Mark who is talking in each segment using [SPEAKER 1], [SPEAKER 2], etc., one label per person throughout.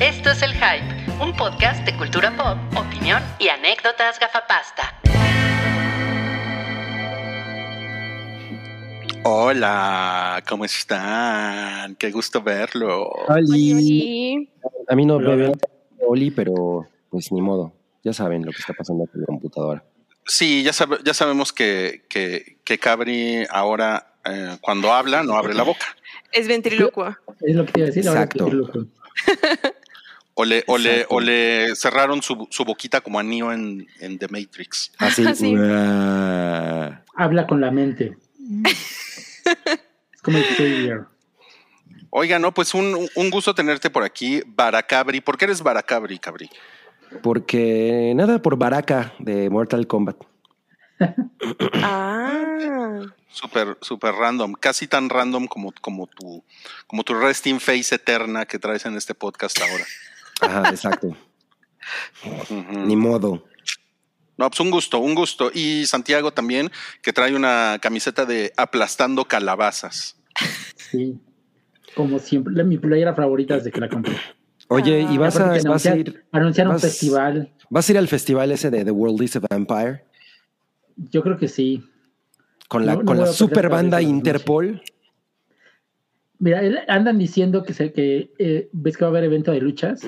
[SPEAKER 1] Esto es El Hype, un podcast de cultura pop, opinión y anécdotas gafapasta.
[SPEAKER 2] Hola, ¿cómo están? Qué gusto verlo.
[SPEAKER 3] Oli.
[SPEAKER 4] Oli.
[SPEAKER 3] A mí no me ven Oli, pero pues ni modo. Ya saben lo que está pasando con la computadora.
[SPEAKER 2] Sí, ya, sabe- ya sabemos que, que, que Cabri ahora, eh, cuando habla, no abre la boca.
[SPEAKER 4] Es ventriloquio.
[SPEAKER 5] Es lo que te iba a decir. ahora
[SPEAKER 3] Exacto.
[SPEAKER 5] loco.
[SPEAKER 2] O le, o le, o le cerraron su, su boquita como a Neo en, en The Matrix.
[SPEAKER 3] Así.
[SPEAKER 4] Sí.
[SPEAKER 3] uah.
[SPEAKER 5] Habla con la mente. es como el Xavier.
[SPEAKER 2] Oiga, no, pues un, un gusto tenerte por aquí, Baracabri. ¿Por qué eres Baracabri, Cabri?
[SPEAKER 3] Porque nada por Baraka de Mortal Kombat.
[SPEAKER 4] Ah.
[SPEAKER 2] Súper, súper random, casi tan random como, como tu, como tu resting face eterna que traes en este podcast ahora.
[SPEAKER 3] Ajá, exacto. Ni modo.
[SPEAKER 2] No, pues un gusto, un gusto. Y Santiago también, que trae una camiseta de aplastando calabazas.
[SPEAKER 5] Sí. Como siempre. La, mi playera favorita desde que la compré.
[SPEAKER 3] Oye,
[SPEAKER 4] Ah.
[SPEAKER 3] ¿y vas a, vas a
[SPEAKER 5] anunciar-
[SPEAKER 3] ir?
[SPEAKER 5] Un
[SPEAKER 3] vas-
[SPEAKER 5] festival.
[SPEAKER 3] ¿Vas a ir al festival ese de The World is a Vampire?
[SPEAKER 5] Yo creo que sí.
[SPEAKER 3] Con la,
[SPEAKER 5] No,
[SPEAKER 3] con la super banda. Interpol.
[SPEAKER 5] Mira, él- andan diciendo que, se, que eh, ves que va a haber evento de luchas.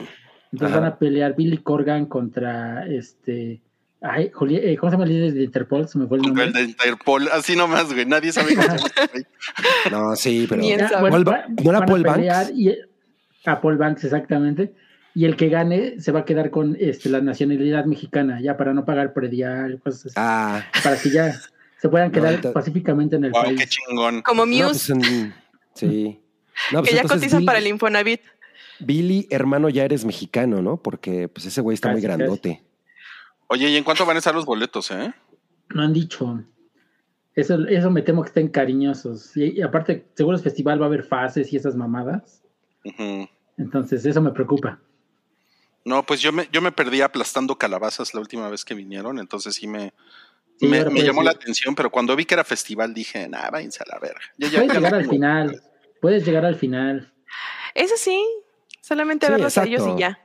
[SPEAKER 5] Entonces
[SPEAKER 3] Ajá.
[SPEAKER 5] van a pelear Billy Corgan contra este. Ay, Juli- eh, ¿cómo se llama el líder de Interpol? Se me fue el nombre.
[SPEAKER 2] el de Interpol, así nomás, güey. Nadie sabe cómo se.
[SPEAKER 3] No, sí, pero.
[SPEAKER 5] Ya.
[SPEAKER 3] Paul Ba-
[SPEAKER 5] va-
[SPEAKER 3] ¿no era
[SPEAKER 5] van a
[SPEAKER 3] Paul Banks?
[SPEAKER 5] y- a Paul Banks, exactamente. Y el que gane se va a quedar con este, la nacionalidad mexicana, ya para no pagar predial, cosas así.
[SPEAKER 3] Ah,
[SPEAKER 5] Para que ya se puedan
[SPEAKER 3] No,
[SPEAKER 5] quedar
[SPEAKER 3] ahorita-
[SPEAKER 5] pacíficamente en el
[SPEAKER 2] Wow, qué
[SPEAKER 5] país.
[SPEAKER 2] chingón.
[SPEAKER 4] Como
[SPEAKER 3] no,
[SPEAKER 4] Muse,
[SPEAKER 3] pues en- sí. No, pues
[SPEAKER 4] que ya
[SPEAKER 3] entonces
[SPEAKER 4] cotiza
[SPEAKER 3] Billy-
[SPEAKER 4] para el Infonavit.
[SPEAKER 3] Billy, hermano, ya eres mexicano, ¿no? Porque pues ese güey está muy
[SPEAKER 5] casi.
[SPEAKER 3] grandote.
[SPEAKER 2] Oye, ¿y en cuánto van a estar los boletos, eh?
[SPEAKER 5] No han dicho. Eso, eso me temo que estén cariñosos. Y, y aparte, seguro el festival va a haber fases y esas mamadas. Entonces, eso me preocupa.
[SPEAKER 2] No, pues yo me, yo me perdí aplastando calabazas la última vez que vinieron, entonces sí me,
[SPEAKER 5] Sí,
[SPEAKER 2] me, llamó la atención, pero cuando vi que era festival dije, nah, váyanse a la verga. Yo ya-
[SPEAKER 5] Puedes
[SPEAKER 2] ya
[SPEAKER 5] llegar al final. Puedes llegar al final.
[SPEAKER 4] Eso sí, solamente
[SPEAKER 3] Sí,
[SPEAKER 4] verlos a
[SPEAKER 3] exacto.
[SPEAKER 4] ellos y ya.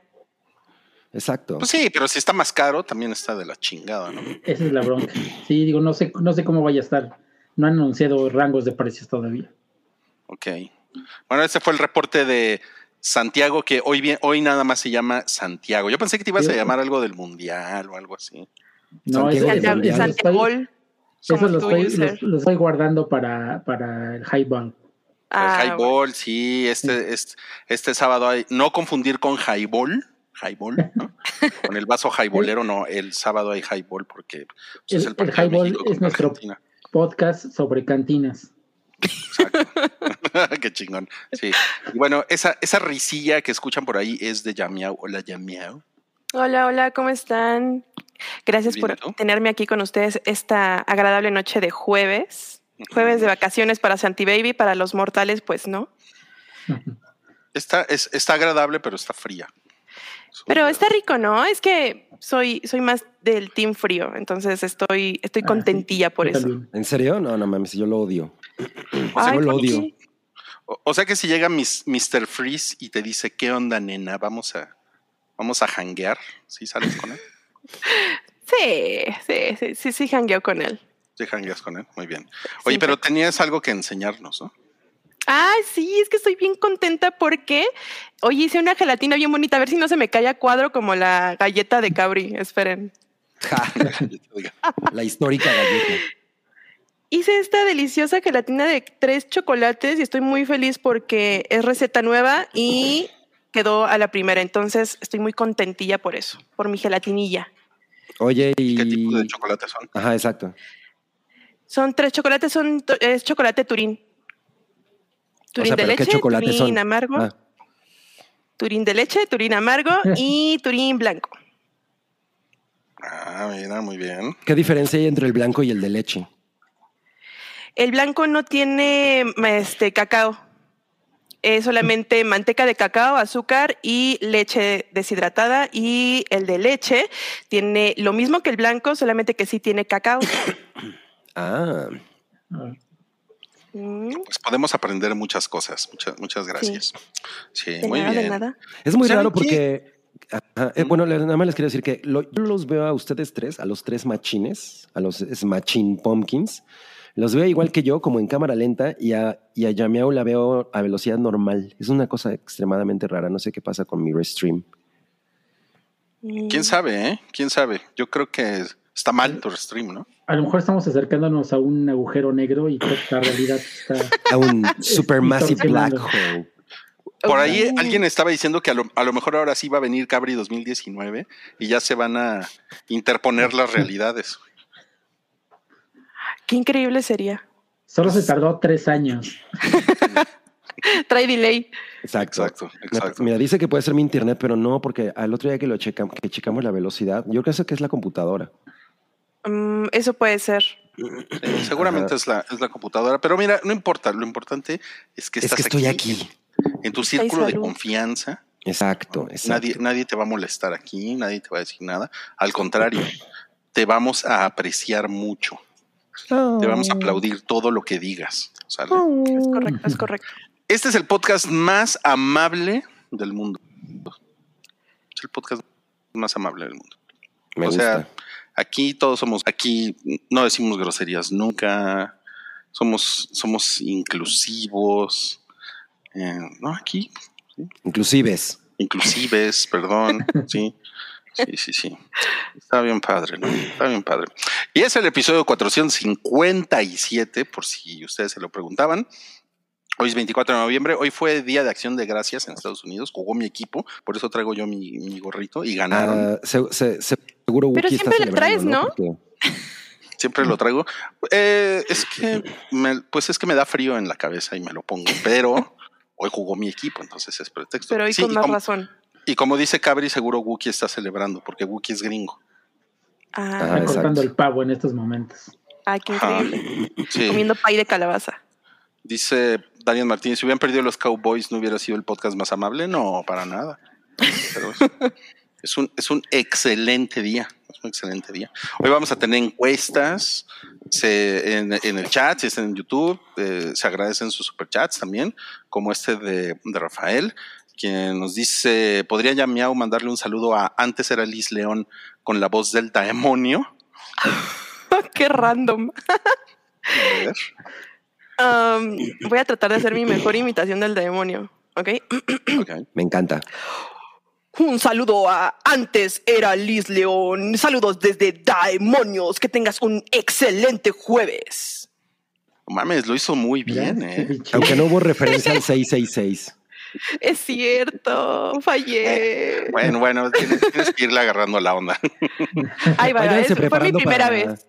[SPEAKER 3] Exacto.
[SPEAKER 2] Pues sí, pero si está más caro, también está de la chingada, ¿no?
[SPEAKER 5] Esa es la bronca. Sí, digo, no sé, no sé cómo vaya a estar. No han anunciado rangos de precios todavía.
[SPEAKER 2] Ok. Bueno, ese fue el reporte de Santiago, que hoy, bien, hoy nada más se llama Santiago. Yo pensé que te ibas a llamar algo del mundial o algo así.
[SPEAKER 5] No,
[SPEAKER 3] Santiago de
[SPEAKER 4] Santiago,
[SPEAKER 3] Mundial.
[SPEAKER 5] eso lo estoy-
[SPEAKER 4] Santiago,
[SPEAKER 5] eso lo estoy, guardando para, para el highball.
[SPEAKER 4] Ah,
[SPEAKER 2] el highball, sí, este, este, este sábado hay, no confundir con highball, highball, ¿no? con el vaso highballero, no, el sábado hay highball porque pues, es
[SPEAKER 5] El-
[SPEAKER 2] el
[SPEAKER 5] el highball es nuestro-
[SPEAKER 2] Argentina.
[SPEAKER 5] Podcast sobre cantinas.
[SPEAKER 2] Qué chingón. Sí. Y bueno, esa, esa risilla que escuchan por ahí es de Yamiao. Hola, Yamiao.
[SPEAKER 4] Hola, hola, ¿cómo están? Gracias
[SPEAKER 2] Bien,
[SPEAKER 4] por tenerme aquí con ustedes esta agradable noche de jueves. Jueves de vacaciones para Santi Baby, para los mortales, pues no.
[SPEAKER 2] Está, es, está agradable, pero está fría.
[SPEAKER 4] Pero está rico, ¿no? Es que soy, soy más del team frío, entonces estoy, estoy
[SPEAKER 5] Ah,
[SPEAKER 4] contentilla por eso.
[SPEAKER 3] ¿En serio? No, no mames, yo lo odio.
[SPEAKER 4] Ay,
[SPEAKER 3] Yo lo
[SPEAKER 4] ¿por
[SPEAKER 3] odio.
[SPEAKER 2] O, o sea que si llega mis, Mr. Freeze y te dice, ¿qué onda, nena? Vamos a, vamos a janguear. ¿Sí sales con él?
[SPEAKER 4] Sí, sí, sí, sí, sí, jangueo con él.
[SPEAKER 2] Sí, jangueas con él. Muy bien. Oye,
[SPEAKER 4] Sí,
[SPEAKER 2] pero tenías algo que enseñarnos, ¿no?
[SPEAKER 4] Ay, sí, es que estoy bien contenta porque hoy hice una gelatina bien bonita. A ver si no se me cae a cuadro como la galleta de Cabri. Esperen.
[SPEAKER 3] La histórica galleta.
[SPEAKER 4] Hice esta deliciosa gelatina de tres chocolates y estoy muy feliz porque es receta nueva y quedó a la primera. Entonces estoy muy contentilla por eso, por mi gelatinilla.
[SPEAKER 3] Oye, y.
[SPEAKER 2] ¿Qué tipo de chocolate son?
[SPEAKER 3] Ajá, exacto.
[SPEAKER 4] Son tres chocolates, son es chocolate turín. Turín
[SPEAKER 3] sea,
[SPEAKER 4] de
[SPEAKER 3] ¿pero qué
[SPEAKER 4] leche, turín
[SPEAKER 3] son?
[SPEAKER 4] amargo,
[SPEAKER 3] Ah,
[SPEAKER 4] turín de leche, turín amargo y turín blanco.
[SPEAKER 2] Ah, mira, muy bien.
[SPEAKER 3] ¿Qué diferencia hay entre el blanco y el de leche?
[SPEAKER 4] El blanco no tiene este cacao. Es solamente manteca de cacao, azúcar y leche deshidratada. Y el de leche tiene lo mismo que el blanco, solamente que sí tiene cacao.
[SPEAKER 3] Ah.
[SPEAKER 4] Mm,
[SPEAKER 2] Pues podemos aprender muchas cosas. Muchas, muchas gracias. Sí,
[SPEAKER 4] de
[SPEAKER 2] muy
[SPEAKER 4] nada, de
[SPEAKER 2] bien.
[SPEAKER 4] nada.
[SPEAKER 3] Es muy
[SPEAKER 2] ¿Saben
[SPEAKER 3] raro porque. Ajá, eh, bueno, nada más les quiero decir que lo- yo los veo a ustedes tres, a los tres machines, a los Smachin Pumpkins. Los veo igual que yo, como en cámara lenta, y a, y a Yamiao la veo a velocidad normal. Es una cosa extremadamente rara. No sé qué pasa con mi restream.
[SPEAKER 2] ¿Quién sabe, eh? ¿Quién sabe? Yo creo que está mal tu stream, ¿no?
[SPEAKER 5] A lo mejor estamos acercándonos a un agujero negro y toda la realidad está.
[SPEAKER 3] A un supermassive black hole.
[SPEAKER 2] Por ahí alguien estaba diciendo que a lo, a lo mejor ahora sí va a venir Cabri 2019 y ya se van a interponer las realidades.
[SPEAKER 4] Qué increíble sería.
[SPEAKER 5] Solo se tardó tres años.
[SPEAKER 4] Trae delay.
[SPEAKER 3] Exacto.
[SPEAKER 2] Exacto, exacto.
[SPEAKER 3] Mira, dice que puede ser mi internet, pero no, porque al otro día que lo checamos, que checamos la velocidad, yo creo que es la computadora.
[SPEAKER 4] Mm, eso puede ser.
[SPEAKER 2] Seguramente es la, es la computadora, pero mira, no importa, lo importante es que
[SPEAKER 3] Es
[SPEAKER 2] estás
[SPEAKER 3] que estoy aquí.
[SPEAKER 2] en tu círculo de confianza.
[SPEAKER 3] Exacto, exacto.
[SPEAKER 2] Nadie, nadie te va a molestar aquí, nadie te va a decir nada. Al contrario, te vamos a apreciar mucho. Te vamos a aplaudir todo lo que digas. ¿sale?
[SPEAKER 4] Es correcto, es correcto.
[SPEAKER 2] Este es el podcast más amable del mundo. Es el podcast más amable del mundo.
[SPEAKER 3] Me
[SPEAKER 2] o
[SPEAKER 3] gusta.
[SPEAKER 2] sea, aquí todos somos, aquí no decimos groserías nunca, somos, somos inclusivos. eh, no, aquí,
[SPEAKER 3] Inclusives.
[SPEAKER 2] inclusives, perdón, sí. Sí, sí, sí. Está bien padre, ¿no? Está bien padre. Y es el episodio 457, por si ustedes se lo preguntaban. Hoy es 24 de noviembre. Hoy fue Día de Acción de Gracias en Estados Unidos. Jugó mi equipo, por eso traigo yo mi, mi gorrito y ganaron.
[SPEAKER 3] Ah, se- se- se- seguro
[SPEAKER 4] Pero
[SPEAKER 3] Wookie está
[SPEAKER 4] siempre le traes,
[SPEAKER 3] celebrando,
[SPEAKER 4] ¿no?
[SPEAKER 3] Porque-
[SPEAKER 2] Siempre lo traigo. Eh, es que, me- pues es que me da frío en la cabeza y me lo pongo, pero hoy jugó mi equipo, entonces es pretexto.
[SPEAKER 4] Pero hoy
[SPEAKER 2] Sí,
[SPEAKER 4] con más
[SPEAKER 2] como,
[SPEAKER 4] razón.
[SPEAKER 2] y como dice Cabri, seguro Wookie está celebrando porque Wookie es gringo.
[SPEAKER 4] Ah,
[SPEAKER 3] Ah,
[SPEAKER 5] Está cortando el pavo en estos momentos.
[SPEAKER 4] ay, qué
[SPEAKER 2] Ajá.
[SPEAKER 4] increíble.
[SPEAKER 2] Sí.
[SPEAKER 4] Comiendo pay de calabaza.
[SPEAKER 2] Dice Daniel Martínez, si hubieran perdido los Cowboys, ¿no hubiera sido el podcast más amable? No, para nada. Pero es, es un, es un excelente día. Es un excelente día. Hoy vamos a tener encuestas se- en, en el chat, si están en YouTube, eh, se agradecen sus superchats también, como este de, de Rafael, quien nos dice, ¿podría ya Miau mandarle un saludo a antes era Liz León con la voz del demonio?
[SPEAKER 4] qué random.
[SPEAKER 2] A ver.
[SPEAKER 4] Um, voy a tratar de hacer mi mejor imitación del demonio. ¿Ok?
[SPEAKER 3] Me encanta.
[SPEAKER 4] Un saludo a antes era Liz León. Saludos desde Demonios. Que tengas un excelente jueves.
[SPEAKER 2] Mames, lo hizo muy bien, ¿eh?
[SPEAKER 3] Aunque no hubo referencia al 666.
[SPEAKER 4] Es cierto, fallé.
[SPEAKER 2] Bueno, bueno, tienes, tienes que irle agarrando la onda.
[SPEAKER 4] Ahí va,
[SPEAKER 3] Váyanse
[SPEAKER 4] es- fue mi primera
[SPEAKER 3] para-
[SPEAKER 4] vez.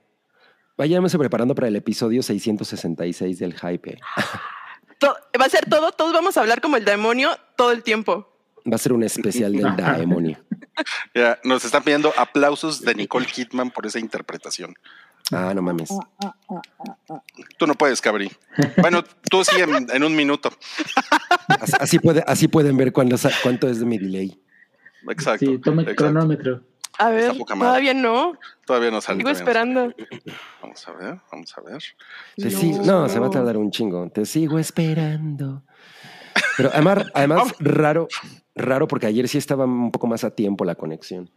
[SPEAKER 3] Váyanse preparando para el episodio 666 del Hype.
[SPEAKER 4] Va a ser todo, todos vamos a hablar como el demonio todo el tiempo.
[SPEAKER 3] Va a ser un especial del demonio.
[SPEAKER 2] Ya, nos están pidiendo aplausos de Nicole Kidman por esa interpretación.
[SPEAKER 3] Ah, no mames.
[SPEAKER 2] Tú no puedes, Cabri. Bueno, tú sí en, en un minuto.
[SPEAKER 3] Así, así puede, así pueden ver cuánto es de mi delay.
[SPEAKER 2] Exacto.
[SPEAKER 5] Sí, tome
[SPEAKER 2] exacto.
[SPEAKER 5] cronómetro.
[SPEAKER 4] A ver, todavía no.
[SPEAKER 2] Todavía no sale.
[SPEAKER 4] Sigo
[SPEAKER 2] no
[SPEAKER 4] esperando.
[SPEAKER 2] Vamos a ver, vamos a ver.
[SPEAKER 3] Te
[SPEAKER 4] No.
[SPEAKER 3] sigo- no, se va a tardar un chingo. Te sigo esperando. Pero además, además raro, raro porque ayer sí estaba un poco más a tiempo la conexión.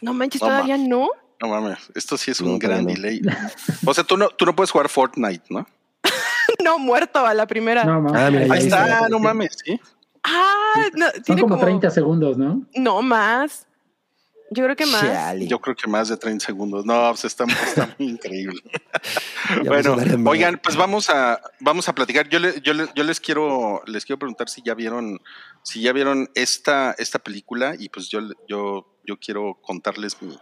[SPEAKER 4] No manches, todavía no.
[SPEAKER 2] No mames, esto sí es
[SPEAKER 3] No,
[SPEAKER 2] un gran
[SPEAKER 3] no.
[SPEAKER 2] delay. O sea, tú no, tú no puedes jugar Fortnite, ¿no?
[SPEAKER 4] No, muerto a la primera.
[SPEAKER 5] No, mames.
[SPEAKER 3] Ah, mira,
[SPEAKER 2] Ahí
[SPEAKER 3] Ahí
[SPEAKER 2] está,
[SPEAKER 3] está.
[SPEAKER 2] no mames, sí.
[SPEAKER 4] Ah, no,
[SPEAKER 5] Son
[SPEAKER 4] tiene
[SPEAKER 5] como
[SPEAKER 4] como,
[SPEAKER 5] 30 segundos, ¿no?
[SPEAKER 4] No, más. Yo creo que más.
[SPEAKER 3] Chale.
[SPEAKER 2] Yo creo que más de 30 segundos. No, pues está, está muy increíble. Bueno, oigan, pues vamos a vamos a platicar. Yo, le- yo, le- yo les quiero les quiero preguntar si ya vieron si ya vieron esta esta película y pues yo yo yo quiero contarles mi,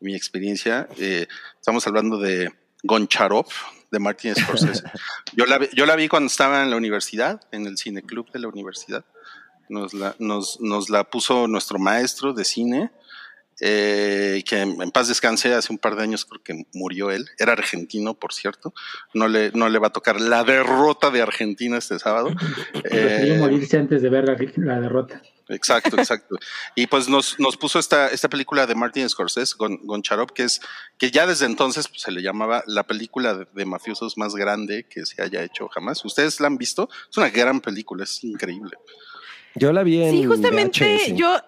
[SPEAKER 2] mi experiencia. Eh, estamos hablando de Goncharov de Martin Scorsese. yo la vi- yo la vi cuando estaba en la universidad, en el cine club de la universidad. Nos la nos nos la puso nuestro maestro de cine. eh, que en paz descanse, hace un par de años creo que murió él, era argentino, por cierto, no le, no le va a tocar la derrota de Argentina este sábado. Eh,
[SPEAKER 5] morirse antes de ver la, la derrota.
[SPEAKER 2] Exacto, exacto. Y pues nos, nos puso esta, esta película de Martin Scorsese, Gon, Goncharov, que es que ya desde entonces pues, se le llamaba la película de, de, mafiosos más grande que se haya hecho jamás. ¿Ustedes la han visto? Es una gran película, es increíble.
[SPEAKER 3] Yo la vi en
[SPEAKER 4] Sí, justamente
[SPEAKER 3] VHS.
[SPEAKER 4] yo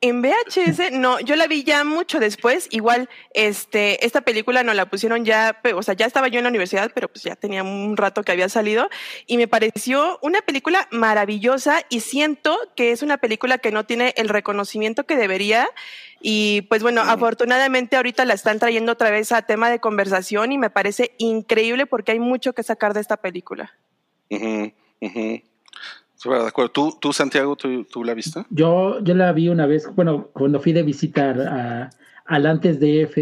[SPEAKER 4] en VHS, no, yo la vi ya mucho después. Igual, este, esta película nos la pusieron ya, o sea, ya estaba yo en la universidad, pero pues ya tenía un rato que había salido y me pareció una película maravillosa y siento que es una película que no tiene el reconocimiento que debería. Y pues bueno, afortunadamente ahorita la están trayendo otra vez a tema de conversación y me parece increíble porque hay mucho que sacar de esta película.
[SPEAKER 2] Ujú, ujú. De acuerdo. ¿Tú, tú Santiago, tú, tú la viste?
[SPEAKER 5] Yo, yo la vi una vez, bueno, cuando fui de visita a, al antes DF,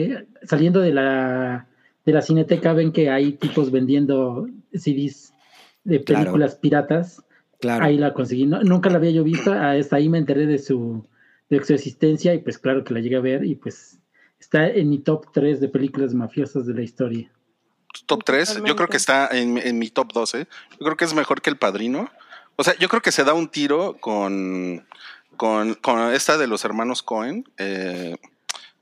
[SPEAKER 5] saliendo de la, de la cineteca, ven que hay tipos vendiendo CDs de
[SPEAKER 3] Claro.
[SPEAKER 5] películas piratas.
[SPEAKER 3] Claro.
[SPEAKER 5] Ahí la conseguí. No- nunca la había yo visto, hasta ahí me enteré de su, de su existencia y pues claro que la llegué a ver y pues está en mi top 3 de películas mafiosas de la historia.
[SPEAKER 2] Top 3, yo creo que está en, en mi top 12. Yo creo que es mejor que El Padrino. O sea, yo creo que se da un tiro con, con, con esta de los hermanos Cohen, eh,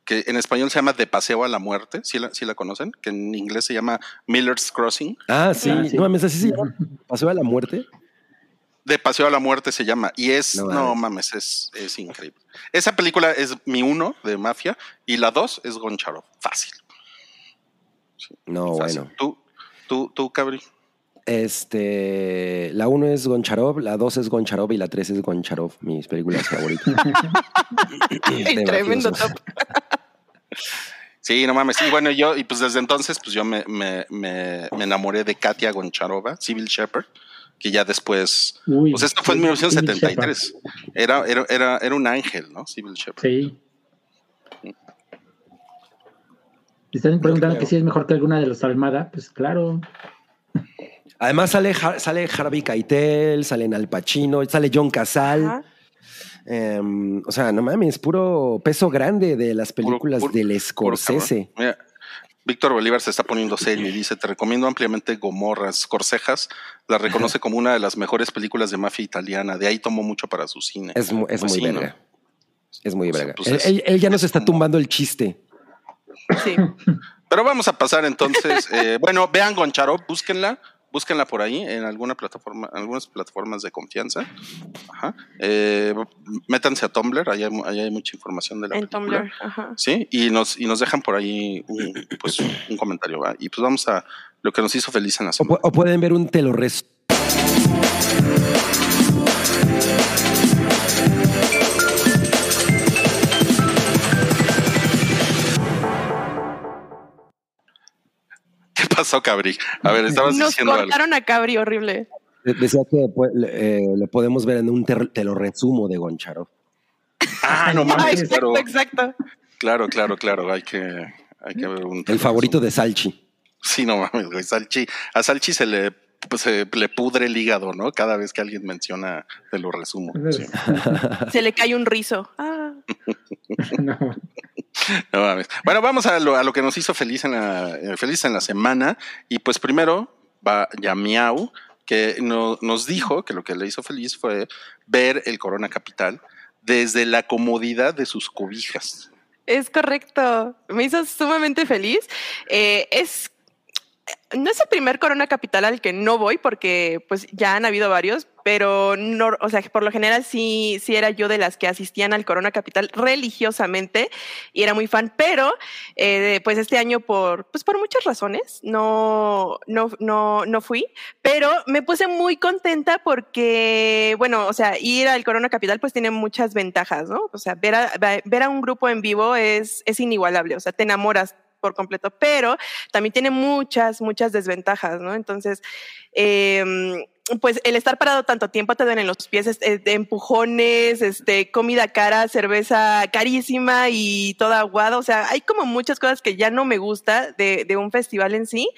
[SPEAKER 2] que en español se llama De Paseo a la Muerte, ¿sí la, sí la conocen? Que en inglés se llama Miller's Crossing.
[SPEAKER 3] Ah, sí.
[SPEAKER 5] Ah, sí.
[SPEAKER 3] No mames, así se llama. Pasó a la muerte.
[SPEAKER 2] De Paseo a la Muerte se llama. Y es,
[SPEAKER 3] No
[SPEAKER 2] no,
[SPEAKER 3] mames.
[SPEAKER 2] mames, es, es increíble. Esa película es mi uno de Mafia y la dos es Goncharov. Fácil.
[SPEAKER 3] No,
[SPEAKER 2] fácil.
[SPEAKER 3] bueno.
[SPEAKER 2] Tú, tú, tú, Cabri.
[SPEAKER 3] Este, la uno es Goncharov, la dos es Goncharov y la tres es Goncharov, mis películas favoritas. De
[SPEAKER 4] Tremendo top.
[SPEAKER 2] Sí, no mames. Y bueno, yo, y pues desde entonces, pues yo me, me, me, me enamoré de Katia Goncharova, Civil Shepherd, que ya después.
[SPEAKER 5] Uy,
[SPEAKER 2] Pues esto fue en
[SPEAKER 5] sí,
[SPEAKER 2] 1973. Era, era, era, era un ángel, ¿no? Civil Shepherd.
[SPEAKER 5] Sí. Están preguntando que si es mejor que alguna de los Almada, pues claro.
[SPEAKER 3] Además sale, sale Harvey Keitel, salen Al Pacino, sale John Casal. Em, o sea, no mames, puro peso grande de las películas
[SPEAKER 2] puro-
[SPEAKER 3] del Scorsese.
[SPEAKER 2] Mira, Víctor Bolívar se está poniendo serio y dice, te recomiendo ampliamente Gomorras. Corcejas la reconoce como una de las mejores películas de mafia italiana. De ahí tomó mucho para su cine.
[SPEAKER 3] Es, mu- es
[SPEAKER 2] Pues
[SPEAKER 3] muy
[SPEAKER 2] sí, ¿no?
[SPEAKER 3] verga. Es muy
[SPEAKER 2] sea,
[SPEAKER 3] verga.
[SPEAKER 2] pues
[SPEAKER 3] él,
[SPEAKER 2] es-
[SPEAKER 3] él- él ya nos
[SPEAKER 2] es
[SPEAKER 3] está
[SPEAKER 2] como-
[SPEAKER 3] tumbando el chiste.
[SPEAKER 4] Sí.
[SPEAKER 2] Pero vamos a pasar entonces. eh, bueno, vean Goncharov, búsquenla. Búsquenla por ahí en alguna plataforma, en algunas plataformas de confianza. Ajá. Eh, métanse a Tumblr, ahí hay, ahí hay mucha información de la
[SPEAKER 4] En
[SPEAKER 2] película.
[SPEAKER 4] Tumblr. Ajá.
[SPEAKER 2] Sí, y nos, y nos dejan por ahí un, pues, un comentario. ¿va? Y pues vamos a lo que nos hizo feliz en la semana.
[SPEAKER 3] o pueden ver un te
[SPEAKER 2] pasó, Cabri? A ver, estabas
[SPEAKER 4] Nos
[SPEAKER 2] diciendo algo.
[SPEAKER 4] cortaron a Cabri horrible.
[SPEAKER 3] Decía que eh, lo podemos ver en un te, te lo resumo de Goncharov.
[SPEAKER 2] Ah, no
[SPEAKER 4] Ah,
[SPEAKER 2] mames,
[SPEAKER 4] exacto,
[SPEAKER 2] pero
[SPEAKER 4] exacto.
[SPEAKER 2] claro, claro, claro, hay que, hay que ver un
[SPEAKER 3] El favorito de Salchi.
[SPEAKER 2] Sí, no mames, güey. Salchi, a Salchi se le, pues, se le pudre el hígado, ¿no? Cada vez que alguien menciona, te lo resumo. Sí.
[SPEAKER 4] Se le cae un rizo. Ah,
[SPEAKER 5] No.
[SPEAKER 2] No mames. Bueno, vamos a lo, a que nos hizo feliz en la, eh, feliz en la semana. Y pues primero va Yamiau, que no- nos dijo que lo que le hizo feliz fue ver el Corona Capital desde la comodidad de sus cobijas.
[SPEAKER 4] es correcto. Me hizo sumamente feliz. Eh, es no es el primer Corona Capital al que no voy porque pues ya han habido varios, pero no, o sea, por lo general sí, sí era yo de las que asistían al Corona Capital religiosamente y era muy fan, pero eh, pues este año por, pues por muchas razones no, no, no, no fui, pero me puse muy contenta porque, bueno, o sea, ir al Corona Capital pues tiene muchas ventajas, ¿no? O sea, ver a, ver a un grupo en vivo es, es inigualable, o sea, te enamoras por completo, pero también tiene muchas, muchas desventajas, ¿no? Entonces, eh, pues el estar parado tanto tiempo te duelen los pies, este, empujones, este, comida cara, cerveza carísima y toda aguada, o sea, hay como muchas cosas que ya no me gusta de, de un festival en sí.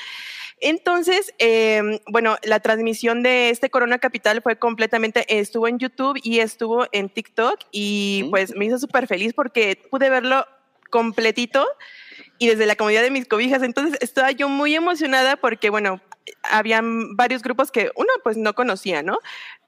[SPEAKER 4] Entonces, eh, bueno, la transmisión de este Corona Capital fue completamente, estuvo en YouTube y estuvo en TikTok y pues me hizo súper feliz porque pude verlo completito y desde la comodidad de mis cobijas. Entonces estaba yo muy emocionada porque, bueno, habían varios grupos que uno pues no conocía, ¿no?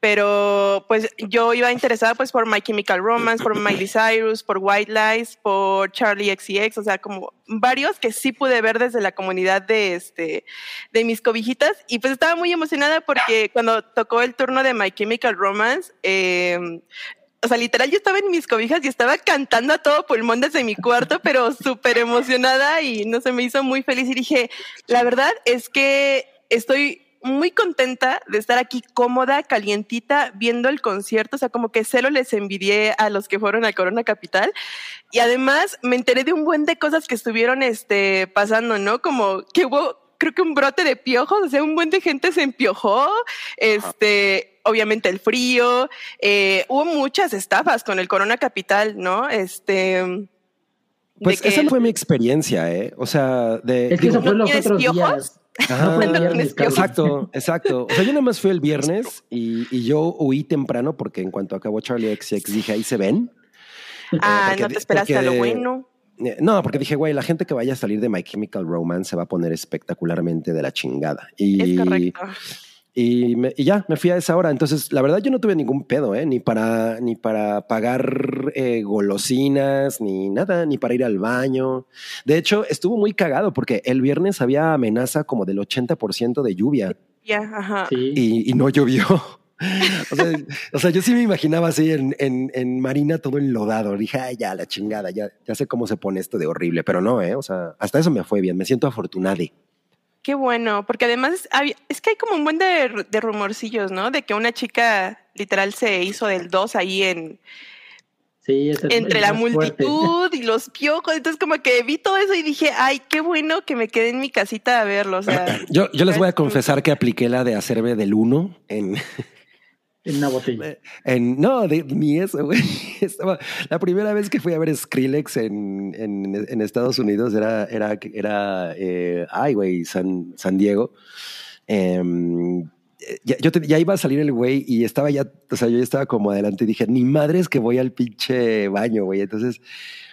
[SPEAKER 4] Pero pues yo iba interesada pues por My Chemical Romance, por Miley Cyrus, por White Lies, por Charlie XCX, o sea, como varios que sí pude ver desde la comunidad de este de mis cobijitas y pues estaba muy emocionada porque cuando tocó el turno de My Chemical Romance eh, o sea, literal, yo estaba en mis cobijas y estaba cantando a todo pulmón desde mi cuarto, pero súper emocionada y no se me hizo muy feliz. Y dije, la verdad es que estoy muy contenta de estar aquí cómoda, calientita, viendo el concierto. O sea, como que cero les envidié a los que fueron a Corona Capital. Y además me enteré de un buen de cosas que estuvieron este, pasando, ¿no? Como que hubo creo que un brote de piojos, o sea, un buen de gente se empiojó, este, obviamente el frío, eh, hubo muchas estafas con el Corona Capital, ¿no? Este.
[SPEAKER 3] Pues esa fue mi experiencia, ¿eh? O sea, de.
[SPEAKER 5] Es que eso fue los otros días.
[SPEAKER 3] exacto, exacto. O sea, yo nada más fui el viernes y, y, yo huí temprano porque en cuanto acabó Charlie XX dije, ahí se ven.
[SPEAKER 4] Ah, eh, no te esperaste a lo bueno.
[SPEAKER 3] Eh, no, porque dije, güey, la gente que vaya a salir de My Chemical Romance se va a poner espectacularmente de la chingada. Y,
[SPEAKER 4] es correcto.
[SPEAKER 3] Y, ya, me fui a esa hora. Entonces, la verdad, yo no tuve ningún pedo, ¿eh? Ni para, ni para pagar eh, golosinas, ni nada, ni para ir al baño. De hecho, estuvo muy cagado porque el viernes había amenaza como del 80% de lluvia.
[SPEAKER 4] Ya, ajá.
[SPEAKER 3] Y, no llovió. O sea, yo sí me imaginaba así en, en, Marina todo enlodado. Dije, ay, ya, la chingada, ya, ya sé cómo se pone esto de horrible, pero no, ¿eh? O sea, hasta eso me fue bien. Me siento afortunado.
[SPEAKER 4] Qué bueno, porque además es que hay como un buen de, de, rumorcillos, ¿no? De que una chica literal se hizo del 2 ahí en...
[SPEAKER 5] Sí,
[SPEAKER 4] entre la multitud y los piojos. Entonces, como que vi todo eso y dije, ay, qué bueno que me quedé en mi casita a verlo. O sea,
[SPEAKER 3] yo, yo les voy a confesar que apliqué la de hacerme del 1 en,
[SPEAKER 5] en una botella.
[SPEAKER 3] no, ni eso, güey. Estaba, la primera vez que fui a ver Skrillex en, en, Estados Unidos era, era, era eh, ay, güey, San, San Diego. Em, ya, yo ya iba a salir el güey y estaba ya, o sea, yo ya estaba como adelante y dije, ni madre es que voy al pinche baño, güey. Entonces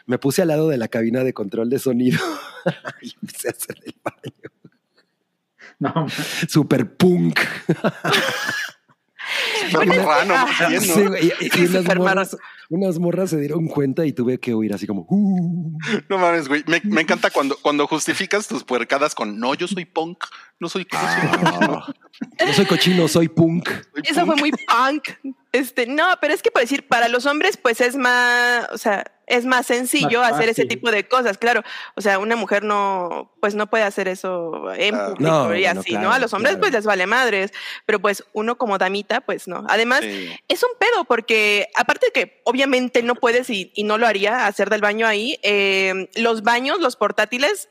[SPEAKER 3] me puse al lado de la cabina de control de sonido y empecé a hacer el baño.
[SPEAKER 5] No,
[SPEAKER 3] Super punk. y, unas, morras, se dieron cuenta y tuve que oír así como. Uh".
[SPEAKER 2] No mames, güey. Me, encanta cuando, cuando justificas tus puercadas con no, yo soy punk, no soy
[SPEAKER 3] cochino. no soy cochino, soy punk.
[SPEAKER 4] Eso fue muy punk. Este, no, pero es que por decir, para los hombres, pues es más, o sea, es más sencillo hacer ese tipo de cosas, claro. O sea, una mujer no, pues no puede hacer eso en público y así, no, A los hombres pues les vale madres, pero pues uno como damita, pues no. Además, es un pedo porque aparte de que obviamente no puedes y, no lo haría hacer del baño ahí, eh, los baños, los portátiles,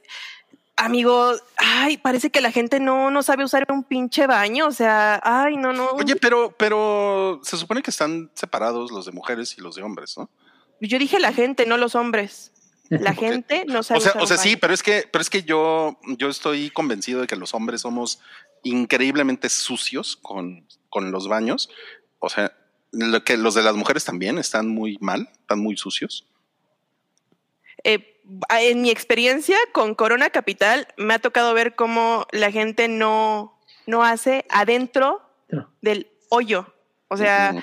[SPEAKER 4] amigos, ay, parece que la gente no, no sabe usar un pinche baño, o sea, ay, no, no.
[SPEAKER 2] Oye, pero, pero se supone que están separados los de mujeres y los de hombres, ¿no?
[SPEAKER 4] Yo dije la gente, no los hombres. La gente no sabe.
[SPEAKER 2] O sea, o sea sí, pero es que, pero es que yo, yo estoy convencido de que los hombres somos increíblemente sucios con, con los baños. O sea, lo que los de las mujeres también están muy mal, están muy sucios.
[SPEAKER 4] Eh, en mi experiencia con Corona Capital, me ha tocado ver cómo la gente no, no hace adentro del hoyo. O sea,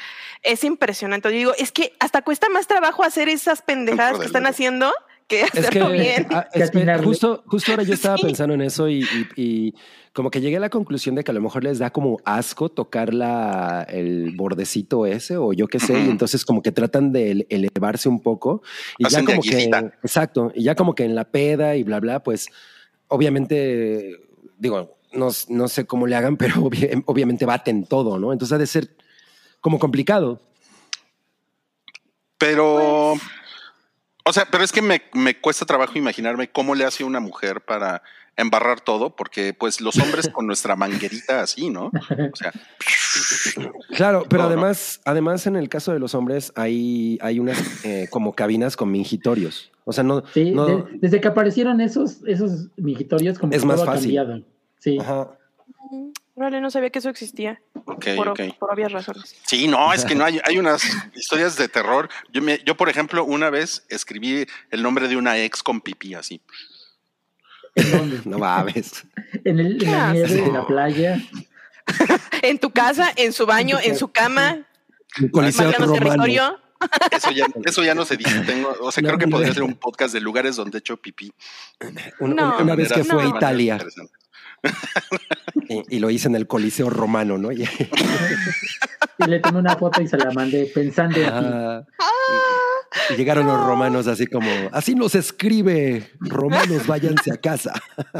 [SPEAKER 4] es impresionante. Yo digo, es que hasta cuesta más trabajo hacer esas pendejadas que están haciendo que hacerlo bien.
[SPEAKER 3] Ah, justo, justo ahora yo estaba pensando en eso y, como que llegué a la conclusión de que a lo mejor les da como asco tocar la, el bordecito ese o yo qué sé, y entonces como que tratan de elevarse un poco y ya como que, exacto, y ya como que en la peda y bla, bla, pues obviamente, digo, no, no sé cómo le hagan, pero obviamente baten todo, ¿no? Entonces ha de ser como complicado.
[SPEAKER 2] Pero, o sea, pero es que me, cuesta trabajo imaginarme cómo le hace una mujer para embarrar todo, porque pues los hombres con nuestra manguerita así, ¿no? O sea,
[SPEAKER 3] claro, pero además, además en el caso de los hombres hay, hay unas eh, como cabinas con mingitorios. O sea, no.
[SPEAKER 5] Sí, desde que aparecieron esos, esos mingitorios, como
[SPEAKER 3] es más fácil.
[SPEAKER 5] Sí.
[SPEAKER 3] Ajá.
[SPEAKER 4] No sabía que eso existía. por, obvias razones.
[SPEAKER 2] Sí, no, es que no hay, hay unas historias de terror. Yo, yo, por ejemplo, una vez escribí el nombre de una ex con pipí así.
[SPEAKER 5] ¿En dónde?
[SPEAKER 3] No mames.
[SPEAKER 5] En, el, en la nieve, en la playa.
[SPEAKER 4] En tu casa, en su baño, en su cama,
[SPEAKER 3] Un coliseo
[SPEAKER 4] territorio.
[SPEAKER 2] Eso ya, eso ya no se dice. Tengo, o sea,
[SPEAKER 3] No,
[SPEAKER 2] creo que podría ser un podcast de lugares donde he hecho pipí.
[SPEAKER 3] Una,
[SPEAKER 4] No,
[SPEAKER 3] una vez que fue a Italia. y, y lo hice en el coliseo romano, ¿no? Y-
[SPEAKER 5] le tomé una foto y se la mandé pensando en ti.
[SPEAKER 3] Ajá. Y llegaron los romanos así como, así nos escribe, romanos váyanse a casa.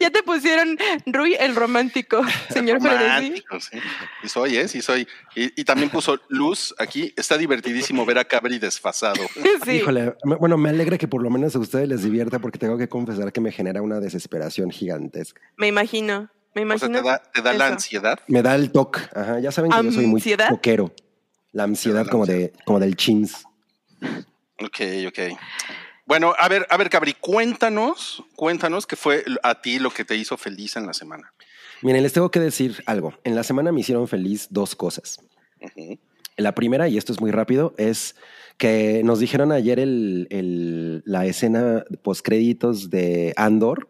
[SPEAKER 4] Ya te pusieron Rui el romántico, señor.
[SPEAKER 2] Romántico, sí. Y soy, ¿eh? Sí soy. Y, y también puso luz aquí. Está divertidísimo ver a Cabri desfasado.
[SPEAKER 4] Sí.
[SPEAKER 3] Híjole, me- bueno, me alegra que por lo menos a ustedes les divierta porque tengo que confesar que me genera una desesperación gigantesca.
[SPEAKER 4] Me imagino, me
[SPEAKER 2] O sea,
[SPEAKER 4] imagino.
[SPEAKER 2] te da, te da la ansiedad.
[SPEAKER 3] Me da el toque, ajá, ya saben que yo soy muy
[SPEAKER 4] ¿Ansiedad?
[SPEAKER 3] toquero. La ansiedad
[SPEAKER 2] la
[SPEAKER 3] como de como del chins.
[SPEAKER 2] Ok, ok. Bueno, a ver, a ver, Cabri, cuéntanos, cuéntanos qué fue a ti lo que te hizo feliz en la semana.
[SPEAKER 3] Miren, les tengo que decir algo. En la semana me hicieron feliz dos cosas. La primera, y esto es muy rápido, es que nos dijeron ayer el, el- la escena postcréditos de Andor.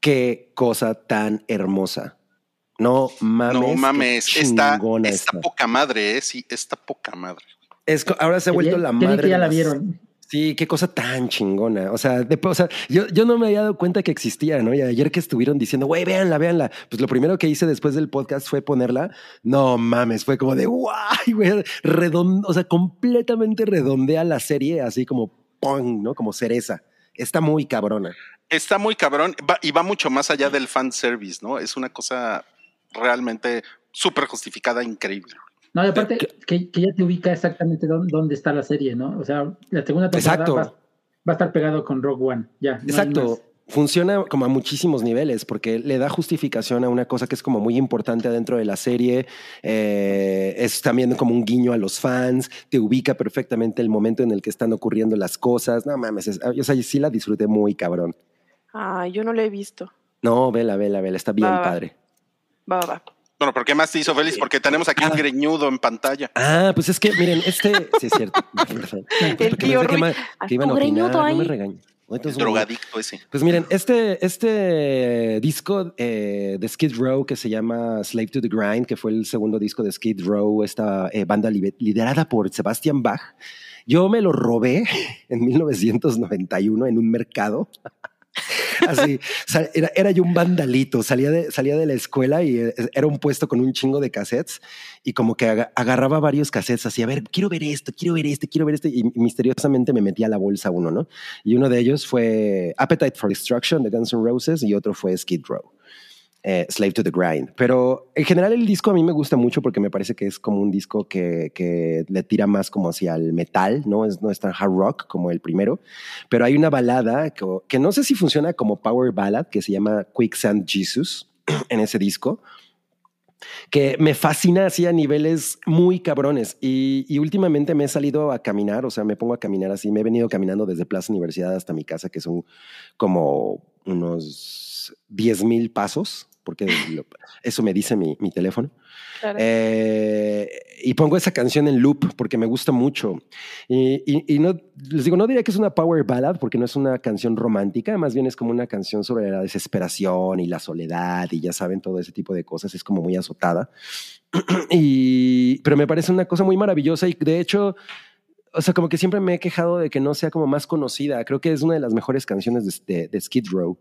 [SPEAKER 3] Qué cosa tan hermosa. No mames.
[SPEAKER 2] No mames, está, está poca madre, ¿eh? Sí, está poca madre.
[SPEAKER 3] Es ahora se ha vuelto la madre.
[SPEAKER 5] que ya la vieron.
[SPEAKER 3] Sí, qué cosa tan chingona. O sea, de- o sea yo, yo no me había dado cuenta que existía, ¿no? Y ayer que estuvieron diciendo, güey, véanla, véanla. Pues lo primero que hice después del podcast fue ponerla. No mames, fue como de, guay, güey, redondo, o sea, completamente redondea la serie, así como pong, ¿no? Como cereza. Está muy cabrona.
[SPEAKER 2] Está muy cabrón va- y va mucho más allá del fan service, ¿no? Es una cosa realmente súper justificada, increíble.
[SPEAKER 5] No, y aparte que, que ya te ubica exactamente dónde, dónde está la serie, ¿no? O sea, la segunda temporada va, va a estar pegado con Rogue One. Ya. no
[SPEAKER 3] Exacto. Funciona como a muchísimos niveles porque le da justificación a una cosa que es como muy importante dentro de la serie. Eh, es también como un guiño a los fans. Te ubica perfectamente el momento en el que están ocurriendo las cosas. No mames, es- o sea, sí la disfruté muy cabrón.
[SPEAKER 4] Ay, yo no lo he visto.
[SPEAKER 3] No, vela, vela, vela. Está bien
[SPEAKER 4] Va, va.
[SPEAKER 3] padre.
[SPEAKER 4] Va, va, va.
[SPEAKER 2] Bueno, ¿por qué más te hizo feliz? Porque tenemos aquí un
[SPEAKER 3] Ah.
[SPEAKER 2] greñudo en pantalla.
[SPEAKER 3] Ah, pues es que miren, este sí es cierto. Porque
[SPEAKER 4] tío
[SPEAKER 3] pensé que,
[SPEAKER 4] Rui.
[SPEAKER 3] ma- que iban a opinar, no
[SPEAKER 4] ahí.
[SPEAKER 3] me regañen. Ahorita
[SPEAKER 2] El
[SPEAKER 3] es un-
[SPEAKER 2] drogadicto ese.
[SPEAKER 3] Pues miren, este, este disco eh, de Skid Row que se llama Slave to the Grind, que fue el segundo disco de Skid Row, esta eh, banda li- liderada por Sebastian Bach, yo me lo robé en 1991 en un mercado. Así, era, era yo un vandalito, salía de, salía de la escuela y eh, era un puesto con un chingo de cassettes y como que aga- agarraba varios cassettes así, a ver, quiero ver esto, quiero ver este, quiero ver este y misteriosamente me metía a la bolsa uno, ¿no? Y uno de ellos fue Appetite for Destruction de Guns N' Roses y otro fue Skid Row. Eh, Slave to the Grind. Pero en general el disco a mí me gusta mucho porque me parece que es como un disco que, que le tira más como hacia el metal, ¿no? Es, no es tan hard rock como el primero. Pero hay una balada que, que no sé si funciona como power ballad que se llama Quicksand Jesus en ese disco que me fascina así a niveles muy cabrones. Y, y, últimamente me he salido a caminar, o sea, me pongo a caminar así. Me he venido caminando desde Plaza Universidad hasta mi casa, que son como unos 10 mil pasos, porque lo, eso me dice mi, mi teléfono. Claro. Eh, y pongo esa canción en loop porque me gusta mucho. Y, y, y, no, les digo, no diría que es una power ballad porque no es una canción romántica, más bien es como una canción sobre la desesperación y la soledad y ya saben, todo ese tipo de cosas. Es como muy azotada. y, pero me parece una cosa muy maravillosa y de hecho, o sea, como que siempre me he quejado de que no sea como más conocida. Creo que es una de las mejores canciones de, de, de Skid Row.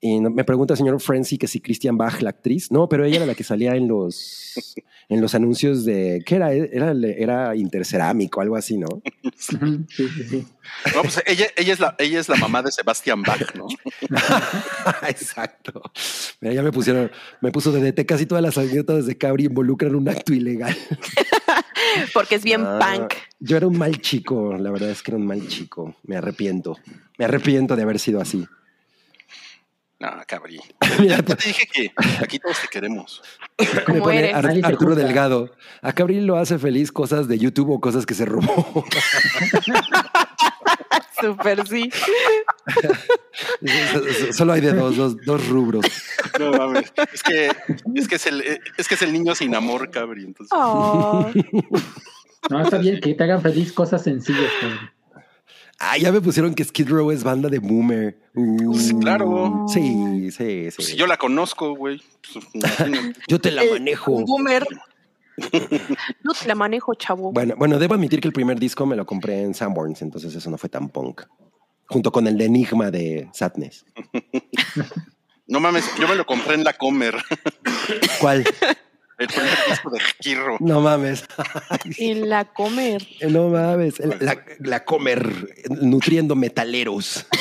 [SPEAKER 3] Y me pregunta el señor Frenzy que si Christian Bach, la actriz. No, pero ella era la que salía en los, en los anuncios de. ¿Qué era? Era, era intercerámico, algo así, ¿no?
[SPEAKER 5] Sí, sí, sí.
[SPEAKER 2] No, pues ella, ella, es la, ella es la mamá de Sebastián Bach, ¿no?
[SPEAKER 3] Exacto. Mira, ya me pusieron, me puso DDT. Casi todas las anécdotas de Cabri involucran un acto ilegal.
[SPEAKER 4] Porque es bien ah, punk.
[SPEAKER 3] Yo era un mal chico, la verdad es que era un mal chico. Me arrepiento. Me arrepiento de haber sido así.
[SPEAKER 2] No, cabrí. ya, ya, te dije que aquí todos te queremos.
[SPEAKER 3] Me pone Ar Arturo Delgado. A Cabri lo hace feliz cosas de YouTube o cosas que se robó.
[SPEAKER 4] Súper sí.
[SPEAKER 3] Solo hay de dos, dos, dos, rubros.
[SPEAKER 2] No mames. Es que es que es el, es que es el niño sin amor, Cabri. Entonces.
[SPEAKER 4] Oh.
[SPEAKER 5] No, está bien que te hagan feliz cosas sencillas, Cabri.
[SPEAKER 3] Ah, ya me pusieron que Skid Row es banda de boomer. Uh,
[SPEAKER 2] Sí, claro.
[SPEAKER 3] Sí, sí, sí.
[SPEAKER 2] Pues si yo la conozco, güey. Pues.
[SPEAKER 3] Yo te la
[SPEAKER 4] El-
[SPEAKER 3] manejo.
[SPEAKER 4] Un boomer. No te la manejo, chavo.
[SPEAKER 3] Bueno, bueno, debo admitir que el primer disco me lo compré en Sanborns, entonces eso no fue tan punk. Junto con el de Enigma de Sadness.
[SPEAKER 2] no mames, yo me lo compré en la Comer.
[SPEAKER 3] ¿Cuál?
[SPEAKER 2] El primer disco de Kirro.
[SPEAKER 3] No mames.
[SPEAKER 4] En la comer.
[SPEAKER 3] No mames. El- La, la comer nutriendo metaleros.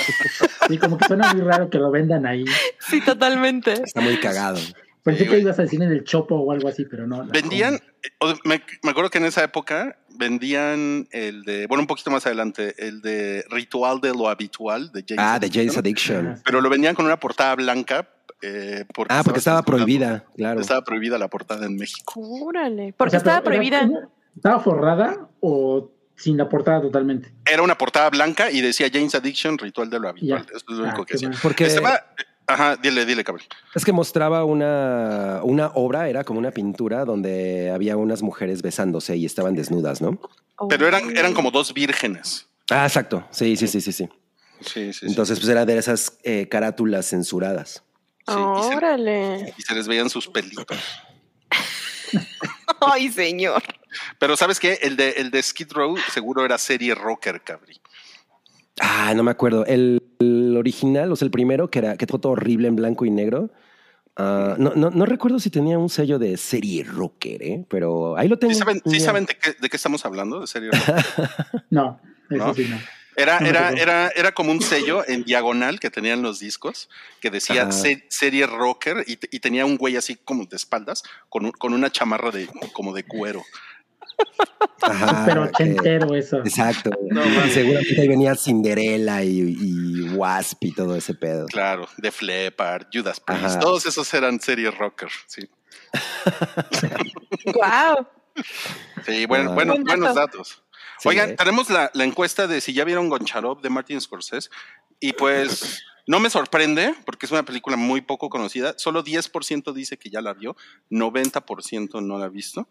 [SPEAKER 5] Sí, como que suena muy raro que lo vendan ahí.
[SPEAKER 4] Sí, totalmente.
[SPEAKER 3] Está muy cagado.
[SPEAKER 5] Pensé
[SPEAKER 2] Sí,
[SPEAKER 5] que ibas a decir en el Chopo o algo así, pero no.
[SPEAKER 2] Vendían, o- me, me acuerdo que en esa época vendían el de, bueno, un poquito más adelante, el de Ritual de lo Habitual de James.
[SPEAKER 3] Ah, de James
[SPEAKER 2] Addiction,
[SPEAKER 3] Addiction.
[SPEAKER 2] Pero lo vendían con una portada blanca. Eh, porque
[SPEAKER 3] Ah, porque estaba prohibida, claro.
[SPEAKER 2] Estaba prohibida la portada en México.
[SPEAKER 4] Órale.
[SPEAKER 5] O
[SPEAKER 4] Porque
[SPEAKER 5] sea,
[SPEAKER 4] estaba prohibida.
[SPEAKER 5] ¿Estaba forrada o sin la portada totalmente?
[SPEAKER 2] Era una portada blanca y decía James Addiction, Ritual de lo Habitual.
[SPEAKER 5] Ya.
[SPEAKER 2] Eso es lo único
[SPEAKER 5] Ah,
[SPEAKER 2] que
[SPEAKER 5] qué
[SPEAKER 2] decía.
[SPEAKER 3] Porque
[SPEAKER 2] Estaba, ajá, dile, dile, cabrón.
[SPEAKER 3] es que mostraba una, una obra, era como una pintura donde había unas mujeres besándose y estaban desnudas, ¿no?
[SPEAKER 2] Pero eran, eran como dos vírgenes.
[SPEAKER 3] Ah, exacto. Sí, sí, sí, sí, sí.
[SPEAKER 2] Sí, sí, sí.
[SPEAKER 3] Entonces, pues era de esas eh, carátulas censuradas.
[SPEAKER 2] Sí, y, se,
[SPEAKER 4] Órale.
[SPEAKER 2] y se les veían sus pelitos.
[SPEAKER 4] Ay, señor.
[SPEAKER 2] Pero ¿sabes qué? El de, el de Skid Row seguro era serie rocker, cabrí.
[SPEAKER 3] Ah, no me acuerdo. El, el original, o sea, el primero, que era que foto horrible en blanco y negro. Ah, no, no, no recuerdo si tenía un sello de serie rocker, ¿eh? pero ahí lo tengo.
[SPEAKER 2] ¿Sí saben, sí
[SPEAKER 3] Mira.
[SPEAKER 2] saben de, qué, de qué estamos hablando? ¿De serie rocker?
[SPEAKER 5] No, eso
[SPEAKER 2] ¿No?
[SPEAKER 5] sí no.
[SPEAKER 2] Era, era, era, era como un sello en diagonal que tenían los discos que decía se- serie rocker y, te- y tenía un güey así como de espaldas con, un- con una chamarra de como de cuero.
[SPEAKER 3] Ajá,
[SPEAKER 5] Pero
[SPEAKER 3] eh,
[SPEAKER 5] ochentero eso.
[SPEAKER 3] exacto.
[SPEAKER 2] No,
[SPEAKER 3] Y seguramente ahí venía Cinderella y, y Wasp y todo ese pedo.
[SPEAKER 2] Claro, de Flepar, Judas Priest,
[SPEAKER 3] Ajá.
[SPEAKER 2] todos esos eran serie rocker. Sí,
[SPEAKER 4] Wow.
[SPEAKER 2] sí bueno,
[SPEAKER 3] Ah.
[SPEAKER 2] bueno,
[SPEAKER 4] Buen dato.
[SPEAKER 2] buenos datos.
[SPEAKER 3] Sí,
[SPEAKER 2] Oigan,
[SPEAKER 3] ¿eh?
[SPEAKER 2] tenemos la, la encuesta de si ya vieron Goncharov de Martin Scorsese y pues no me sorprende porque es una película muy poco conocida. Solo 10% dice que ya la vio, 90% no la ha visto.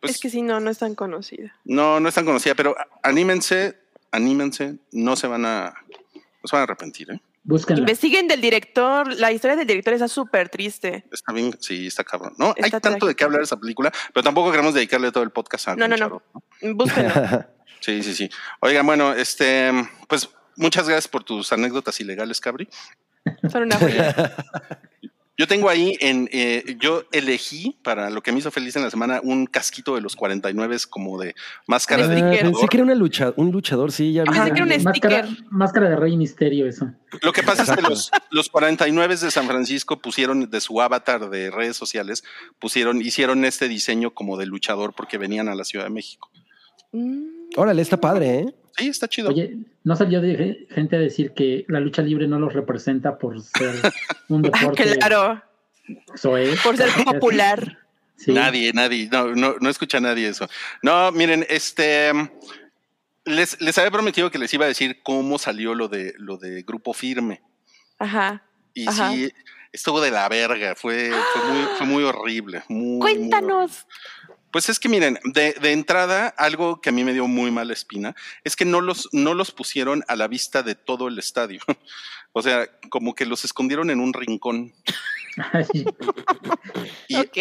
[SPEAKER 2] Pues,
[SPEAKER 4] Es que si no, no es tan conocida.
[SPEAKER 2] No, no es tan conocida, pero anímense, anímense, no se van a, no se van a arrepentir, ¿eh?
[SPEAKER 5] Búsquenla.
[SPEAKER 4] Investiguen del director. La historia del director está súper triste.
[SPEAKER 2] Está bien, sí, está cabrón. No, hay tanto de qué hablar de esa película, pero tampoco queremos dedicarle todo el podcast a
[SPEAKER 4] No, no, no.
[SPEAKER 2] Goncharov,
[SPEAKER 4] Búsquenlo.
[SPEAKER 2] Sí, sí, sí. Oigan, bueno, este, pues muchas gracias por tus anécdotas ilegales, Cabri.
[SPEAKER 4] Son una joya.
[SPEAKER 2] Yo tengo ahí en, eh, yo elegí para lo que me hizo feliz en la semana un casquito de los 49 como de máscara
[SPEAKER 4] Un
[SPEAKER 2] de
[SPEAKER 3] Ah,
[SPEAKER 4] sticker.
[SPEAKER 3] pensé
[SPEAKER 2] luchador.
[SPEAKER 3] que era una lucha, un luchador, sí, ya vi.
[SPEAKER 4] Ajá, que era un
[SPEAKER 5] máscara,
[SPEAKER 4] sticker.
[SPEAKER 5] máscara de Rey Misterio, eso.
[SPEAKER 2] Lo que pasa es que los, los 49 de San Francisco pusieron de su avatar de redes sociales, pusieron, hicieron este diseño como de luchador porque venían a la Ciudad de México.
[SPEAKER 4] Mm.
[SPEAKER 3] Órale, está padre, ¿eh?
[SPEAKER 2] Sí, está chido.
[SPEAKER 5] Oye, ¿no salió de gente a decir que la lucha libre no los representa por ser un
[SPEAKER 4] Ah,
[SPEAKER 5] deporte
[SPEAKER 4] claro.
[SPEAKER 5] soez?
[SPEAKER 4] Por ser popular.
[SPEAKER 5] Sí.
[SPEAKER 2] Nadie, nadie, no, no, no escucha nadie eso. No, miren, este les, les había prometido que les iba a decir cómo salió lo de lo de grupo firme.
[SPEAKER 4] Ajá.
[SPEAKER 2] Y
[SPEAKER 4] Ajá.
[SPEAKER 2] sí, estuvo de la verga, fue, fue, muy, fue muy horrible. muy, muy horrible. Pues es que miren, de, de entrada, algo que a mí me dio muy mala espina es que no los, no los pusieron a la vista de todo el estadio. O sea, como que los escondieron en un rincón. Y
[SPEAKER 4] ok.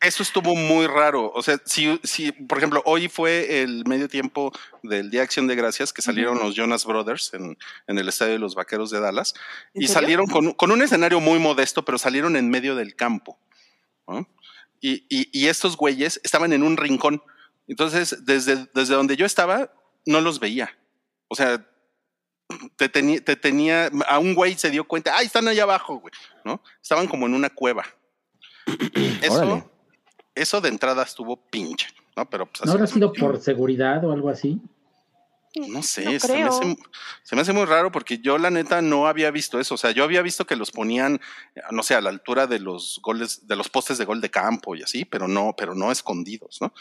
[SPEAKER 2] eso estuvo muy raro. O sea, si, si, por ejemplo, hoy fue el medio tiempo del Día de Acción de Gracias que salieron los Jonas Brothers en, en el estadio de los Vaqueros de Dallas
[SPEAKER 4] ¿En
[SPEAKER 2] y
[SPEAKER 4] serio?
[SPEAKER 2] salieron con, con un escenario muy modesto, pero salieron en medio del campo. ¿no? Y, y- y estos güeyes estaban en un rincón. Entonces, desde, desde donde yo estaba, no los veía. O sea, te, teni- te tenía, a un güey se dio cuenta, ah, están allá abajo, güey, ¿no? Estaban como en una cueva. Eso,
[SPEAKER 3] Órale.
[SPEAKER 2] eso de entrada estuvo pinche, ¿no? Pero pues
[SPEAKER 5] ¿No habrá sido por seguridad o algo así?
[SPEAKER 2] No sé,
[SPEAKER 4] No
[SPEAKER 2] se, me hace, se me hace muy raro porque yo la neta no había visto eso. O sea, yo había visto que los ponían, no sé, a la altura de los goles, de los postes de gol de campo y así, pero no, pero no escondidos, ¿no?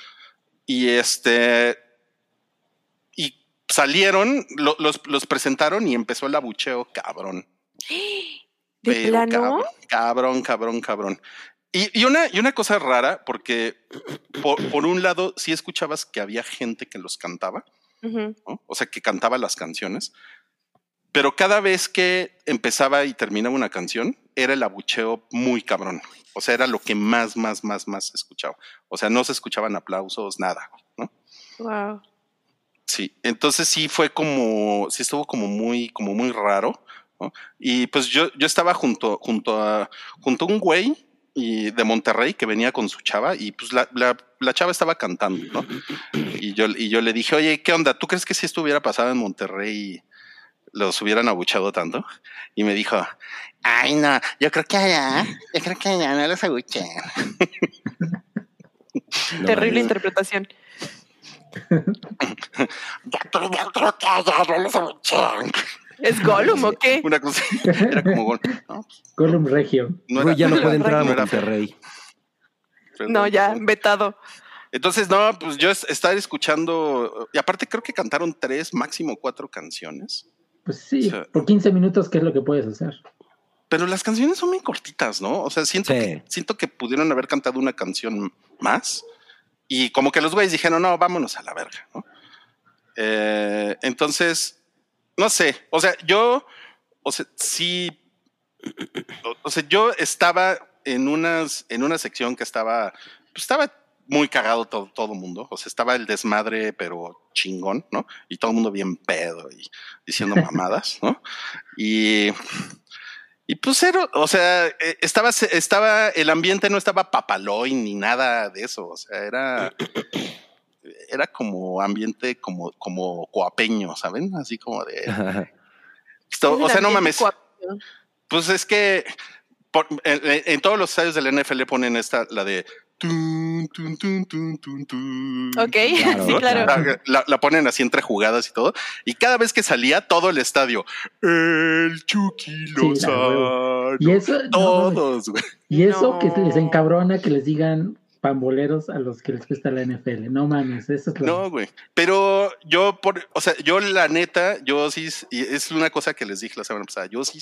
[SPEAKER 2] Y este, y salieron, lo- los, los presentaron y empezó el abucheo cabrón.
[SPEAKER 4] ¿De
[SPEAKER 2] Pero
[SPEAKER 4] plano?
[SPEAKER 2] Cabrón, cabrón, cabrón, cabrón. Y, y una, y una cosa rara, porque por, por un lado sí escuchabas que había gente que los cantaba, O sea, que cantaba las canciones. Pero cada vez que empezaba y terminaba una canción, era el abucheo muy cabrón. O sea, era lo que más, más, más, más se escuchaba. O sea, no se escuchaban aplausos, nada, ¿no?
[SPEAKER 4] Wow.
[SPEAKER 2] Sí, entonces sí fue como, sí estuvo como muy, como muy raro. ¿no? Y pues yo, yo estaba junto, junto a, junto a un güey y de Monterrey que venía con su chava y pues la, la, la chava estaba cantando, ¿no? Y yo, y yo le dije, oye, ¿qué onda? ¿Tú crees que si esto hubiera pasado en Monterrey los hubieran abuchado tanto? Y me dijo, ay no, yo creo que allá, yo creo que allá no los abuchean.
[SPEAKER 3] No
[SPEAKER 4] Terrible interpretación.
[SPEAKER 2] Yo, creo- yo creo que allá no los abuchean.
[SPEAKER 4] ¿Es Gollum o qué?
[SPEAKER 2] Una cosa, era como, gol, ¿no?
[SPEAKER 5] Gollum Regio.
[SPEAKER 2] No
[SPEAKER 3] Güey, ya no
[SPEAKER 4] no
[SPEAKER 3] puede entrar a
[SPEAKER 2] no era
[SPEAKER 3] Monterrey.
[SPEAKER 2] Perdón.
[SPEAKER 4] No, ya, vetado.
[SPEAKER 2] Entonces, no, pues yo es- estar escuchando, y aparte creo que cantaron tres, máximo cuatro canciones,
[SPEAKER 5] Pues sí,
[SPEAKER 2] O sea-
[SPEAKER 5] por 15 minutos, ¿qué es lo que puedes hacer?
[SPEAKER 2] pero las canciones son muy cortitas, ¿no? O sea, siento,
[SPEAKER 3] Sí.
[SPEAKER 2] que, siento que pudieron haber cantado una canción más y como que los güeyes dijeron, no, vámonos a la verga, ¿no? Eh, entonces, no sé, o sea, yo, o sea, sí, o, o sea, yo estaba en unas, en una sección que estaba, pues estaba muy cagado todo, todo mundo, o sea, estaba el desmadre, pero chingón, ¿no? Y todo el mundo bien pedo y diciendo mamadas, ¿no? Y, y pues era, o sea, eh, estaba, estaba, el ambiente no estaba papaloy ni nada de eso, o sea, era, era como ambiente como, como coapeño, ¿saben? Así como de, esto-
[SPEAKER 4] Es
[SPEAKER 2] o sea, no mames, pues es que por- en, en- en todos los estadios del NFL ponen esta, la de. tun, tun, tun, tun, tun, tun.
[SPEAKER 4] Ok,
[SPEAKER 3] Claro,
[SPEAKER 4] sí,
[SPEAKER 2] ¿no?
[SPEAKER 4] claro.
[SPEAKER 2] La, la- la ponen así entre jugadas y todo. Y cada vez que salía, todo el estadio. El Chucky
[SPEAKER 5] Sí. Y eso, no.
[SPEAKER 2] Todos, güey.
[SPEAKER 5] y eso
[SPEAKER 4] No.
[SPEAKER 5] que les encabrona que les digan pamboleros a los que les gusta la NFL. No mames, eso es lo
[SPEAKER 2] No, güey. Pero yo, por, o sea, yo la neta, yo sí, y es una cosa que les dije la semana pasada, yo sí,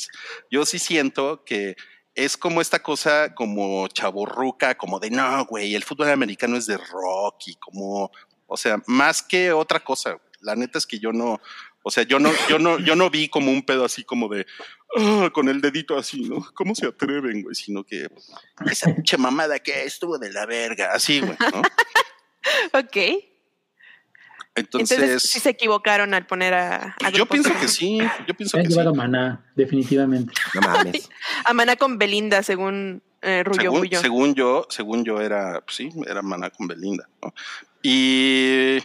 [SPEAKER 2] yo sí siento que es como esta cosa como chaborruca, como de no, güey, el fútbol americano es de rock y como, o sea, más que otra cosa. güey. La neta es que yo no, o sea, yo no, yo no, yo no vi como un pedo así como de "Ah", con el dedito así, ¿no? ¿Cómo se atreven, güey? Sino que esa pinche mamada que estuvo de la verga, así, güey, ¿no?
[SPEAKER 4] Ok.
[SPEAKER 2] Entonces,
[SPEAKER 4] Entonces, sí se equivocaron al poner a, a
[SPEAKER 2] pues yo pienso que sí, yo pienso
[SPEAKER 5] Se han
[SPEAKER 2] que sí.
[SPEAKER 5] llevado a Maná, definitivamente.
[SPEAKER 3] No mames.
[SPEAKER 4] a Maná con Belinda, según eh, Rullo
[SPEAKER 2] según,
[SPEAKER 4] Bullo.
[SPEAKER 2] según yo, según yo era, pues sí, era Maná con Belinda. ¿no? Y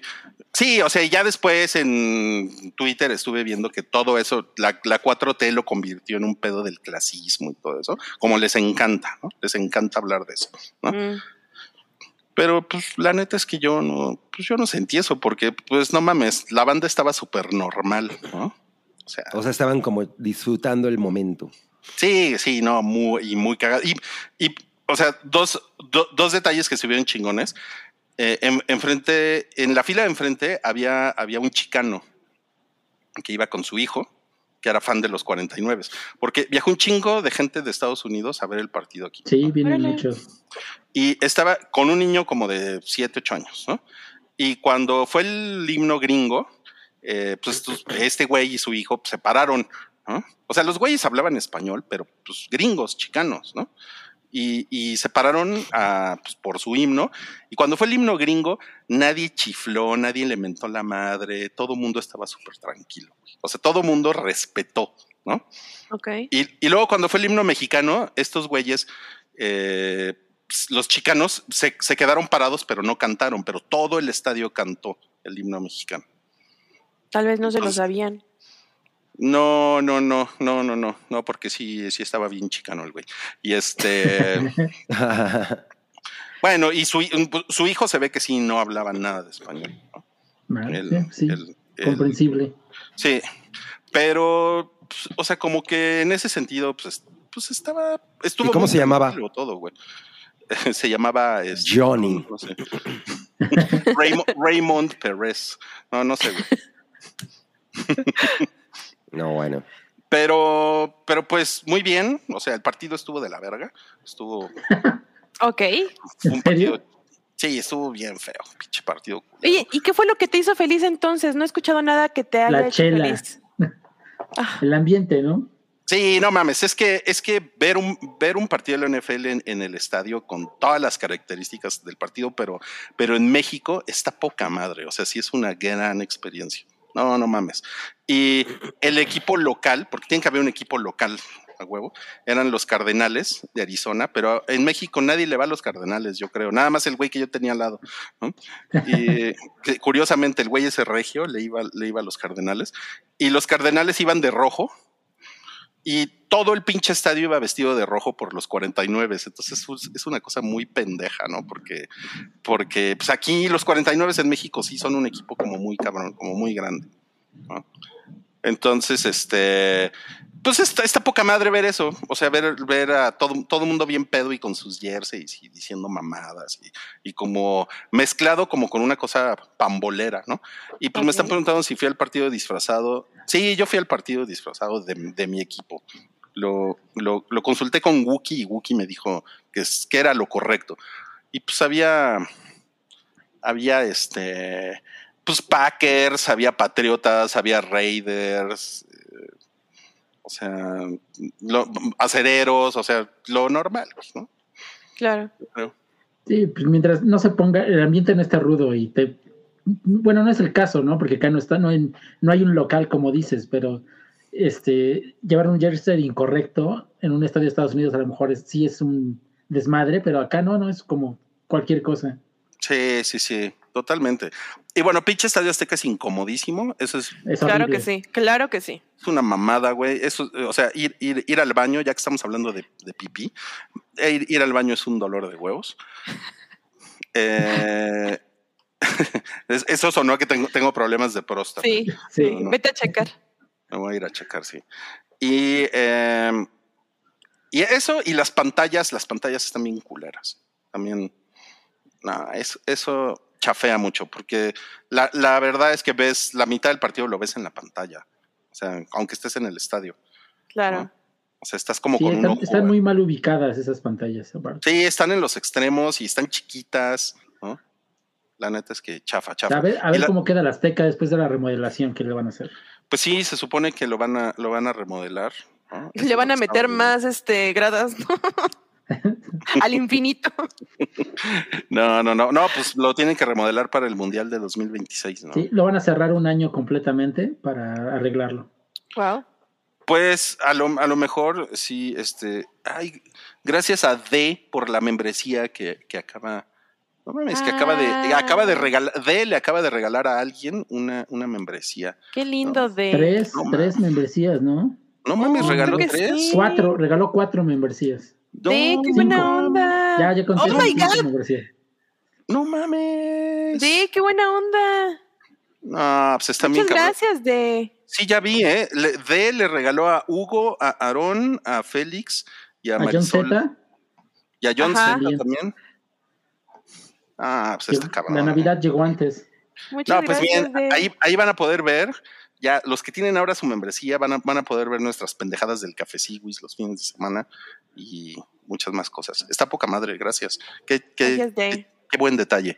[SPEAKER 2] sí, o sea, ya después en Twitter estuve viendo que todo eso, la, la 4T lo convirtió en un pedo del clasismo y todo eso, como les encanta, ¿no? Les encanta hablar de eso, ¿no?
[SPEAKER 4] Mm.
[SPEAKER 2] Pero pues la neta es que yo no, pues yo no sentí eso, porque pues no mames, la banda estaba súper normal, ¿no? O sea,
[SPEAKER 3] O sea, estaban como disfrutando el momento.
[SPEAKER 2] Sí, sí, no, muy, y muy cagado. Y, y, o sea, dos, do- dos detalles que se vieron chingones. Eh, en, enfrente, en la fila de enfrente había, había un chicano que iba con su hijo, que era fan de los 49, porque viajó un chingo de gente de Estados Unidos a ver el partido aquí.
[SPEAKER 5] Sí, vienen
[SPEAKER 4] Órale.
[SPEAKER 5] muchos.
[SPEAKER 2] Y estaba con un niño como de 7, 8 años, ¿no? Y cuando fue el himno gringo, eh, pues estos- este güey y su hijo pues, se pararon, ¿no? O sea, los güeyes hablaban español, pero pues gringos, chicanos, ¿no? Y, y se pararon a, pues, por su himno. Y cuando fue el himno gringo, nadie chifló, nadie le mentó la madre, todo el mundo estaba súper tranquilo. O sea, todo el mundo respetó, ¿no?
[SPEAKER 4] Ok.
[SPEAKER 2] Y, y luego cuando fue el himno mexicano, estos güeyes, eh, pues, los chicanos, se, se quedaron parados, pero no cantaron, pero todo el estadio cantó el himno mexicano.
[SPEAKER 4] Tal vez no se lo
[SPEAKER 2] Entonces-
[SPEAKER 4] sabían.
[SPEAKER 2] No, no, no, no, no, no, no, porque sí, sí estaba bien chicano el güey. Y este, bueno, y su, su hijo se ve que sí no hablaba nada de español. ¿no?
[SPEAKER 5] Vale,
[SPEAKER 2] El-
[SPEAKER 5] sí,
[SPEAKER 2] el- el-
[SPEAKER 5] comprensible.
[SPEAKER 2] Sí, pero, pues, o sea, como que en ese sentido, pues, pues estaba, estuvo.
[SPEAKER 3] ¿Y cómo se llamaba?
[SPEAKER 2] Todo, güey. se llamaba este,
[SPEAKER 3] Johnny.
[SPEAKER 2] no, no sé. Raymond, Raymond Pérez. No, no sé, güey.
[SPEAKER 3] no, bueno.
[SPEAKER 2] Pero, pero pues muy bien. O sea, el partido estuvo de la verga. Estuvo
[SPEAKER 4] Ok.
[SPEAKER 2] un partido. Sí, estuvo bien feo, pinche partido.
[SPEAKER 4] Oye, ¿y qué fue lo que te hizo feliz entonces? No he escuchado nada que te haya
[SPEAKER 5] La
[SPEAKER 4] hecho
[SPEAKER 5] chela.
[SPEAKER 4] feliz. Ah,
[SPEAKER 5] El ambiente, ¿no?
[SPEAKER 2] Sí, no mames, es que, es que ver un, ver un partido de la NFL en, en el estadio con todas las características del partido, pero, pero en México está poca madre, o sea, sí es una gran experiencia. No, no mames. Y el equipo local, porque tiene que haber un equipo local a huevo, eran los Cardenales de Arizona, pero en México nadie le va a los Cardenales, yo creo. Nada más el güey que yo tenía al lado. ¿no? Y que, curiosamente el güey ese regio le iba, le iba a los Cardenales y los Cardenales iban de rojo y todo el pinche estadio iba vestido de rojo por los 49. Entonces es- una cosa muy pendeja, ¿no? Porque, porque pues aquí los 49 en México sí son un equipo como muy cabrón, como muy grande. Entonces, este, pues está, está poca madre ver eso. O sea, ver, ver a todo, todo mundo bien pedo y con sus jerseys y diciendo mamadas y, y como mezclado como con una cosa pambolera, ¿no? Y pues me están preguntando si fui al partido disfrazado. Sí, yo fui al partido disfrazado de, de mi equipo. Lo, lo, lo consulté con Wookie y Wookie me dijo que, es, que era lo correcto. Y pues había, había este, pues Packers, había Patriotas, había Raiders, o sea, lo- acereros, o sea, lo normal, pues, ¿no?
[SPEAKER 4] claro.
[SPEAKER 5] Sí, pues mientras no se ponga, el ambiente no esté rudo y te. Bueno, no es el caso, ¿no? Porque acá no está, no hay, no hay un local como dices, pero este llevar un jersey incorrecto en un estadio de Estados Unidos a lo mejor es- sí es un desmadre, pero acá no, no es como cualquier cosa.
[SPEAKER 2] Sí, sí, sí, totalmente. Y bueno, pinche Estadio Azteca es incomodísimo, eso es,
[SPEAKER 5] Es
[SPEAKER 4] Claro que sí, claro que sí.
[SPEAKER 2] es una mamada, güey. Eso, eh, o sea, ir, ir, ir al baño, ya que estamos hablando de, de pipí, eh, ir, ir al baño es un dolor de huevos. Eh, es- eso sonó que tengo, tengo problemas de próstata.
[SPEAKER 4] Sí,
[SPEAKER 5] Sí.
[SPEAKER 4] Vete a checar.
[SPEAKER 2] Me voy a ir a checar, sí. Y, eh, y eso, y las pantallas, las pantallas están bien culeras. También, no, es- eso chafea mucho, porque la, la verdad es que ves, la mitad del partido lo ves en la pantalla. O sea, aunque estés en el estadio.
[SPEAKER 4] Claro.
[SPEAKER 2] ¿no? O sea, estás como
[SPEAKER 5] Sí,
[SPEAKER 2] con un
[SPEAKER 5] están,
[SPEAKER 2] ojo,
[SPEAKER 5] están muy mal ubicadas esas pantallas. aparte.
[SPEAKER 2] Sí, están en los extremos y están chiquitas, ¿no? La neta es que chafa, chafa.
[SPEAKER 5] A ver, a ver
[SPEAKER 2] la-
[SPEAKER 5] cómo queda la Azteca después de la remodelación que le van a hacer.
[SPEAKER 2] Pues sí, se supone que lo van a, lo van a remodelar.
[SPEAKER 4] Le van a meter más este gradas ¿no? al infinito.
[SPEAKER 2] No, no, no, no, pues lo tienen que remodelar para el Mundial de 2026, ¿no?
[SPEAKER 5] Sí, lo van a cerrar un año completamente para arreglarlo.
[SPEAKER 4] Wow.
[SPEAKER 2] Pues a lo, a lo mejor sí, este, ay, gracias a D por la membresía que, que acaba, no mames, que acaba de,
[SPEAKER 4] Ah.
[SPEAKER 2] acaba de regalar, D le acaba de regalar a alguien una, una membresía.
[SPEAKER 4] Qué lindo de.
[SPEAKER 5] Tres,
[SPEAKER 2] no
[SPEAKER 5] tres membresías, ¿no?
[SPEAKER 2] No mames,
[SPEAKER 4] Oh,
[SPEAKER 2] regaló tres.
[SPEAKER 4] sí.
[SPEAKER 5] Cuatro, regaló cuatro membresías.
[SPEAKER 4] De, qué buena
[SPEAKER 5] cinco.
[SPEAKER 4] onda.
[SPEAKER 5] Ya, ya conté
[SPEAKER 4] oh my god.
[SPEAKER 2] no mames.
[SPEAKER 4] De, qué buena onda.
[SPEAKER 2] No, pues está bien
[SPEAKER 4] Muchas gracias, de.
[SPEAKER 2] Sí, ya vi, ¿eh? Le- D le regaló a Hugo, a Aarón, a Félix y a,
[SPEAKER 5] A John
[SPEAKER 2] Marisol.
[SPEAKER 5] Z,
[SPEAKER 2] Y a John. Zeta también. Ah, pues está cabrón.
[SPEAKER 5] la Navidad llegó antes.
[SPEAKER 4] Muchas
[SPEAKER 2] No, pues
[SPEAKER 4] gracias,
[SPEAKER 2] bien,
[SPEAKER 4] de.
[SPEAKER 2] ahí, ahí van a poder ver, ya los que tienen ahora su membresía van a, van a poder ver nuestras pendejadas del Café Siguis los fines de semana y muchas más cosas. Está poca madre, gracias. Qué, qué,
[SPEAKER 4] Gracias,
[SPEAKER 2] qué- qué buen detalle.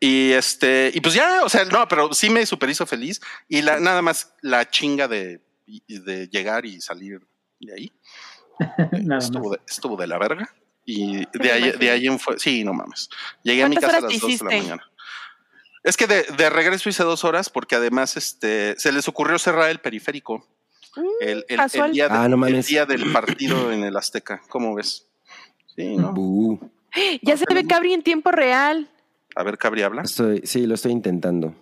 [SPEAKER 2] Y este, y pues ya, o sea, no, pero sí me super hizo feliz. Y la, nada más la chinga de, de llegar y salir de ahí.
[SPEAKER 5] Nada más.
[SPEAKER 2] estuvo, de, estuvo de la verga. Y
[SPEAKER 4] me
[SPEAKER 2] de ahí, de ahí en fue, sí, no mames. Llegué a mi
[SPEAKER 4] ¿Cuántas
[SPEAKER 2] casa a las
[SPEAKER 4] te
[SPEAKER 2] 2 de la mañana. Es que de, de regreso hice dos horas porque además este, se les ocurrió cerrar el periférico el, el- día, de-
[SPEAKER 3] Ah, no
[SPEAKER 2] el día del partido en el Azteca. ¿Cómo ves? Sí, ¿no?
[SPEAKER 3] Buh.
[SPEAKER 4] Ya se ve Cabri en tiempo real.
[SPEAKER 2] A ver, Cabri habla.
[SPEAKER 3] Estoy, sí, lo estoy intentando.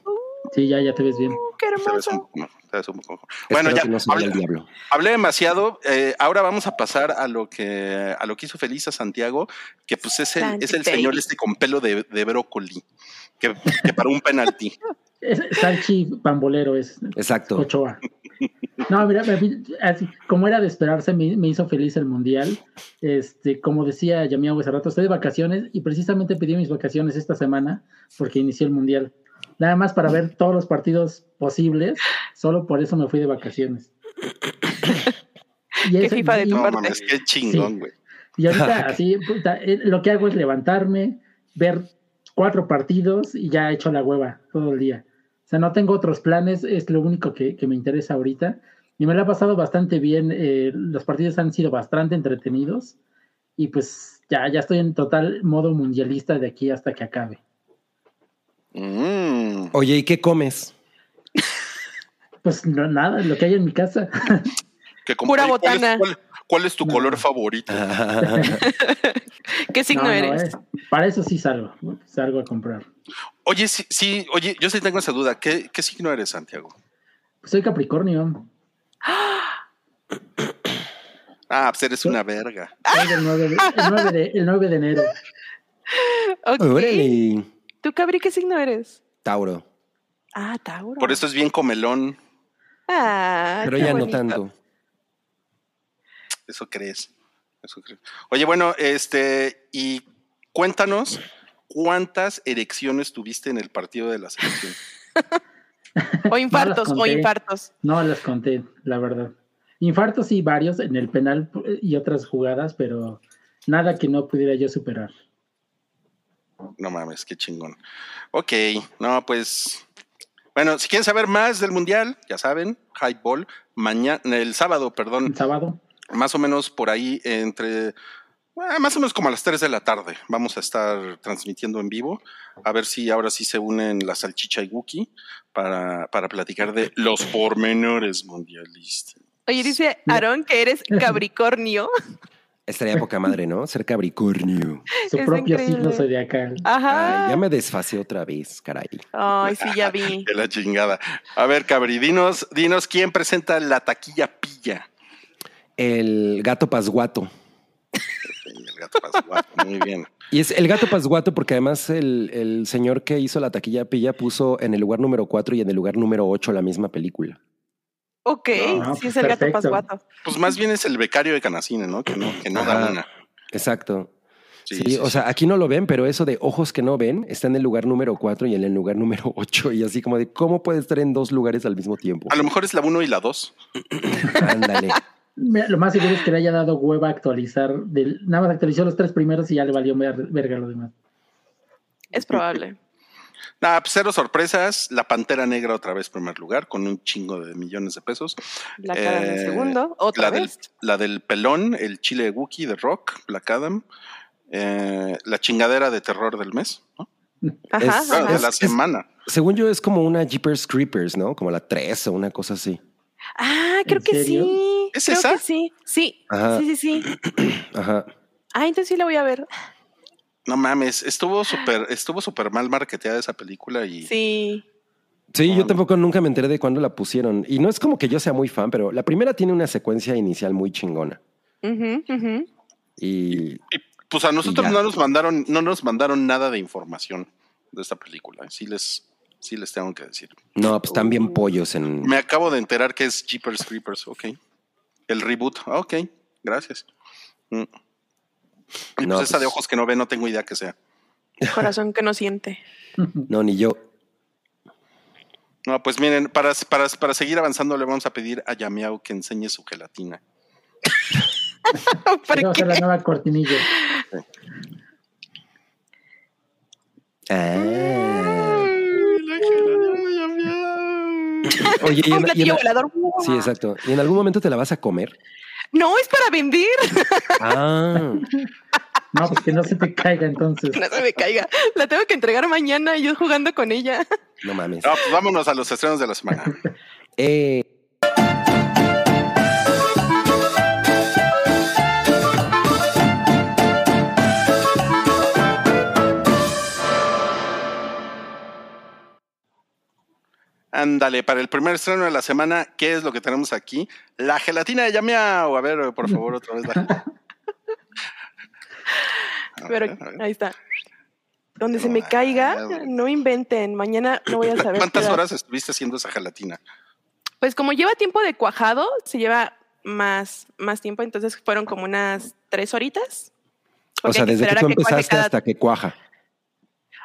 [SPEAKER 5] Sí, ya, ya te ves bien.
[SPEAKER 4] Uh, qué
[SPEAKER 2] Te ves un
[SPEAKER 4] hermoso.
[SPEAKER 2] poco mejor, te ves un poco mejor. Bueno,
[SPEAKER 3] Espero
[SPEAKER 2] ya
[SPEAKER 3] no
[SPEAKER 2] hablé,
[SPEAKER 3] el diablo.
[SPEAKER 2] hablé demasiado. eh, ahora vamos a pasar a lo que a lo que hizo feliz a Santiago, que pues es el,
[SPEAKER 4] Santi
[SPEAKER 2] es el señor este con pelo de, de brócoli, que, que para un penalti.
[SPEAKER 5] Es Salchi Pambolero es
[SPEAKER 3] Exacto.
[SPEAKER 5] Ochoa. No, mira, me- así, como era de esperarse, me, me hizo feliz el mundial. Este, como decía Yamiago hace rato, estoy de vacaciones y precisamente pedí mis vacaciones esta semana porque inició el mundial. Nada más para ver todos los partidos posibles, solo por eso me fui de vacaciones. Y
[SPEAKER 4] Qué FIFA de tu
[SPEAKER 2] No
[SPEAKER 4] parte.
[SPEAKER 2] mames, qué chingón, güey.
[SPEAKER 5] y ahorita así, puta, eh, lo que hago es levantarme, ver cuatro partidos y ya he hecho la hueva todo el día. O sea, no tengo otros planes, es lo único que, que me interesa ahorita. Y me lo ha pasado bastante bien. eh, los partidos han sido bastante entretenidos. Y pues ya, ya estoy en total modo mundialista de aquí hasta que acabe.
[SPEAKER 2] Mm.
[SPEAKER 3] Oye, ¿y qué comes?
[SPEAKER 5] Pues no, nada, lo que hay en mi casa.
[SPEAKER 2] Que
[SPEAKER 4] Pura
[SPEAKER 2] Oye, ¿cuál es-
[SPEAKER 4] botana.
[SPEAKER 2] ¿Cuál, cuál es tu
[SPEAKER 5] No.
[SPEAKER 2] color favorito?
[SPEAKER 4] ¿Qué signo
[SPEAKER 5] No, no,
[SPEAKER 4] eres?
[SPEAKER 5] eh, para eso sí salgo, salgo a comprar.
[SPEAKER 2] Oye, sí, sí, oye, yo sí tengo esa duda. ¿Qué, qué signo eres, Santiago?
[SPEAKER 5] Pues soy Capricornio.
[SPEAKER 2] Ah, pues eres una verga.
[SPEAKER 5] Soy del 9 de, el, 9 de, el 9 de enero.
[SPEAKER 4] Ok.
[SPEAKER 3] Órale.
[SPEAKER 4] ¿Tú, Cabri, qué signo eres?
[SPEAKER 3] Tauro.
[SPEAKER 4] Ah, Tauro.
[SPEAKER 2] Por eso es bien comelón.
[SPEAKER 4] Ah,
[SPEAKER 3] Pero ya no tanto.
[SPEAKER 2] Eso crees. Eso crees. Oye, bueno, este, y cuéntanos cuántas erecciones tuviste en el partido de la selección.
[SPEAKER 4] O infartos, o infartos.
[SPEAKER 5] No las conté, la verdad. Infartos sí, varios en el penal y otras jugadas, pero nada que no pudiera yo superar.
[SPEAKER 2] No mames, qué chingón. Ok, no, pues. Bueno, si quieren saber más del mundial, ya saben, Highball, mañana, el sábado, perdón,
[SPEAKER 5] El sábado.
[SPEAKER 2] Más o menos por ahí entre, ah, más o menos como a las 3 de la tarde, vamos a estar transmitiendo en vivo, a ver si ahora sí se unen la salchicha y Wookie para, para platicar de los pormenores mundialistas.
[SPEAKER 4] Oye, dice Aarón que eres Capricornio.
[SPEAKER 3] Estaría poca madre, ¿no? Ser Capricornio.
[SPEAKER 5] Su
[SPEAKER 4] Es
[SPEAKER 5] propio
[SPEAKER 4] increíble.
[SPEAKER 5] signo zodiacal.
[SPEAKER 4] Ajá.
[SPEAKER 3] Ay, ya me desfasé otra vez, caray.
[SPEAKER 4] Ay, sí, ya vi.
[SPEAKER 2] De la chingada. A ver, Cabri, dinos, dinos quién presenta la taquilla pilla.
[SPEAKER 3] El gato pasguato.
[SPEAKER 2] El gato pasguato, muy bien.
[SPEAKER 3] Y es el gato pasguato porque además el, el señor que hizo la taquilla pilla puso en el lugar número 4 y en el lugar número 8 la misma película.
[SPEAKER 4] Ok,
[SPEAKER 5] Ah,
[SPEAKER 4] sí es
[SPEAKER 5] pues
[SPEAKER 4] el gato
[SPEAKER 5] perfecto.
[SPEAKER 4] pasguato.
[SPEAKER 2] Pues más bien es el becario de Canacine, ¿no? Que no, que no da una.
[SPEAKER 3] Exacto.
[SPEAKER 2] Sí,
[SPEAKER 3] Sí,
[SPEAKER 2] sí,
[SPEAKER 3] o sea, aquí no lo ven, pero eso de ojos que no ven está en el lugar número 4 y en el lugar número 8 y así como de cómo puede estar en dos lugares al mismo tiempo.
[SPEAKER 2] A lo mejor es la 1 y la 2.
[SPEAKER 3] Ándale.
[SPEAKER 5] Mira, lo más seguro es que le haya dado hueva actualizar. Del, nada más actualizó los tres primeros y ya le valió ver- verga lo demás.
[SPEAKER 4] Es probable.
[SPEAKER 2] Nada, pues cero sorpresas. La Pantera Negra otra vez primer lugar con un chingo de millones de pesos.
[SPEAKER 4] La cara del
[SPEAKER 2] Eh,
[SPEAKER 4] segundo, otra
[SPEAKER 2] la del,
[SPEAKER 4] vez.
[SPEAKER 2] la del pelón, el chile Wookie de Rock, Black Adam. eh, la chingadera de terror del mes, ¿no?
[SPEAKER 4] Ajá,
[SPEAKER 3] es-
[SPEAKER 4] ajá.
[SPEAKER 2] de la
[SPEAKER 3] es-
[SPEAKER 2] semana.
[SPEAKER 3] Según yo es como una Jeepers Creepers, ¿no? Como la 3 o una cosa así.
[SPEAKER 4] Ah, creo
[SPEAKER 5] ¿En
[SPEAKER 4] que
[SPEAKER 5] serio?
[SPEAKER 4] sí.
[SPEAKER 2] ¿Es
[SPEAKER 4] creo
[SPEAKER 2] esa?
[SPEAKER 4] que sí. Sí,
[SPEAKER 3] Ajá.
[SPEAKER 4] sí, sí, sí.
[SPEAKER 3] Ajá.
[SPEAKER 4] Ah, entonces sí la voy a ver.
[SPEAKER 2] No mames, estuvo súper, estuvo súper mal marketeada esa película y
[SPEAKER 4] Sí.
[SPEAKER 3] Sí,
[SPEAKER 2] Ah,
[SPEAKER 3] yo tampoco nunca me enteré de cuándo la pusieron. Y no es como que yo sea muy fan, pero la primera tiene una secuencia inicial muy chingona.
[SPEAKER 4] Ujú, ujú.
[SPEAKER 3] Y
[SPEAKER 2] Y, pues a nosotros no nos mandaron, no nos mandaron nada de información de esta película. Sí les, sí les tengo que decir.
[SPEAKER 3] no, pues están bien pollos en.
[SPEAKER 2] Me acabo de enterar que es Jeepers Creepers, ok. El reboot, ah, ok, gracias. Mm. Y
[SPEAKER 3] No,
[SPEAKER 2] pues esa de
[SPEAKER 3] pues-
[SPEAKER 2] ojos que no ve, no tengo idea que sea.
[SPEAKER 4] Corazón que no siente.
[SPEAKER 3] No, ni yo.
[SPEAKER 2] No, pues miren, para, para, para seguir avanzando le vamos a pedir a Yamiao que enseñe su gelatina.
[SPEAKER 4] ¿Por
[SPEAKER 5] ser la
[SPEAKER 4] qué?
[SPEAKER 5] nueva cortinilla.
[SPEAKER 3] Ah. Oye, y
[SPEAKER 4] Un
[SPEAKER 3] en, y en-
[SPEAKER 4] volador.
[SPEAKER 3] sí, exacto. ¿Y en algún momento te la vas a comer?
[SPEAKER 4] No, es para vender.
[SPEAKER 3] Ah,
[SPEAKER 5] No, pues que no se te caiga entonces.
[SPEAKER 4] Que no se me caiga. La tengo que entregar mañana yo jugando con ella.
[SPEAKER 3] no mames.
[SPEAKER 2] No, pues vámonos a los estrenos de la semana.
[SPEAKER 3] Eh,
[SPEAKER 2] Ándale, para el primer estreno de la semana, ¿qué es lo que tenemos aquí? La gelatina de Yamiao. A ver, por favor, otra vez. la-
[SPEAKER 4] Pero
[SPEAKER 2] ver,
[SPEAKER 4] ahí está. Donde se me caiga, no inventen. Mañana no voy a saber.
[SPEAKER 2] ¿Cuántas horas estuviste haciendo esa gelatina?
[SPEAKER 4] Pues como lleva tiempo de cuajado, se lleva más, más tiempo, entonces fueron como unas tres horitas.
[SPEAKER 3] o sea, desde que tú
[SPEAKER 4] que
[SPEAKER 3] empezaste
[SPEAKER 4] cada-
[SPEAKER 3] hasta que cuaja.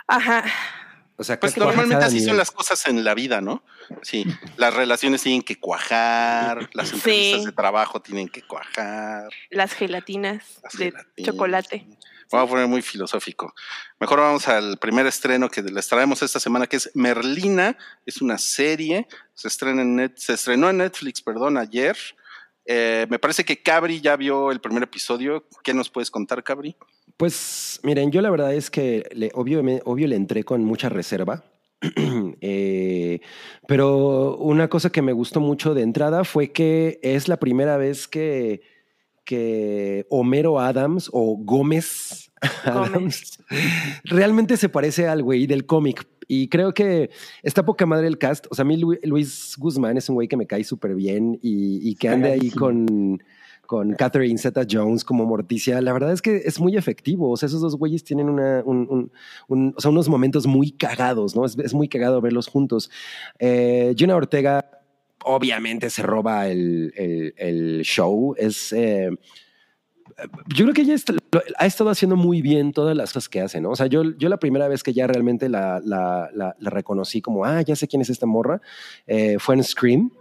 [SPEAKER 4] Ajá.
[SPEAKER 3] O sea,
[SPEAKER 2] Pues normalmente así son las cosas en la vida, ¿no? Sí, las relaciones tienen que cuajar, las entrevistas
[SPEAKER 4] Sí.
[SPEAKER 2] de trabajo tienen que cuajar.
[SPEAKER 4] Las gelatinas
[SPEAKER 2] las
[SPEAKER 4] de
[SPEAKER 2] gelatinas.
[SPEAKER 4] chocolate.
[SPEAKER 2] voy a poner muy filosófico. Mejor vamos al primer estreno que les traemos esta semana, que es Merlina. Es una serie. Se, estrena en net, se estrenó en Netflix, perdón, ayer. Eh, me parece que Cabri ya vio el primer episodio. ¿Qué nos puedes contar, Cabri?
[SPEAKER 3] Pues miren, yo la verdad es que le, obvio, me- obvio le entré con mucha reserva. Eh, pero una cosa que me gustó mucho de entrada fue que es la primera vez que, que Homero Adams o Gómez Adams realmente se parece al güey del cómic. Y creo que está poca madre el cast. O sea, a mí Lu- Luis Guzmán es un güey que me cae súper bien y, y que ande ahí con, con Catherine Zeta Jones como Morticia. La verdad es que es muy efectivo. O sea, esos dos güeyes tienen un- o sea, unos momentos muy cagados, ¿no? Es, muy cagado verlos juntos. Eh, Gina Ortega obviamente se roba el, show. Es... eh, yo creo que ella ha estado haciendo muy bien todas las cosas que hace, ¿no? O sea, yo, yo la primera vez que ya realmente la reconocí como, ah, ya sé quién es esta morra, eh, fue en Scream.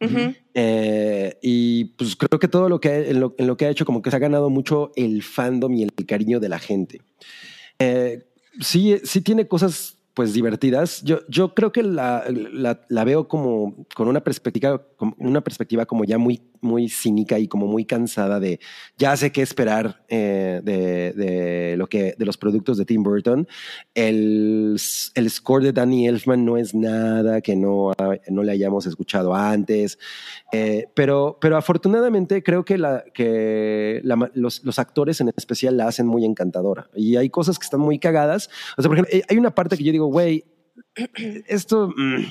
[SPEAKER 3] Eh, y pues creo que todo lo que, en lo, en lo que ha hecho, como que se ha ganado mucho el fandom y el cariño de la gente. Eh, sí, sí tiene cosas pues divertidas. Yo, yo creo que la, la, la veo como con una perspectiva, como una perspectiva como ya muy, muy cínica y como muy cansada de ya sé qué esperar eh, de, de lo que de los productos de Tim Burton. El, el score de Danny Elfman no es nada que no, no le hayamos escuchado antes. Eh, pero, pero afortunadamente creo que, la, que los, los actores en especial la hacen muy encantadora. Y hay cosas que están muy cagadas. O sea, por ejemplo, eh, hay una parte que yo digo, güey, esto mm,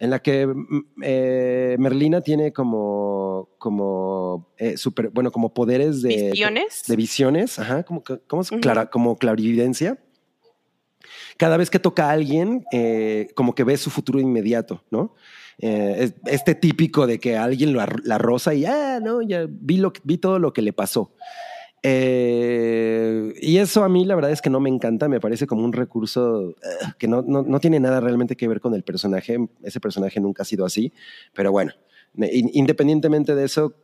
[SPEAKER 3] en la que mm, eh, Merlina tiene como, como eh, super, bueno, como poderes de,
[SPEAKER 4] ¿Visiones?
[SPEAKER 3] de visiones, ajá, como, como clarividencia. Cada vez que toca a alguien, eh, como que ve su futuro inmediato, ¿no? Es- este típico de que alguien lo la rosa y, ah, no, ya vi, lo, vi todo lo que le pasó. Eh, y eso a mí la verdad es que no me encanta, me parece como un recurso eh, que no, no, no tiene nada realmente que ver con el personaje. Ese personaje nunca ha sido así, pero bueno, independientemente de eso,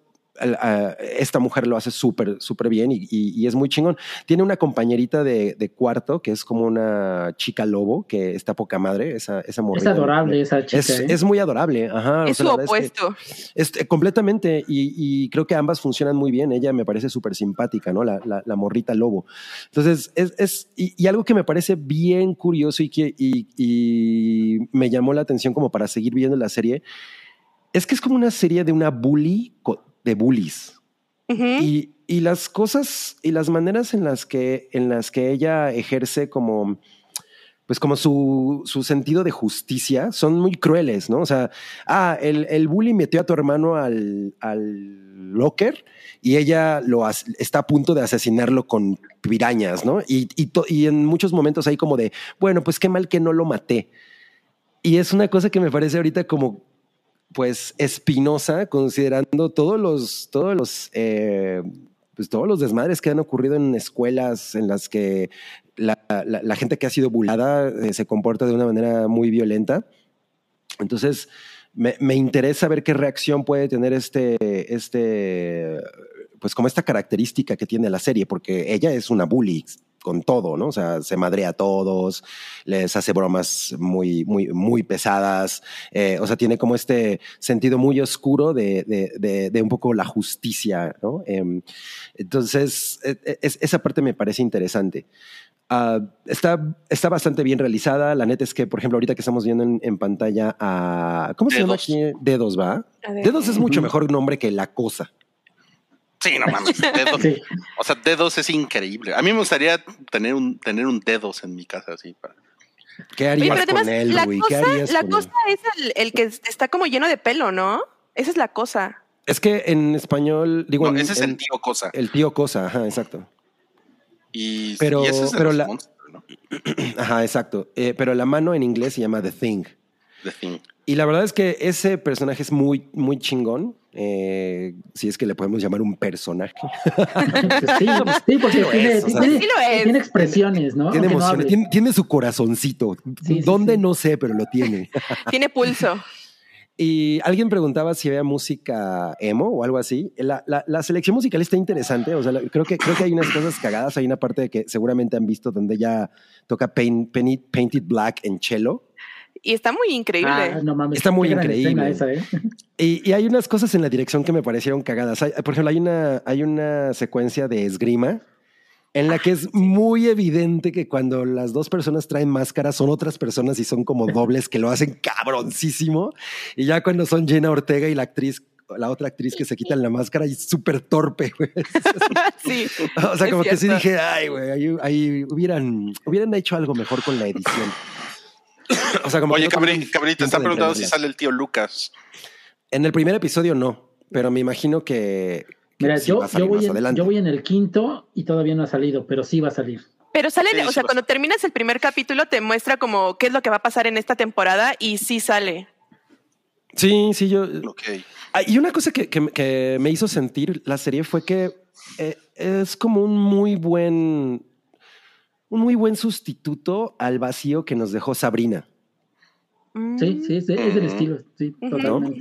[SPEAKER 3] esta mujer lo hace súper, súper bien y, y- y es muy chingón. Tiene una compañerita de, de cuarto que es como una chica lobo que está poca madre, esa, esa
[SPEAKER 5] Es adorable esa chica.
[SPEAKER 3] Es,
[SPEAKER 5] ¿eh?
[SPEAKER 3] es muy adorable, ajá. o
[SPEAKER 4] Es
[SPEAKER 3] sea,
[SPEAKER 4] su
[SPEAKER 3] verdad es que-
[SPEAKER 4] opuesto.
[SPEAKER 3] este, completamente, y, y creo que ambas funcionan muy bien. Ella me parece súper simpática, ¿no? La, la, la morrita lobo. Entonces, es, es y, y algo que me parece bien curioso y que y, y me llamó la atención como para seguir viendo la serie, es que es como una serie de una bully de bullies. Y, y las cosas y las maneras en las que, en las que ella ejerce como, pues como su, su sentido de justicia son muy crueles, ¿no? O sea, ah, el, el bully metió a tu hermano al, al locker y ella lo as- está a punto de asesinarlo con pirañas, ¿no? Y, y, to- y en muchos momentos hay como de, bueno, pues qué mal que no lo maté. Y es una cosa que me parece ahorita como pues espinosa, considerando todos los, todos los, eh, pues todos los desmadres que han ocurrido en escuelas en las que la, gente que ha sido bulada eh, se comporta de una manera muy violenta. Entonces, me, me interesa ver qué reacción puede tener este, este, pues como esta característica que tiene la serie, porque ella es una bully con todo, ¿no? O sea, se madrea a todos, les hace bromas muy, muy, muy pesadas. eh, o sea, tiene como este sentido muy oscuro de, de, de- de un poco la justicia, ¿no? Em, entonces, e- e- es- esa parte me parece interesante. Ah, está, está bastante bien realizada. La neta es que, por ejemplo, ahorita que estamos viendo en, en pantalla a. ¿Cómo se llama
[SPEAKER 2] Dedos.
[SPEAKER 3] aquí? Dedos, ¿va? Dedos es mucho mejor nombre que La Cosa.
[SPEAKER 2] Sí, no mames. Dedos,
[SPEAKER 5] Sí.
[SPEAKER 2] O sea, dedos es increíble. A mí me gustaría tener un, tener un dedos en mi casa así. para-
[SPEAKER 3] ¿Qué
[SPEAKER 4] Oye,
[SPEAKER 3] harías
[SPEAKER 4] pero
[SPEAKER 3] con él,
[SPEAKER 4] la cosa,
[SPEAKER 3] harías
[SPEAKER 4] la
[SPEAKER 3] con
[SPEAKER 4] cosa
[SPEAKER 3] él?
[SPEAKER 4] es el, el que está como lleno de pelo, ¿no? Esa es la cosa.
[SPEAKER 3] Es que en español, digo,
[SPEAKER 2] No,
[SPEAKER 3] en-
[SPEAKER 2] ese es
[SPEAKER 3] en-
[SPEAKER 2] el tío cosa.
[SPEAKER 3] el tío Cosa, ajá, exacto.
[SPEAKER 2] Y,
[SPEAKER 3] Pero-
[SPEAKER 2] y ese es de
[SPEAKER 3] pero la-
[SPEAKER 2] monstruos, ¿no?
[SPEAKER 3] Ajá, exacto. Eh, pero la mano en inglés se llama The Thing.
[SPEAKER 2] The Thing.
[SPEAKER 3] Y la verdad es que ese personaje es muy, muy chingón. Eh, si es que le podemos llamar un personaje.
[SPEAKER 5] Sí, sí, porque
[SPEAKER 3] lo
[SPEAKER 5] tiene,
[SPEAKER 3] es, o sea,
[SPEAKER 5] tiene-
[SPEAKER 4] sí lo es.
[SPEAKER 5] tiene expresiones, ¿no?
[SPEAKER 3] tiene
[SPEAKER 5] no
[SPEAKER 3] emociones, tiene, tiene su corazoncito.
[SPEAKER 5] Sí,
[SPEAKER 3] ¿Dónde?
[SPEAKER 5] sí.
[SPEAKER 3] No sé, pero lo tiene.
[SPEAKER 4] Tiene pulso.
[SPEAKER 3] Y alguien preguntaba si había música emo o algo así. La, la- la selección musical está interesante. O sea, la- creo que, creo que hay unas cosas cagadas. Hay una parte que seguramente han visto donde ella toca Paint- Painted, Painted Black en cello.
[SPEAKER 4] Y está muy increíble.
[SPEAKER 5] Ah, no mames.
[SPEAKER 3] Está muy increíble.
[SPEAKER 5] esa, ¿eh?
[SPEAKER 3] Y, y hay unas cosas en la dirección que me parecieron cagadas. Hay- por ejemplo, hay una, hay una secuencia de esgrima en la que es muy evidente que cuando las dos personas traen máscaras son otras personas y son como dobles que lo hacen cabroncísimo. Y ya cuando son Jenna Ortega y la actriz, la otra actriz que se quitan la máscara y súper torpe, güey.
[SPEAKER 4] sí.
[SPEAKER 3] O sea,
[SPEAKER 4] Es
[SPEAKER 3] como que sí
[SPEAKER 4] cierto.
[SPEAKER 3] dije, ay, güey, ahí, ahí hubieran, hubieran hecho algo mejor con la edición. O sea, como
[SPEAKER 2] Oye, Cabri, Cabri, te están preguntando si sale el tío Lucas.
[SPEAKER 3] En el primer episodio no, pero me imagino que, que
[SPEAKER 5] Mira,
[SPEAKER 3] sí
[SPEAKER 5] yo,
[SPEAKER 3] va a salir
[SPEAKER 5] yo, voy
[SPEAKER 3] más
[SPEAKER 5] en,
[SPEAKER 3] adelante.
[SPEAKER 5] yo voy en el quinto y todavía no ha salido, pero sí va a salir.
[SPEAKER 4] Pero sale,
[SPEAKER 2] Sí,
[SPEAKER 4] o sea, cuando terminas el primer capítulo te muestra como qué es lo que va a pasar en esta temporada y sí sale.
[SPEAKER 3] Sí, sí, yo.
[SPEAKER 2] Ok.
[SPEAKER 3] Ah, y una cosa que, que- que me hizo sentir la serie fue que eh, es como un muy buen, un muy buen sustituto al vacío que nos dejó Sabrina.
[SPEAKER 5] Sí, sí, es, de- es del
[SPEAKER 2] Ujú.
[SPEAKER 5] estilo, sí, totalmente.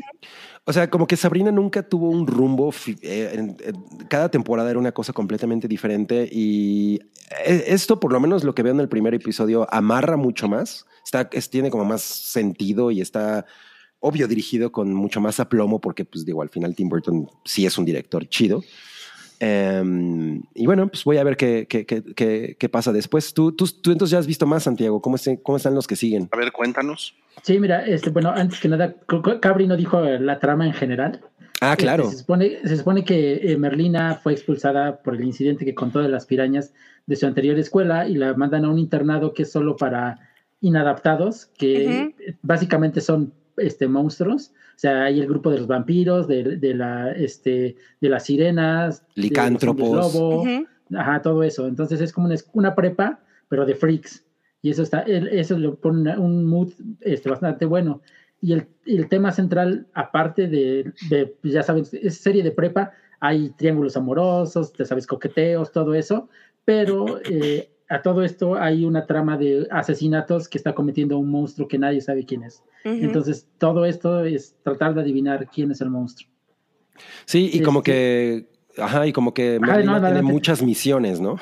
[SPEAKER 3] O sea, como que Sabrina nunca tuvo un rumbo. eh, en- en- cada temporada era una cosa completamente diferente y eh, esto, por lo menos lo que veo en el primer episodio, amarra mucho más. Está, es- tiene como más sentido y está obvio dirigido con mucho más aplomo porque, pues digo, al final Tim Burton sí es un director chido. Em, y bueno, pues voy a ver qué, qué, qué, qué- qué pasa después. Tú, tú, tú entonces ya has visto más, Santiago. ¿Cómo, estén- cómo están los que siguen?
[SPEAKER 2] A ver, cuéntanos.
[SPEAKER 5] Sí, mira, este, bueno, antes que nada, Cabri no dijo la trama en general.
[SPEAKER 3] Ah, claro.
[SPEAKER 5] Este, se, supone, se supone que eh, Merlina fue expulsada por el incidente que contó de las pirañas de su anterior escuela y la mandan a un internado que es solo para inadaptados, que básicamente son este, monstruos. O sea, hay el grupo de los vampiros, de, de la, este, de las sirenas, de los
[SPEAKER 3] Licántropos.
[SPEAKER 5] lobo. Ajá, todo eso. Entonces es como una, una prepa, pero de freaks. Y eso está, eso le pone una- un mood este, bastante bueno. Y el, el tema central, aparte de, de, ya sabes, es serie de prepa, hay triángulos amorosos, ya sabes, coqueteos, todo eso, pero eh, a todo esto hay una trama de asesinatos que está cometiendo un monstruo que nadie sabe quién es. Entonces, todo esto es tratar de adivinar quién es el monstruo.
[SPEAKER 3] Sí, y como
[SPEAKER 5] Este-
[SPEAKER 3] que, ajá, y como que
[SPEAKER 5] Ajá, no,
[SPEAKER 3] tiene muchas misiones, ¿no?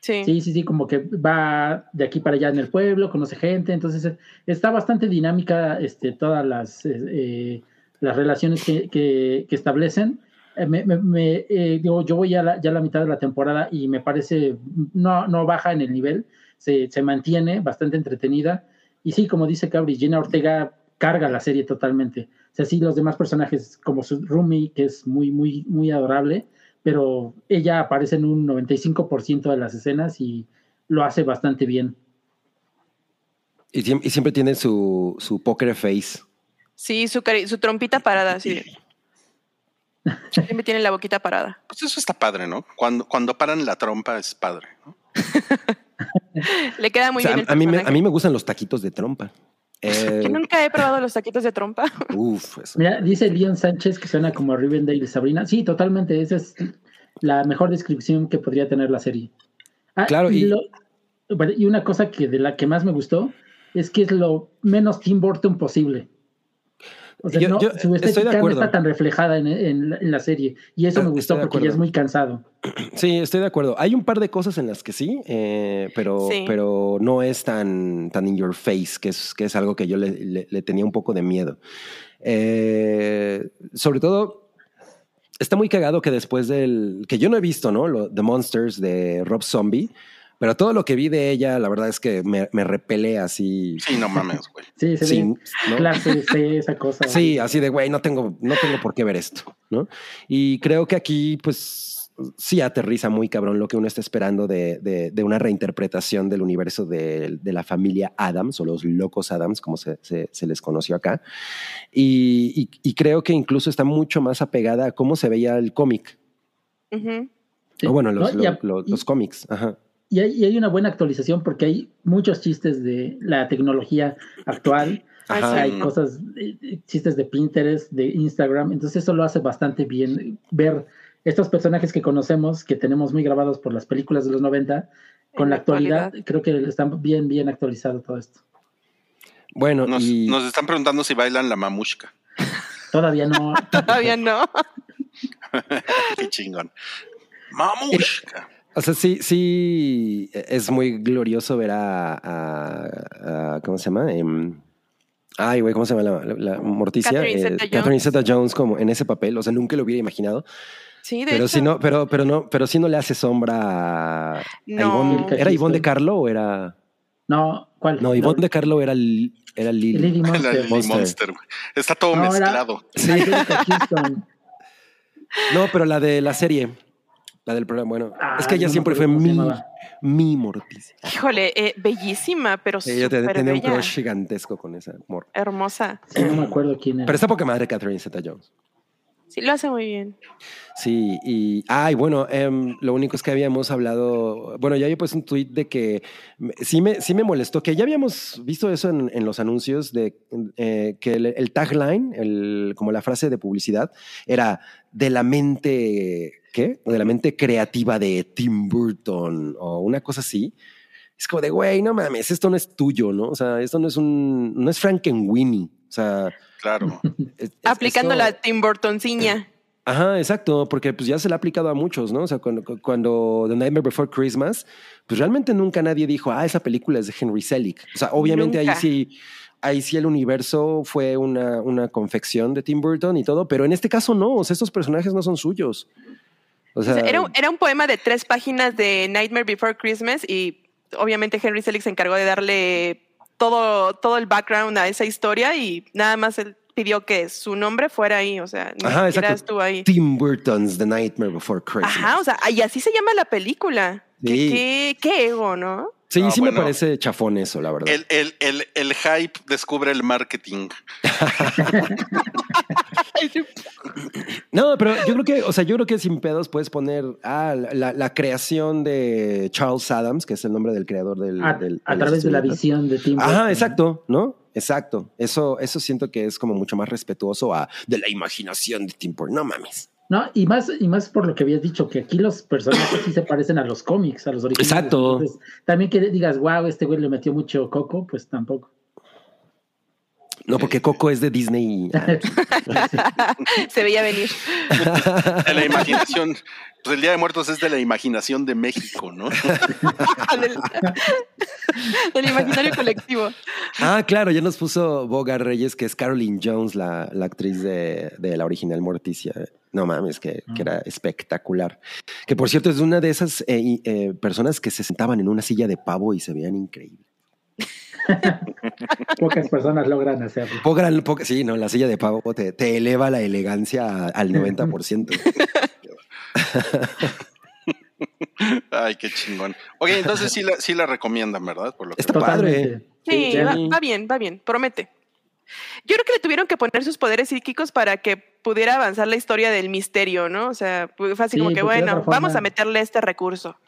[SPEAKER 4] sí.
[SPEAKER 5] Sí, sí, sí, como que va de aquí para allá en el pueblo, conoce gente, entonces eh, está bastante dinámica este, todas las, eh, eh, las relaciones que, que- que establecen. Eh, me- me- me, eh, digo, yo voy ya a la, ya a la mitad de la temporada y me parece, no, no baja en el nivel, se, se mantiene bastante entretenida. Y sí, como dice Cabri, Gina Ortega carga la serie totalmente. O sea, sí, los demás personajes, como su Rumi, que es muy, muy, muy adorable, pero ella aparece en un 95% de las escenas y lo hace bastante bien.
[SPEAKER 3] Y, siem- y siempre tiene su, su poker face.
[SPEAKER 4] Sí, su, cari- su trompita parada, así. Siempre tiene la boquita parada.
[SPEAKER 2] Pues eso está padre, ¿no? Cuando, cuando paran la trompa es padre, ¿no?
[SPEAKER 4] Le queda muy
[SPEAKER 3] O sea,
[SPEAKER 4] bien el
[SPEAKER 3] a, mí me, a mí me gustan los taquitos de trompa. Eh,
[SPEAKER 4] Yo nunca he probado los taquitos de trompa.
[SPEAKER 3] uf, eso.
[SPEAKER 5] Mira, dice Leon Sánchez que suena como Rivendell y Sabrina. Sí, totalmente. Esa es la mejor descripción que podría tener la serie. Ah,
[SPEAKER 3] Claro, y-
[SPEAKER 5] lo- y una cosa que de la que más me gustó es que es lo menos Tim Burton posible. O sea,
[SPEAKER 3] Yo-
[SPEAKER 5] no,
[SPEAKER 3] yo
[SPEAKER 5] su
[SPEAKER 3] estoy de
[SPEAKER 5] estética no está tan reflejada en, en la- en la serie. Y eso me gustó porque ya es muy cansado.
[SPEAKER 3] Sí, estoy de acuerdo. Hay un par de cosas en las que sí, eh, pero,
[SPEAKER 4] Sí.
[SPEAKER 3] pero no es tan, tan in your face, que es, que es algo que yo le, le- le tenía un poco de miedo. Eh, sobre todo, está muy cagado que después del. que yo no he visto, ¿no? Lo, The Monsters de Rob Zombie, pero todo lo que vi de ella, la verdad es que me, me repele así.
[SPEAKER 2] Sí, no mames, güey.
[SPEAKER 5] Sí, se
[SPEAKER 3] sin- ¿no?
[SPEAKER 5] clase C, esa cosa.
[SPEAKER 3] Sí, así de güey, no tengo, no tengo por qué ver esto, ¿no? Y creo que aquí, pues, sí aterriza muy cabrón lo que uno está esperando de, de- de una reinterpretación del universo de, de la familia Adams o los locos Adams, como se, se- se les conoció acá. Y, y- y creo que incluso está mucho más apegada a cómo se veía el cómic.
[SPEAKER 5] Sí.
[SPEAKER 3] O bueno, los,
[SPEAKER 5] No, y a-
[SPEAKER 3] lo- lo-
[SPEAKER 5] y-
[SPEAKER 3] los cómics. Ajá.
[SPEAKER 5] Y hay, y hay una buena actualización porque hay muchos chistes de la tecnología actual.
[SPEAKER 3] Ajá.
[SPEAKER 5] Hay cosas, eh, chistes de Pinterest, de Instagram. Entonces eso lo hace bastante bien ver estos personajes que conocemos, que tenemos muy grabados por las películas de los 90, con
[SPEAKER 4] En
[SPEAKER 5] la
[SPEAKER 4] la
[SPEAKER 5] actualidad.
[SPEAKER 4] actualidad.
[SPEAKER 5] Creo que están bien, bien actualizado todo esto.
[SPEAKER 3] Bueno,
[SPEAKER 2] Nos,
[SPEAKER 3] y
[SPEAKER 2] nos están preguntando si bailan la mamushka.
[SPEAKER 5] Todavía no.
[SPEAKER 4] Todavía no.
[SPEAKER 2] Qué chingón. Mamushka.
[SPEAKER 3] O sea, sí, sí, es muy glorioso ver a, a- a- ¿cómo se llama? Em, ay, güey, ¿cómo se llama la, la- la Morticia?
[SPEAKER 4] Catherine
[SPEAKER 3] Eh. Catherine Zeta-Jones como en ese papel, o sea, nunca lo hubiera imaginado.
[SPEAKER 4] Sí, de
[SPEAKER 3] Pero
[SPEAKER 4] hecho.
[SPEAKER 3] si no, pero, pero no, pero si no le hace sombra a. Ivonne. ¿Era Ivonne de Carlo o era?
[SPEAKER 5] No, ¿cuál?
[SPEAKER 3] No, Ivonne de Carlo era, era Lily.
[SPEAKER 5] Lily
[SPEAKER 2] La
[SPEAKER 5] Monster.
[SPEAKER 2] Lily
[SPEAKER 3] Monster.
[SPEAKER 2] Monster. güey. Está todo
[SPEAKER 5] No, era-
[SPEAKER 2] mezclado.
[SPEAKER 3] Sí.
[SPEAKER 5] Angelica Houston.
[SPEAKER 3] No, pero la de la serie. La del programa. Bueno,
[SPEAKER 5] Ah,
[SPEAKER 3] es que ella
[SPEAKER 5] no me
[SPEAKER 3] siempre fue mi, mi Morticia.
[SPEAKER 4] Híjole, eh, bellísima, pero
[SPEAKER 3] Ella te-
[SPEAKER 4] súper
[SPEAKER 3] tenía un crush gigantesco con esa morra.
[SPEAKER 4] Hermosa.
[SPEAKER 5] Sí, no me acuerdo quién era.
[SPEAKER 3] Pero está poca madre Catherine Zeta Jones.
[SPEAKER 4] Sí, lo hace muy bien.
[SPEAKER 3] Sí, y. Ay, bueno, em, lo único es que habíamos hablado. Bueno, ya había puesto un tweet de que sí me, sí me molestó, que ya habíamos visto eso en, en los anuncios, de eh, que el, el tagline, el, como la frase de publicidad, era de la mente. ¿Qué? De la mente creativa de Tim Burton o una cosa así. Es como de, güey, no mames, esto no es tuyo, ¿no? O sea, esto no es un. No es Frankenweenie. O sea.
[SPEAKER 2] Claro.
[SPEAKER 3] es- es-
[SPEAKER 4] Aplicando
[SPEAKER 3] esto-
[SPEAKER 4] la Tim Burtonciña.
[SPEAKER 3] Ajá, exacto, porque pues ya se le ha aplicado a muchos, ¿no? O sea, cuando, cuando The Nightmare Before Christmas, pues realmente nunca nadie dijo, ah, esa película es de Henry Selick. O sea, obviamente
[SPEAKER 4] Nunca.
[SPEAKER 3] ahí sí, ahí sí el universo fue una, una confección de Tim Burton y todo, pero en este caso no, o sea, estos personajes no son suyos. O sea,
[SPEAKER 4] era, un- era un poema de tres páginas de Nightmare Before Christmas y obviamente Henry Selick se encargó de darle todo, todo el background a esa historia y nada más él pidió que su nombre fuera ahí, o sea, ni
[SPEAKER 3] Ajá,
[SPEAKER 4] siquiera estuvo ahí.
[SPEAKER 3] Tim Burton's The Nightmare Before Christmas.
[SPEAKER 4] Ajá, o sea, y así se llama la película. ¿Qué,
[SPEAKER 3] Sí.
[SPEAKER 4] qué, qué ego, ¿no?
[SPEAKER 3] Sí,
[SPEAKER 2] Ah,
[SPEAKER 3] sí me parece chafón eso, la verdad.
[SPEAKER 2] El, el, el, el hype descubre el marketing.
[SPEAKER 3] No, pero yo creo que, o sea, yo creo que sin pedos puedes poner ah, la, la- la creación de Charles Adams, que es el nombre del creador del.
[SPEAKER 5] a,
[SPEAKER 3] del-
[SPEAKER 5] través de la visión de Tim Burton.
[SPEAKER 3] Ajá, exacto, ¿no? Exacto. Eso, eso siento que es como mucho más respetuoso a de la imaginación de Tim Burton. No mames.
[SPEAKER 5] No, y más, y más por lo que habías dicho, que aquí los personajes sí se parecen a los cómics, a los originales.
[SPEAKER 3] Exacto.
[SPEAKER 5] Entonces, también que digas, wow, este güey le metió mucho coco, pues tampoco.
[SPEAKER 3] No, porque Coco es de Disney.
[SPEAKER 4] Se veía venir.
[SPEAKER 2] De la imaginación. Pues el Día de Muertos es de la imaginación de México, ¿no?
[SPEAKER 4] del, del imaginario colectivo.
[SPEAKER 3] Ah, claro, ya nos puso Boga Reyes, que es Caroline Jones, la, la actriz de, de la original Morticia. No mames, que, que era espectacular. Que por cierto es una de esas eh, eh, personas que se sentaban en una silla de pavo y se veían increíbles.
[SPEAKER 5] Pocas personas logran hacerlo.
[SPEAKER 3] Sí, no, la silla de pavo te, te eleva la elegancia al 90%.
[SPEAKER 2] Ay, qué chingón. Oye, entonces sí la, sí la recomiendan, ¿verdad? Por lo que
[SPEAKER 3] Está padre.
[SPEAKER 4] Sí, va, bien, va bien, promete. Yo creo que le tuvieron que poner sus poderes psíquicos para que pudiera avanzar la historia del misterio, ¿no? O sea, fue así
[SPEAKER 5] Sí,
[SPEAKER 4] como que, bueno, vamos a meterle este recurso.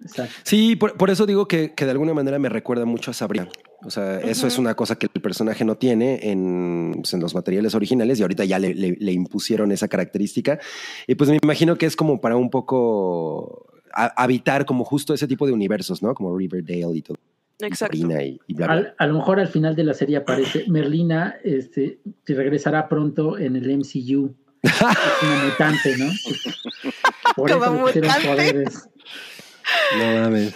[SPEAKER 5] Exacto.
[SPEAKER 3] Sí, por, por eso digo que, que de alguna manera me recuerda mucho a Sabrina. O sea, eso es una cosa que el personaje no tiene en, pues, en los materiales originales y ahorita ya le, le- le impusieron esa característica. Y pues me imagino que es como para un poco a- habitar como justo ese tipo de universos, ¿no? Como Riverdale y todo.
[SPEAKER 4] Exacto.
[SPEAKER 3] Y, y bla, bla.
[SPEAKER 5] Al- a lo mejor al final de la serie aparece Merlina, este, que regresará pronto en el MCU. Es una mutante, ¿no? Por eso
[SPEAKER 4] mutante.
[SPEAKER 5] poderes.
[SPEAKER 3] No mames.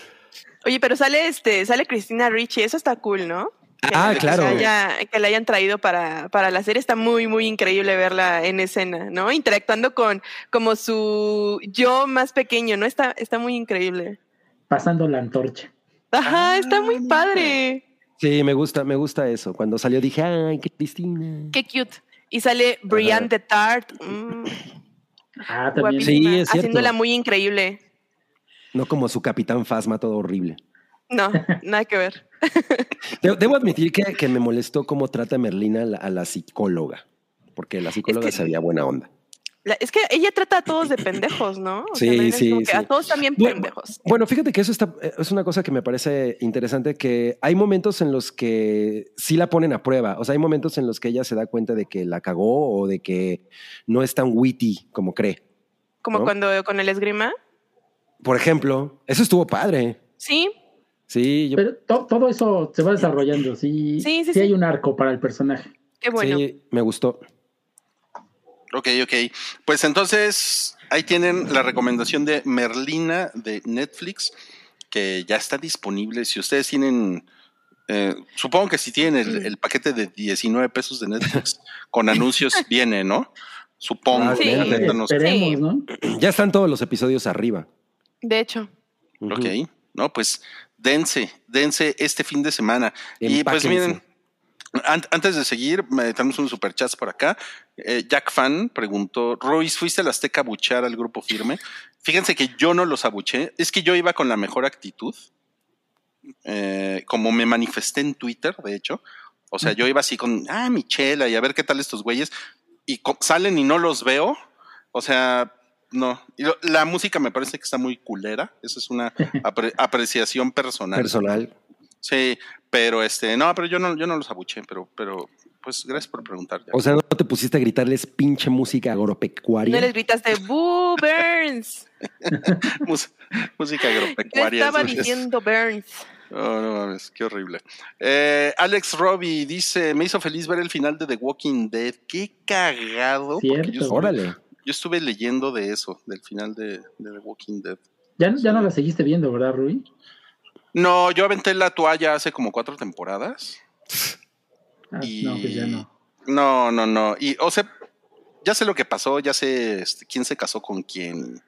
[SPEAKER 4] Oye, pero sale este, sale Cristina Ricci, eso está cool, ¿no? Que-
[SPEAKER 3] Ah, claro.
[SPEAKER 4] haya- que la hayan traído para, para la serie, está muy, muy increíble verla en escena, ¿no? Interactuando con como su yo más pequeño, ¿no? Está, está muy increíble.
[SPEAKER 5] Pasando la antorcha.
[SPEAKER 4] Ajá,
[SPEAKER 2] Ah,
[SPEAKER 4] está muy padre.
[SPEAKER 3] Sí, me gusta, me gusta eso. Cuando salió dije, ay, qué Cristina.
[SPEAKER 4] Qué cute. Y sale Brienne de Tart, mm,
[SPEAKER 5] Ah, también.
[SPEAKER 3] Sí, es cierto.
[SPEAKER 4] haciéndola muy increíble.
[SPEAKER 3] No como su capitán Fasma, todo horrible.
[SPEAKER 4] No, nada que ver.
[SPEAKER 3] De- Debo admitir que, que me molestó cómo trata Merlina a la, a la psicóloga, porque la psicóloga
[SPEAKER 4] que-
[SPEAKER 3] se veía buena onda.
[SPEAKER 4] La- es que ella trata a todos de pendejos, ¿no? O
[SPEAKER 3] Sí,
[SPEAKER 4] es
[SPEAKER 3] sí,
[SPEAKER 4] que
[SPEAKER 3] sí.
[SPEAKER 4] A todos también
[SPEAKER 3] Bueno,
[SPEAKER 4] pendejos.
[SPEAKER 3] Bueno, fíjate que eso está, es una cosa que me parece interesante, que hay momentos en los que sí la ponen a prueba, o sea, hay momentos en los que ella se da cuenta de que la cagó o de que no es tan witty como cree.
[SPEAKER 4] Como
[SPEAKER 3] ¿no?
[SPEAKER 4] cuando con el esgrima.
[SPEAKER 3] Por ejemplo, eso estuvo padre.
[SPEAKER 4] Sí,
[SPEAKER 3] Sí, yo,
[SPEAKER 5] Pero to- todo eso se va desarrollando, sí.
[SPEAKER 4] Sí, sí,
[SPEAKER 5] sí
[SPEAKER 4] sí.
[SPEAKER 5] hay un arco para el personaje.
[SPEAKER 4] Qué bueno.
[SPEAKER 3] sí, me gustó.
[SPEAKER 2] Ok, ok. Pues entonces ahí tienen la recomendación de Merlina de Netflix, que ya está disponible. Si ustedes tienen, eh, supongo que si tienen el, el paquete de 19 pesos de Netflix con anuncios, viene, ¿no? Supongo.
[SPEAKER 3] Ah,
[SPEAKER 4] Sí.
[SPEAKER 5] Esperemos.
[SPEAKER 3] Ya están todos los episodios arriba.
[SPEAKER 4] De hecho.
[SPEAKER 2] Ok, no, pues dense, dense este fin de semana. Y pues miren, an- antes de seguir, me- tenemos un superchat por acá. Eh, Jack Fan preguntó, Royce, ¿fuiste al Azteca a buchar al grupo firme? Fíjense que yo no los abuché, es que yo iba con la mejor actitud, eh, como me manifesté en Twitter, de hecho. O sea, yo iba así con, ah, mi chela, y a ver qué tal estos güeyes. Y co- salen y no los veo. O sea, no. La música me parece que está muy culera. Esa es una apre- apreciación personal.
[SPEAKER 3] Personal.
[SPEAKER 2] Sí, pero este, no, pero yo no, yo no los abuché, pero, pero, pues gracias por preguntar.
[SPEAKER 3] O sea, no te pusiste a gritarles pinche música agropecuaria.
[SPEAKER 4] no les gritaste ¡Boo, Burns!
[SPEAKER 2] Mus- música
[SPEAKER 4] Yo
[SPEAKER 2] agropecuaria.
[SPEAKER 4] estaba diciendo Burns.
[SPEAKER 2] Oh, no mames, qué horrible. Eh, Alex Robbie dice: Me hizo feliz ver el final de The Walking Dead. Qué cagado. porque
[SPEAKER 5] Cierto.
[SPEAKER 2] Yo
[SPEAKER 3] Órale.
[SPEAKER 2] Yo estuve leyendo de eso, del final de, de The Walking Dead.
[SPEAKER 5] Ya, ya no la seguiste viendo, ¿verdad, Rui?
[SPEAKER 2] No, yo aventé la toalla hace como cuatro temporadas.
[SPEAKER 5] Ah,
[SPEAKER 2] Y-
[SPEAKER 5] No, pues ya no.
[SPEAKER 2] No, no, no. Y, o sea, ya sé lo que pasó, ya sé este, quién se casó con quién.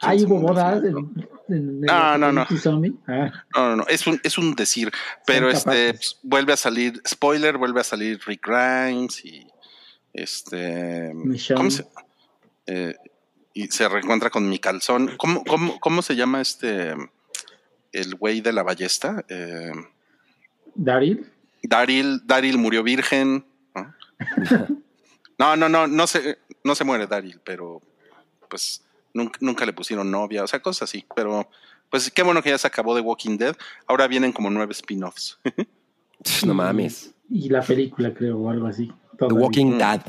[SPEAKER 5] Ah, hubo bodas en,
[SPEAKER 2] ¿no?
[SPEAKER 5] en-
[SPEAKER 2] No, no, no.
[SPEAKER 5] Ah,
[SPEAKER 2] No, no, no, es un, es un decir, pero este pues, vuelve a salir, spoiler, vuelve a salir Rick Grimes y este
[SPEAKER 5] Michonne.
[SPEAKER 2] ¿cómo se, eh, y se reencuentra con mi calzón. ¿Cómo, cómo, cómo se llama este el güey de la ballesta? Eh,
[SPEAKER 5] Daryl.
[SPEAKER 2] Daryl, Daryl murió virgen. ¿no? No, no, no, no se, no se muere Daryl, pero pues nunca, nunca le pusieron novia, o sea, cosas así. Pero pues qué bueno que ya se acabó de Walking Dead. Ahora vienen como nueve spin-offs.
[SPEAKER 3] No mames.
[SPEAKER 5] Y la película, creo, o algo así.
[SPEAKER 3] The. Walking
[SPEAKER 2] Mm.
[SPEAKER 3] Dead.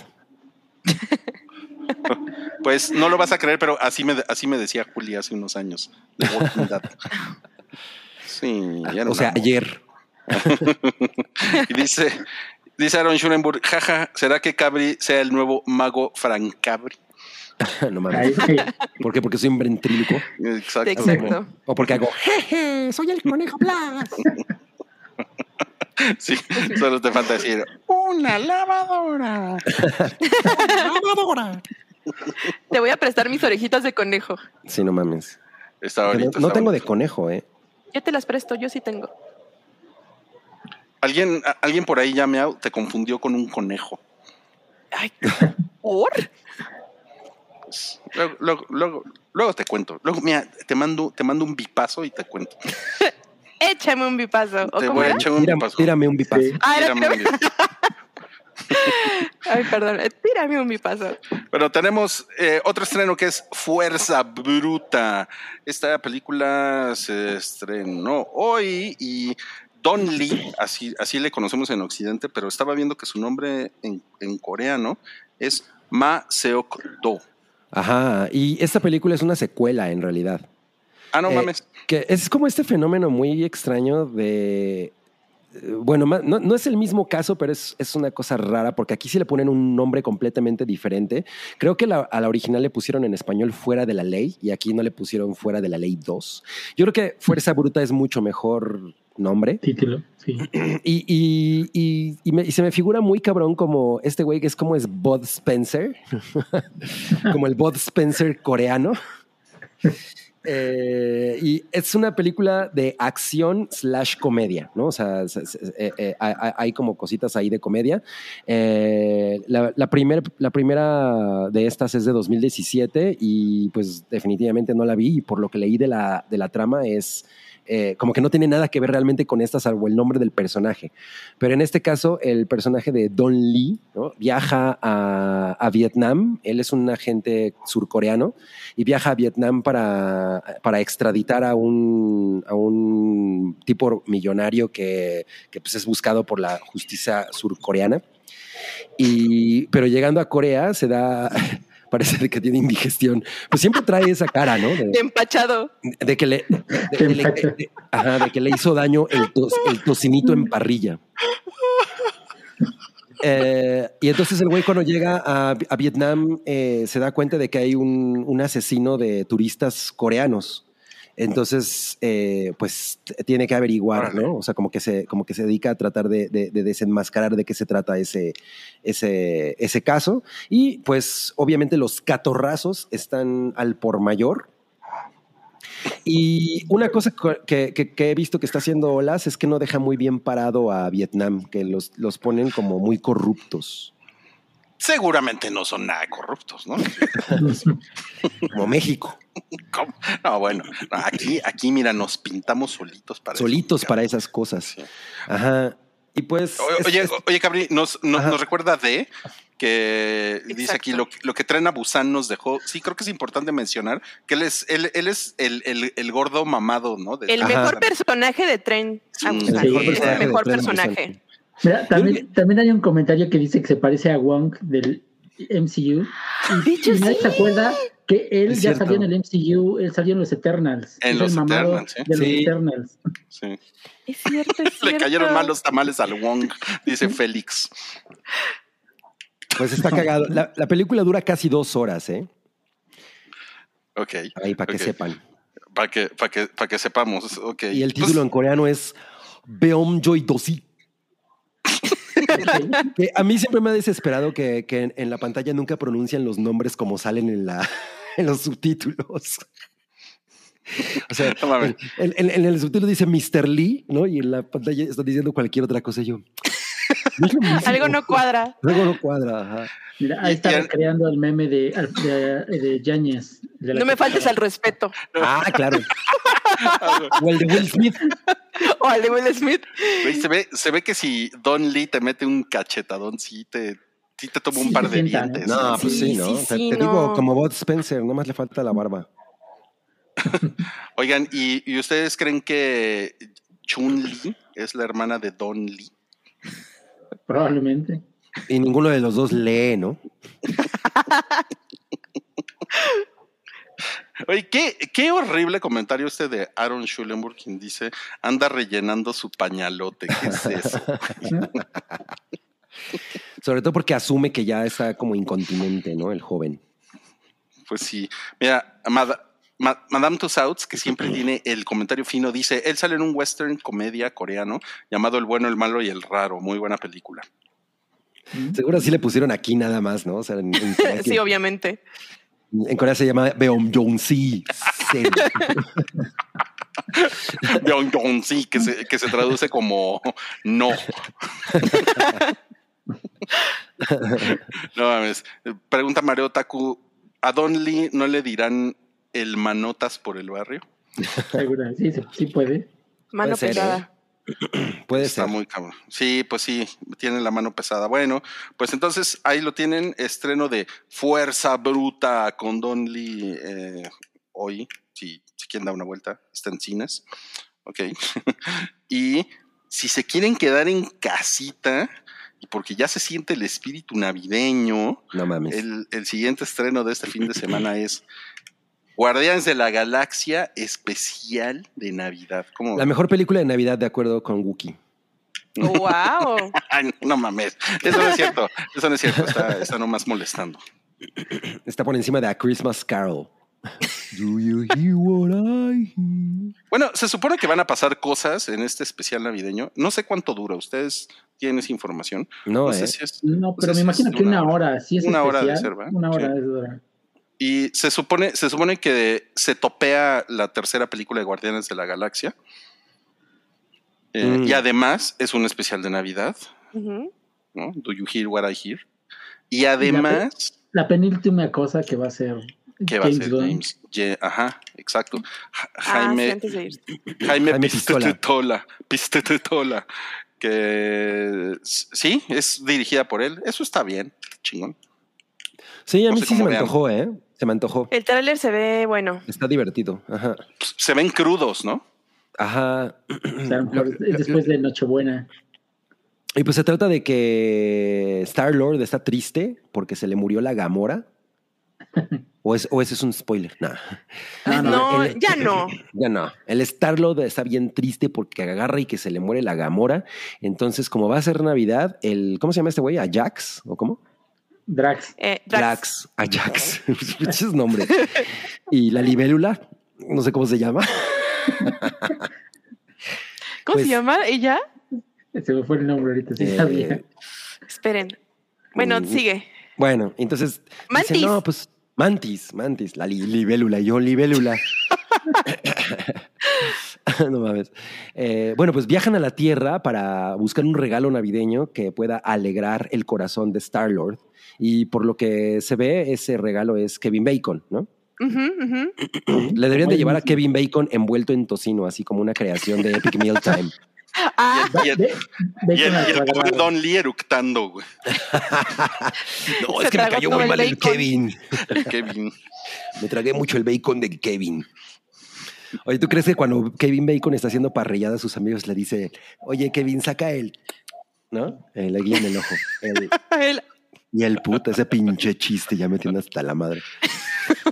[SPEAKER 2] Pues no lo vas a creer, pero así me, así me decía Juli hace unos años. The Walking Dead. Sí, ya era
[SPEAKER 3] O sea,
[SPEAKER 2] una-
[SPEAKER 3] ayer.
[SPEAKER 2] Y dice, dice Aaron Schurenburg, jaja, ¿será que Cabri sea el nuevo mago Frank Cabri?
[SPEAKER 3] no mames.
[SPEAKER 5] sí.
[SPEAKER 3] ¿Por qué? Porque soy un ventríloco.
[SPEAKER 2] Exacto.
[SPEAKER 4] Exacto.
[SPEAKER 3] O porque hago, jeje, soy el conejo Blas.
[SPEAKER 2] Sí, solo te falta decir, una lavadora.
[SPEAKER 4] Te voy a prestar mis orejitas de conejo.
[SPEAKER 3] Sí, no mames.
[SPEAKER 2] Está
[SPEAKER 3] No,
[SPEAKER 2] bonito.
[SPEAKER 3] no
[SPEAKER 2] está
[SPEAKER 3] tengo de conejo, ¿eh?
[SPEAKER 4] Yo te las presto, yo sí tengo.
[SPEAKER 2] Alguien, a- alguien por ahí ya me te confundió con un conejo.
[SPEAKER 4] Ay, ¿por?
[SPEAKER 2] Pues, luego, luego, luego, luego te cuento. Luego, mira, te mando, te mando un bipazo y te cuento.
[SPEAKER 4] Échame un bipazo. ¿O
[SPEAKER 2] Te voy a echar un
[SPEAKER 3] Tírame,
[SPEAKER 2] bipazo.
[SPEAKER 3] tírame un bipazo.
[SPEAKER 5] Sí.
[SPEAKER 4] Ah, Ay, perdón. eh, Tírame un bipazo.
[SPEAKER 2] Bueno, tenemos eh, otro estreno que es Fuerza Bruta. Esta película se estrenó hoy y Don Lee, así, así le conocemos en Occidente, pero estaba viendo que su nombre en, en coreano es Ma Seok Do.
[SPEAKER 3] Ajá. Y esta película es una secuela, en realidad.
[SPEAKER 2] Ah, no
[SPEAKER 3] Eh,
[SPEAKER 2] mames.
[SPEAKER 3] Que es como este fenómeno muy extraño de. Eh, Bueno, no, no es el mismo caso, pero es, es una cosa rara porque aquí sí le ponen un nombre completamente diferente. Creo que la- a la original le pusieron en español Fuera de la Ley y aquí no le pusieron Fuera de la Ley 2. Yo creo que Fuerza Bruta es mucho mejor nombre
[SPEAKER 5] Título, sí.
[SPEAKER 3] y, y- y- y me- y se me figura muy cabrón como este güey que es como es Bud Spencer, como el Bud Spencer coreano. Eh, y es una película de acción slash comedia, ¿no? O sea, se- se- eh, eh, hay, como cositas ahí de comedia. La, la, la primera de estas es de 2017 y pues definitivamente no la vi y por lo que leí de la, de la trama es eh, como que no tiene nada que ver realmente con esta salvo el nombre del personaje. Pero en este caso, el personaje de Don Lee ¿no? viaja a, a Vietnam. Él es un agente surcoreano y viaja a Vietnam para, para extraditar a un, a un tipo millonario que, que pues es buscado por la justicia surcoreana. Y, pero llegando a Corea se da, parece de que tiene indigestión. Pues siempre trae esa cara, ¿no? De,
[SPEAKER 4] De empachado.
[SPEAKER 3] de que le, de- de- ajá, de que le hizo daño el, tos- el tocinito en parrilla. Eh, y entonces el güey cuando llega a, a Vietnam eh, se da cuenta de que hay un, un asesino de turistas coreanos. Entonces, eh, pues tiene que averiguar. ¿no? O sea, como que se, como que se dedica a tratar de, de- de desenmascarar de qué se trata ese, ese, ese caso. Y pues obviamente los catorrazos están al por mayor. Y una cosa co- que, que- que he visto que está haciendo Olas es que no deja muy bien parado a Vietnam, que los, los ponen como muy corruptos,
[SPEAKER 2] Seguramente no son nada corruptos, ¿no?
[SPEAKER 3] como México,
[SPEAKER 2] ¿Cómo? No, bueno, no, aquí, aquí, mira, nos pintamos solitos para eso,
[SPEAKER 3] solitos para esas cosas.
[SPEAKER 2] Sí.
[SPEAKER 3] Ajá. Y pues...
[SPEAKER 2] O- Oye,
[SPEAKER 3] es-
[SPEAKER 2] oye, Cabri, nos, nos, recuerda de que dice aquí lo, que- lo que Tren a Busan nos dejó. Sí, creo que es importante mencionar que él es, él, él es el, el- el gordo mamado, ¿no? De-
[SPEAKER 4] El mejor personaje de Tren
[SPEAKER 2] Sí,
[SPEAKER 4] a
[SPEAKER 2] el
[SPEAKER 5] mejor personaje
[SPEAKER 4] el
[SPEAKER 5] de
[SPEAKER 4] mejor personaje.
[SPEAKER 5] Mira, también, también hay un comentario que dice que se parece a Wong del MCU. Y,
[SPEAKER 4] De hecho,
[SPEAKER 5] y nadie
[SPEAKER 4] sí.
[SPEAKER 5] se acuerda que él
[SPEAKER 3] Es
[SPEAKER 5] ya
[SPEAKER 3] cierto.
[SPEAKER 5] salió en el MCU, él salió en los Eternals.
[SPEAKER 2] En los
[SPEAKER 5] el mamado
[SPEAKER 2] Eternals, ¿eh?
[SPEAKER 5] de los
[SPEAKER 3] Sí.
[SPEAKER 5] Eternals.
[SPEAKER 2] Sí.
[SPEAKER 4] Es cierto, es
[SPEAKER 2] Le cayeron mal los tamales al Wong, dice Félix.
[SPEAKER 3] Pues está cagado. La, la película dura casi dos horas, ¿eh?
[SPEAKER 2] Ok.
[SPEAKER 3] Ahí para que sepan.
[SPEAKER 2] Para que, para que, para que sepamos. Ok.
[SPEAKER 3] Y el
[SPEAKER 2] Pues,
[SPEAKER 3] título en coreano es Beom Joy Dosi. Que a mí siempre me ha desesperado que, que en, en la pantalla nunca pronuncian los nombres como salen en, la, en los subtítulos. O sea, en, en- en el subtítulo dice Mr. Lee, ¿no? Y en la pantalla está diciendo cualquier otra cosa. Y yo.
[SPEAKER 4] Algo no cuadra.
[SPEAKER 3] Algo no cuadra. ajá.
[SPEAKER 5] Mira, ahí
[SPEAKER 2] y-
[SPEAKER 5] recreando el meme de, de, de Yáñez. de la
[SPEAKER 4] No me faltes al respeto.
[SPEAKER 3] Ah, claro. O el de Will Smith.
[SPEAKER 4] O al de Will Smith.
[SPEAKER 2] Se, ve, se ve que si Don Lee te mete un cachetadón, sí te, sí te toma un
[SPEAKER 5] Sí,
[SPEAKER 2] par de
[SPEAKER 5] sienta,
[SPEAKER 2] dientes.
[SPEAKER 3] No,
[SPEAKER 2] ¿no?
[SPEAKER 3] pues sí,
[SPEAKER 4] Sí,
[SPEAKER 3] ¿no?
[SPEAKER 4] sí,
[SPEAKER 3] O sea,
[SPEAKER 4] sí,
[SPEAKER 3] te
[SPEAKER 4] no.
[SPEAKER 3] digo, como Bot Spencer, nomás le falta la barba.
[SPEAKER 2] Oigan, ¿y, y ustedes creen que Chun Li es la hermana de Don Lee?
[SPEAKER 5] Probablemente.
[SPEAKER 3] Y ninguno de los dos lee, ¿no?
[SPEAKER 2] Oye, qué, qué horrible comentario este de Aaron Schulenburg, quien dice, anda rellenando su pañalote. ¿Qué es eso?
[SPEAKER 3] Sobre todo porque asume que ya está como incontinente, ¿no? El joven.
[SPEAKER 2] Pues sí. Mira, Mad- Ma- Madame Tussauds, que siempre tiene el comentario fino, dice, él sale en un western comedia coreano llamado El bueno, el malo y el raro. Muy buena película.
[SPEAKER 3] Seguro así le pusieron aquí nada más, ¿no? O sea, en, en Corea,
[SPEAKER 4] Sí, obviamente.
[SPEAKER 3] En Corea se llama Beom Jong-si. Sí.
[SPEAKER 2] Yong Yong, sí, que se, que se traduce como no. no mames. Pregunta Mario Taku, ¿a Don Lee no le dirán el manotas por el barrio?
[SPEAKER 5] Segura, sí, sí, sí puede.
[SPEAKER 4] Mano
[SPEAKER 3] Puede ser,
[SPEAKER 4] pesada.
[SPEAKER 3] Puede
[SPEAKER 2] Está
[SPEAKER 3] ser.
[SPEAKER 2] muy cabrón. Sí, pues sí, tiene la mano pesada. Bueno, pues entonces ahí lo tienen, estreno de Fuerza Bruta con Don Lee eh, hoy, si, si quieren dar una vuelta, está en cines. Ok. y si se quieren quedar en casita, y porque ya se siente el espíritu navideño,
[SPEAKER 3] No mames.
[SPEAKER 2] el, el siguiente estreno de este fin de semana es Guardianes de la Galaxia especial de Navidad. ¿Cómo?
[SPEAKER 3] La mejor película de Navidad, de acuerdo con Wookie.
[SPEAKER 4] ¡Wow!
[SPEAKER 2] Ay, no mames. Eso no es cierto. Eso no es cierto. Está, está nomás molestando.
[SPEAKER 3] Está por encima de A Christmas Carol. Do you hear what I hear?
[SPEAKER 2] Bueno, se supone que van a pasar cosas en este especial navideño. No sé cuánto dura. ¿Ustedes tienen esa información?
[SPEAKER 3] No,
[SPEAKER 2] sé
[SPEAKER 3] eh.
[SPEAKER 2] si es-
[SPEAKER 5] No, pero
[SPEAKER 2] sé
[SPEAKER 5] me
[SPEAKER 2] si es
[SPEAKER 5] imagino que una hora, sí es
[SPEAKER 2] Una hora de ser, ¿verdad?
[SPEAKER 5] Una hora
[SPEAKER 2] Sí.
[SPEAKER 5] es hora.
[SPEAKER 2] Y se supone, se supone que se topea la tercera película de Guardianes de la Galaxia. Eh,
[SPEAKER 3] Mm.
[SPEAKER 2] Y además es un especial de Navidad. ¿no? Do you hear what I hear? Y además,
[SPEAKER 5] La penúltima cosa que va a ser
[SPEAKER 2] ¿qué va a
[SPEAKER 5] James
[SPEAKER 2] ser
[SPEAKER 5] Gunn.
[SPEAKER 2] James? Ye- ajá, exacto. Ja-
[SPEAKER 4] Ah, sí,
[SPEAKER 2] Jaime. Jaime,
[SPEAKER 3] Jaime
[SPEAKER 2] Pistetetola, que sí, es dirigida por él. Eso está bien, chingón.
[SPEAKER 3] Sí, a
[SPEAKER 2] No
[SPEAKER 3] mí
[SPEAKER 2] sé
[SPEAKER 3] sí se me
[SPEAKER 2] vean.
[SPEAKER 3] antojó, ¿eh? Se me antojó.
[SPEAKER 4] El tráiler se ve bueno.
[SPEAKER 3] Está divertido. Ajá.
[SPEAKER 2] Se ven crudos, ¿no?
[SPEAKER 3] Ajá.
[SPEAKER 5] O sea, a lo mejor
[SPEAKER 3] Lo-
[SPEAKER 5] es después de Nochebuena.
[SPEAKER 3] Y pues se trata de que Star Lord está triste porque se le murió la Gamora. ¿O, es, o ese es un spoiler? Nah.
[SPEAKER 5] No,
[SPEAKER 4] No,
[SPEAKER 3] el-
[SPEAKER 4] ya no.
[SPEAKER 3] Ya no. El Star-Lord está bien triste porque agarra y que se le muere la Gamora. Entonces, como va a ser Navidad, el. ¿Cómo se llama este güey? ¿Ajax? ¿O cómo?
[SPEAKER 5] Drax.
[SPEAKER 4] Eh, Drax.
[SPEAKER 3] Drax. Ajax. Muchos nombres. Y la libélula, no sé cómo se llama.
[SPEAKER 4] ¿Cómo
[SPEAKER 3] Pues-
[SPEAKER 4] se llama ella?
[SPEAKER 5] Se me fue el nombre ahorita, sí
[SPEAKER 3] Eh,
[SPEAKER 5] sabía.
[SPEAKER 4] Esperen. Bueno,
[SPEAKER 3] Mm.
[SPEAKER 4] sigue.
[SPEAKER 3] Bueno, entonces.
[SPEAKER 4] Mantis.
[SPEAKER 3] Dice, no, pues. Mantis, mantis, la li- libélula, yo libélula. no mames. Eh, bueno, pues viajan a la Tierra para buscar un regalo navideño que pueda alegrar el corazón de Star-Lord. Y por lo que se ve, ese regalo es Kevin Bacon, ¿no? Le deberían de llevar a. Kevin Bacon envuelto en tocino, así como una creación de Epic Meal Time.
[SPEAKER 4] Ah,
[SPEAKER 2] Y el, y el- y el pobre. Don Lee eructando, güey.
[SPEAKER 3] No,
[SPEAKER 4] Se
[SPEAKER 3] es que me cayó muy
[SPEAKER 4] el
[SPEAKER 3] mal el. Kevin.
[SPEAKER 2] El Kevin.
[SPEAKER 3] Me tragué mucho el bacon de Kevin. Oye, ¿tú crees que cuando Kevin Bacon está haciendo parrillada a sus amigos le dice, oye, Kevin, saca el, ¿no? Le guía en el ojo. El- y el puto, ese pinche chiste ya me tiene hasta la madre.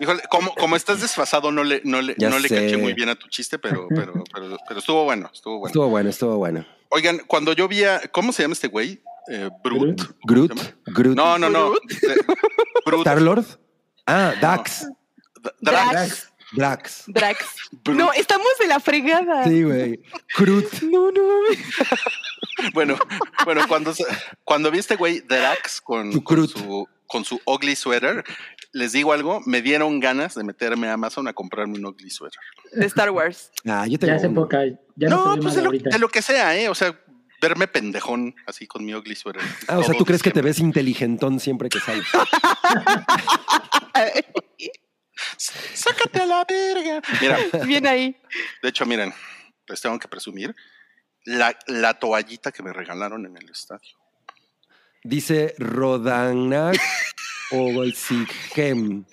[SPEAKER 2] Híjole, como, como estás desfasado, no le, no le,
[SPEAKER 3] Ya
[SPEAKER 2] no le caché muy bien a tu chiste, pero, pero, pero, pero estuvo bueno, estuvo bueno.
[SPEAKER 3] Estuvo bueno, estuvo bueno.
[SPEAKER 2] Oigan, cuando yo vi a, ¿cómo se llama este güey? Eh, Brut.
[SPEAKER 3] Groot. Groot.
[SPEAKER 2] No, no, no. Brut.
[SPEAKER 3] Star-Lord. Ah, Dax.
[SPEAKER 2] D- Drax.
[SPEAKER 5] Drax.
[SPEAKER 3] Drax.
[SPEAKER 4] Drax.
[SPEAKER 2] Brut.
[SPEAKER 4] No, estamos de la fregada.
[SPEAKER 3] Sí, güey. Groot.
[SPEAKER 4] No, no mames.
[SPEAKER 2] Bueno, bueno, cuando, cuando vi este güey Drax con, con su, con su ugly sweater, les digo algo, me dieron ganas de meterme a Amazon a comprarme un ugly sweater.
[SPEAKER 4] De Star Wars.
[SPEAKER 3] Ah, yo
[SPEAKER 5] Ya
[SPEAKER 3] tengo
[SPEAKER 5] es
[SPEAKER 3] uno.
[SPEAKER 5] época. Ya no,
[SPEAKER 2] No, pues de lo,
[SPEAKER 5] ahorita.
[SPEAKER 2] de lo que sea, ¿eh? O sea, verme pendejón así con mi ugly sweater.
[SPEAKER 3] Ah, o sea, ¿tú crees que te ves inteligentón siempre que sales?
[SPEAKER 2] Sácate a la verga. Mira,
[SPEAKER 4] Bien ahí.
[SPEAKER 2] de hecho, miren, les tengo que presumir la, la toallita que me regalaron en el estadio.
[SPEAKER 3] Dice Rodanak Ogolsigem.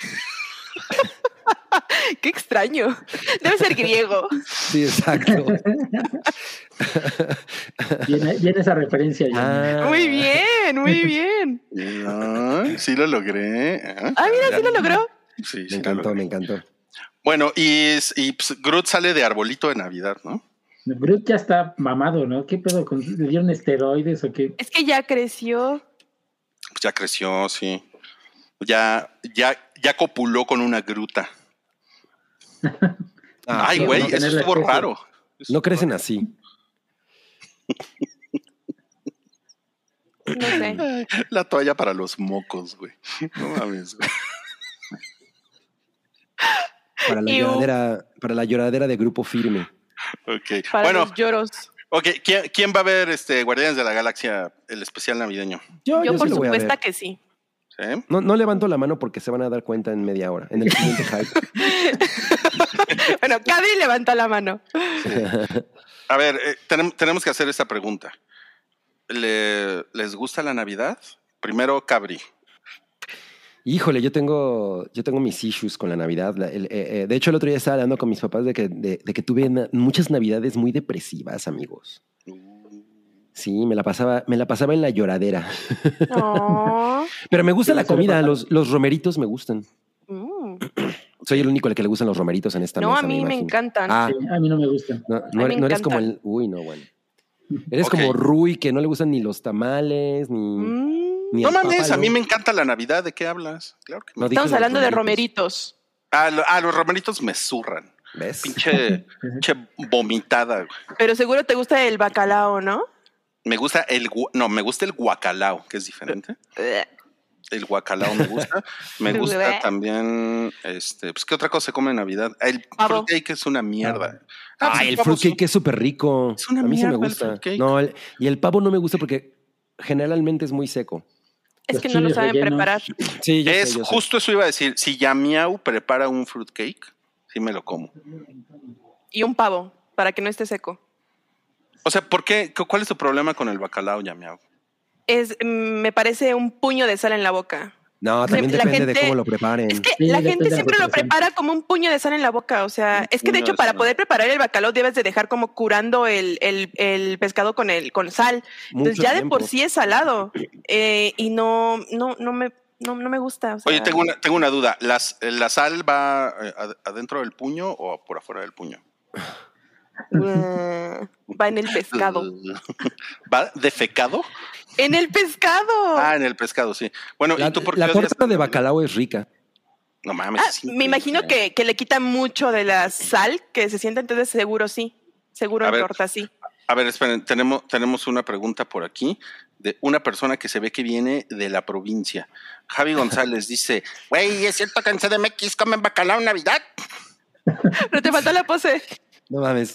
[SPEAKER 4] Qué extraño. Debe ser griego.
[SPEAKER 3] Sí, exacto.
[SPEAKER 5] Viene, viene esa referencia ya.
[SPEAKER 3] Ah.
[SPEAKER 4] Muy bien, muy bien.
[SPEAKER 2] Sí lo logré. ¿eh?
[SPEAKER 4] Ah, mira, sí lo logró.
[SPEAKER 2] Sí,
[SPEAKER 3] Me
[SPEAKER 2] sí
[SPEAKER 3] encantó, me encantó.
[SPEAKER 2] Bueno, y, y pues, Groot sale de arbolito de Navidad, ¿no?
[SPEAKER 5] Groot ya está mamado, ¿no? ¿Qué pedo? Con, ¿Le dieron esteroides o qué?
[SPEAKER 4] Es que ya creció.
[SPEAKER 2] Pues ya creció, sí. Ya, ya, ya copuló con una gruta.
[SPEAKER 3] Ah,
[SPEAKER 2] Ay, güey,
[SPEAKER 3] no,
[SPEAKER 2] eso estuvo
[SPEAKER 5] especie.
[SPEAKER 2] raro.
[SPEAKER 3] no crecen así.
[SPEAKER 4] No sé.
[SPEAKER 2] La toalla para los mocos, güey. No mames, güey.
[SPEAKER 3] Para la lloradera, para la lloradera de grupo firme.
[SPEAKER 2] Ok.
[SPEAKER 4] Para
[SPEAKER 2] Bueno,
[SPEAKER 4] los lloros.
[SPEAKER 2] ok. ¿quién, quién va a ver este Guardianes de la Galaxia, el especial navideño?
[SPEAKER 3] Yo,
[SPEAKER 4] Yo,
[SPEAKER 3] yo
[SPEAKER 4] por
[SPEAKER 3] sí lo voy a
[SPEAKER 4] supuesto
[SPEAKER 3] ver.
[SPEAKER 4] que sí.
[SPEAKER 2] ¿Sí?
[SPEAKER 3] No, no levanto la mano porque se van a dar cuenta en media hora, en el siguiente hype.
[SPEAKER 4] Bueno, Cadi levanta la mano.
[SPEAKER 2] A ver, eh, tenem- tenemos que hacer esta pregunta. ¿Le- ¿Les gusta la Navidad? Primero, Cabri.
[SPEAKER 3] Híjole, yo tengo, yo tengo mis issues con la Navidad. La- el- eh, eh, de hecho, el otro día estaba hablando con mis papás de que, de, de que tuve na- muchas Navidades muy depresivas, amigos. Sí, me la pasaba, me la pasaba en la lloradera.
[SPEAKER 4] No.
[SPEAKER 3] Pero me gusta la comida, los, los romeritos me gustan.
[SPEAKER 4] Mm.
[SPEAKER 3] Soy el único al que le gustan los romeritos en esta
[SPEAKER 4] No,
[SPEAKER 3] mesa.
[SPEAKER 4] a mí me encantan.
[SPEAKER 3] Ah,
[SPEAKER 5] Sí, a mí no me gusta.
[SPEAKER 3] no, no
[SPEAKER 4] me
[SPEAKER 3] eres, no eres como el. Uy, no, bueno. Eres como Rui, que no le gustan ni los tamales, ni.
[SPEAKER 4] Mm.
[SPEAKER 3] Ni
[SPEAKER 2] No
[SPEAKER 3] el
[SPEAKER 2] mames, a mí me encanta la Navidad. ¿De qué hablas? Claro que me-
[SPEAKER 3] No,
[SPEAKER 4] Estamos hablando de romeritos.
[SPEAKER 2] Ah, lo- ah, los romeritos me zurran.
[SPEAKER 3] ¿Ves?
[SPEAKER 2] Pinche, pinche vomitada. güey.
[SPEAKER 4] Pero seguro te gusta el bacalao, ¿no?
[SPEAKER 2] Me gusta el no, me gusta el guacalao, que es diferente. El guacalao me gusta. Me gusta también, este, pues, ¿qué otra cosa se come en Navidad? El
[SPEAKER 4] Pavo.
[SPEAKER 2] fruitcake es una mierda. Ah, pues
[SPEAKER 3] Ay, el
[SPEAKER 2] pavo
[SPEAKER 3] fruitcake es súper rico.
[SPEAKER 2] Es una
[SPEAKER 3] a mí sí me
[SPEAKER 2] el
[SPEAKER 3] gusta. No, el- y el pavo no me gusta porque generalmente es muy seco.
[SPEAKER 4] Es que no lo saben
[SPEAKER 5] rellenos.
[SPEAKER 4] preparar.
[SPEAKER 3] Sí, yo sé,
[SPEAKER 2] Es
[SPEAKER 3] sé.
[SPEAKER 2] justo eso iba a decir. Si Yamiau prepara un fruitcake, sí me lo como.
[SPEAKER 4] Y un pavo, para que no esté seco.
[SPEAKER 2] O sea, ¿por qué? ¿Cu- ¿Cuál es tu problema con el bacalao, Yamiau?
[SPEAKER 4] Es, mm, me parece un puño de sal en la boca.
[SPEAKER 3] No, también
[SPEAKER 4] la
[SPEAKER 3] depende de cómo lo preparen.
[SPEAKER 4] Es que
[SPEAKER 5] Sí,
[SPEAKER 4] la gente siempre lo prepara como un puño de sal en la boca. O sea, es que de hecho para poder preparar el bacalao debes de dejar como curando el, el- el pescado con el con sal. Entonces ya de por sí es salado. Eh, y no, no, no me, No, no me gusta. o sea,
[SPEAKER 2] Oye, tengo una, tengo una duda. ¿Las, ¿La sal va eh, ad- adentro del puño o por afuera del puño?
[SPEAKER 4] eh, va en el pescado.
[SPEAKER 2] ¿Va defecado?
[SPEAKER 4] ¡En el pescado!
[SPEAKER 2] Ah, en el pescado, sí. Bueno,
[SPEAKER 3] La,
[SPEAKER 2] ¿y tú por qué
[SPEAKER 3] la torta de bacalao es rica.
[SPEAKER 2] No mames.
[SPEAKER 4] Ah, me imagino que, que le quita mucho de la sal que se siente, entonces seguro sí. Seguro
[SPEAKER 2] A
[SPEAKER 4] en
[SPEAKER 2] ver.
[SPEAKER 4] torta sí.
[SPEAKER 2] A ver, esperen, tenemos, tenemos una pregunta por aquí de una persona que se ve que viene de la provincia. Javi González dice, güey, ¿es cierto que en CDMX comen bacalao en Navidad?
[SPEAKER 4] Pero te faltó la pose.
[SPEAKER 3] No mames.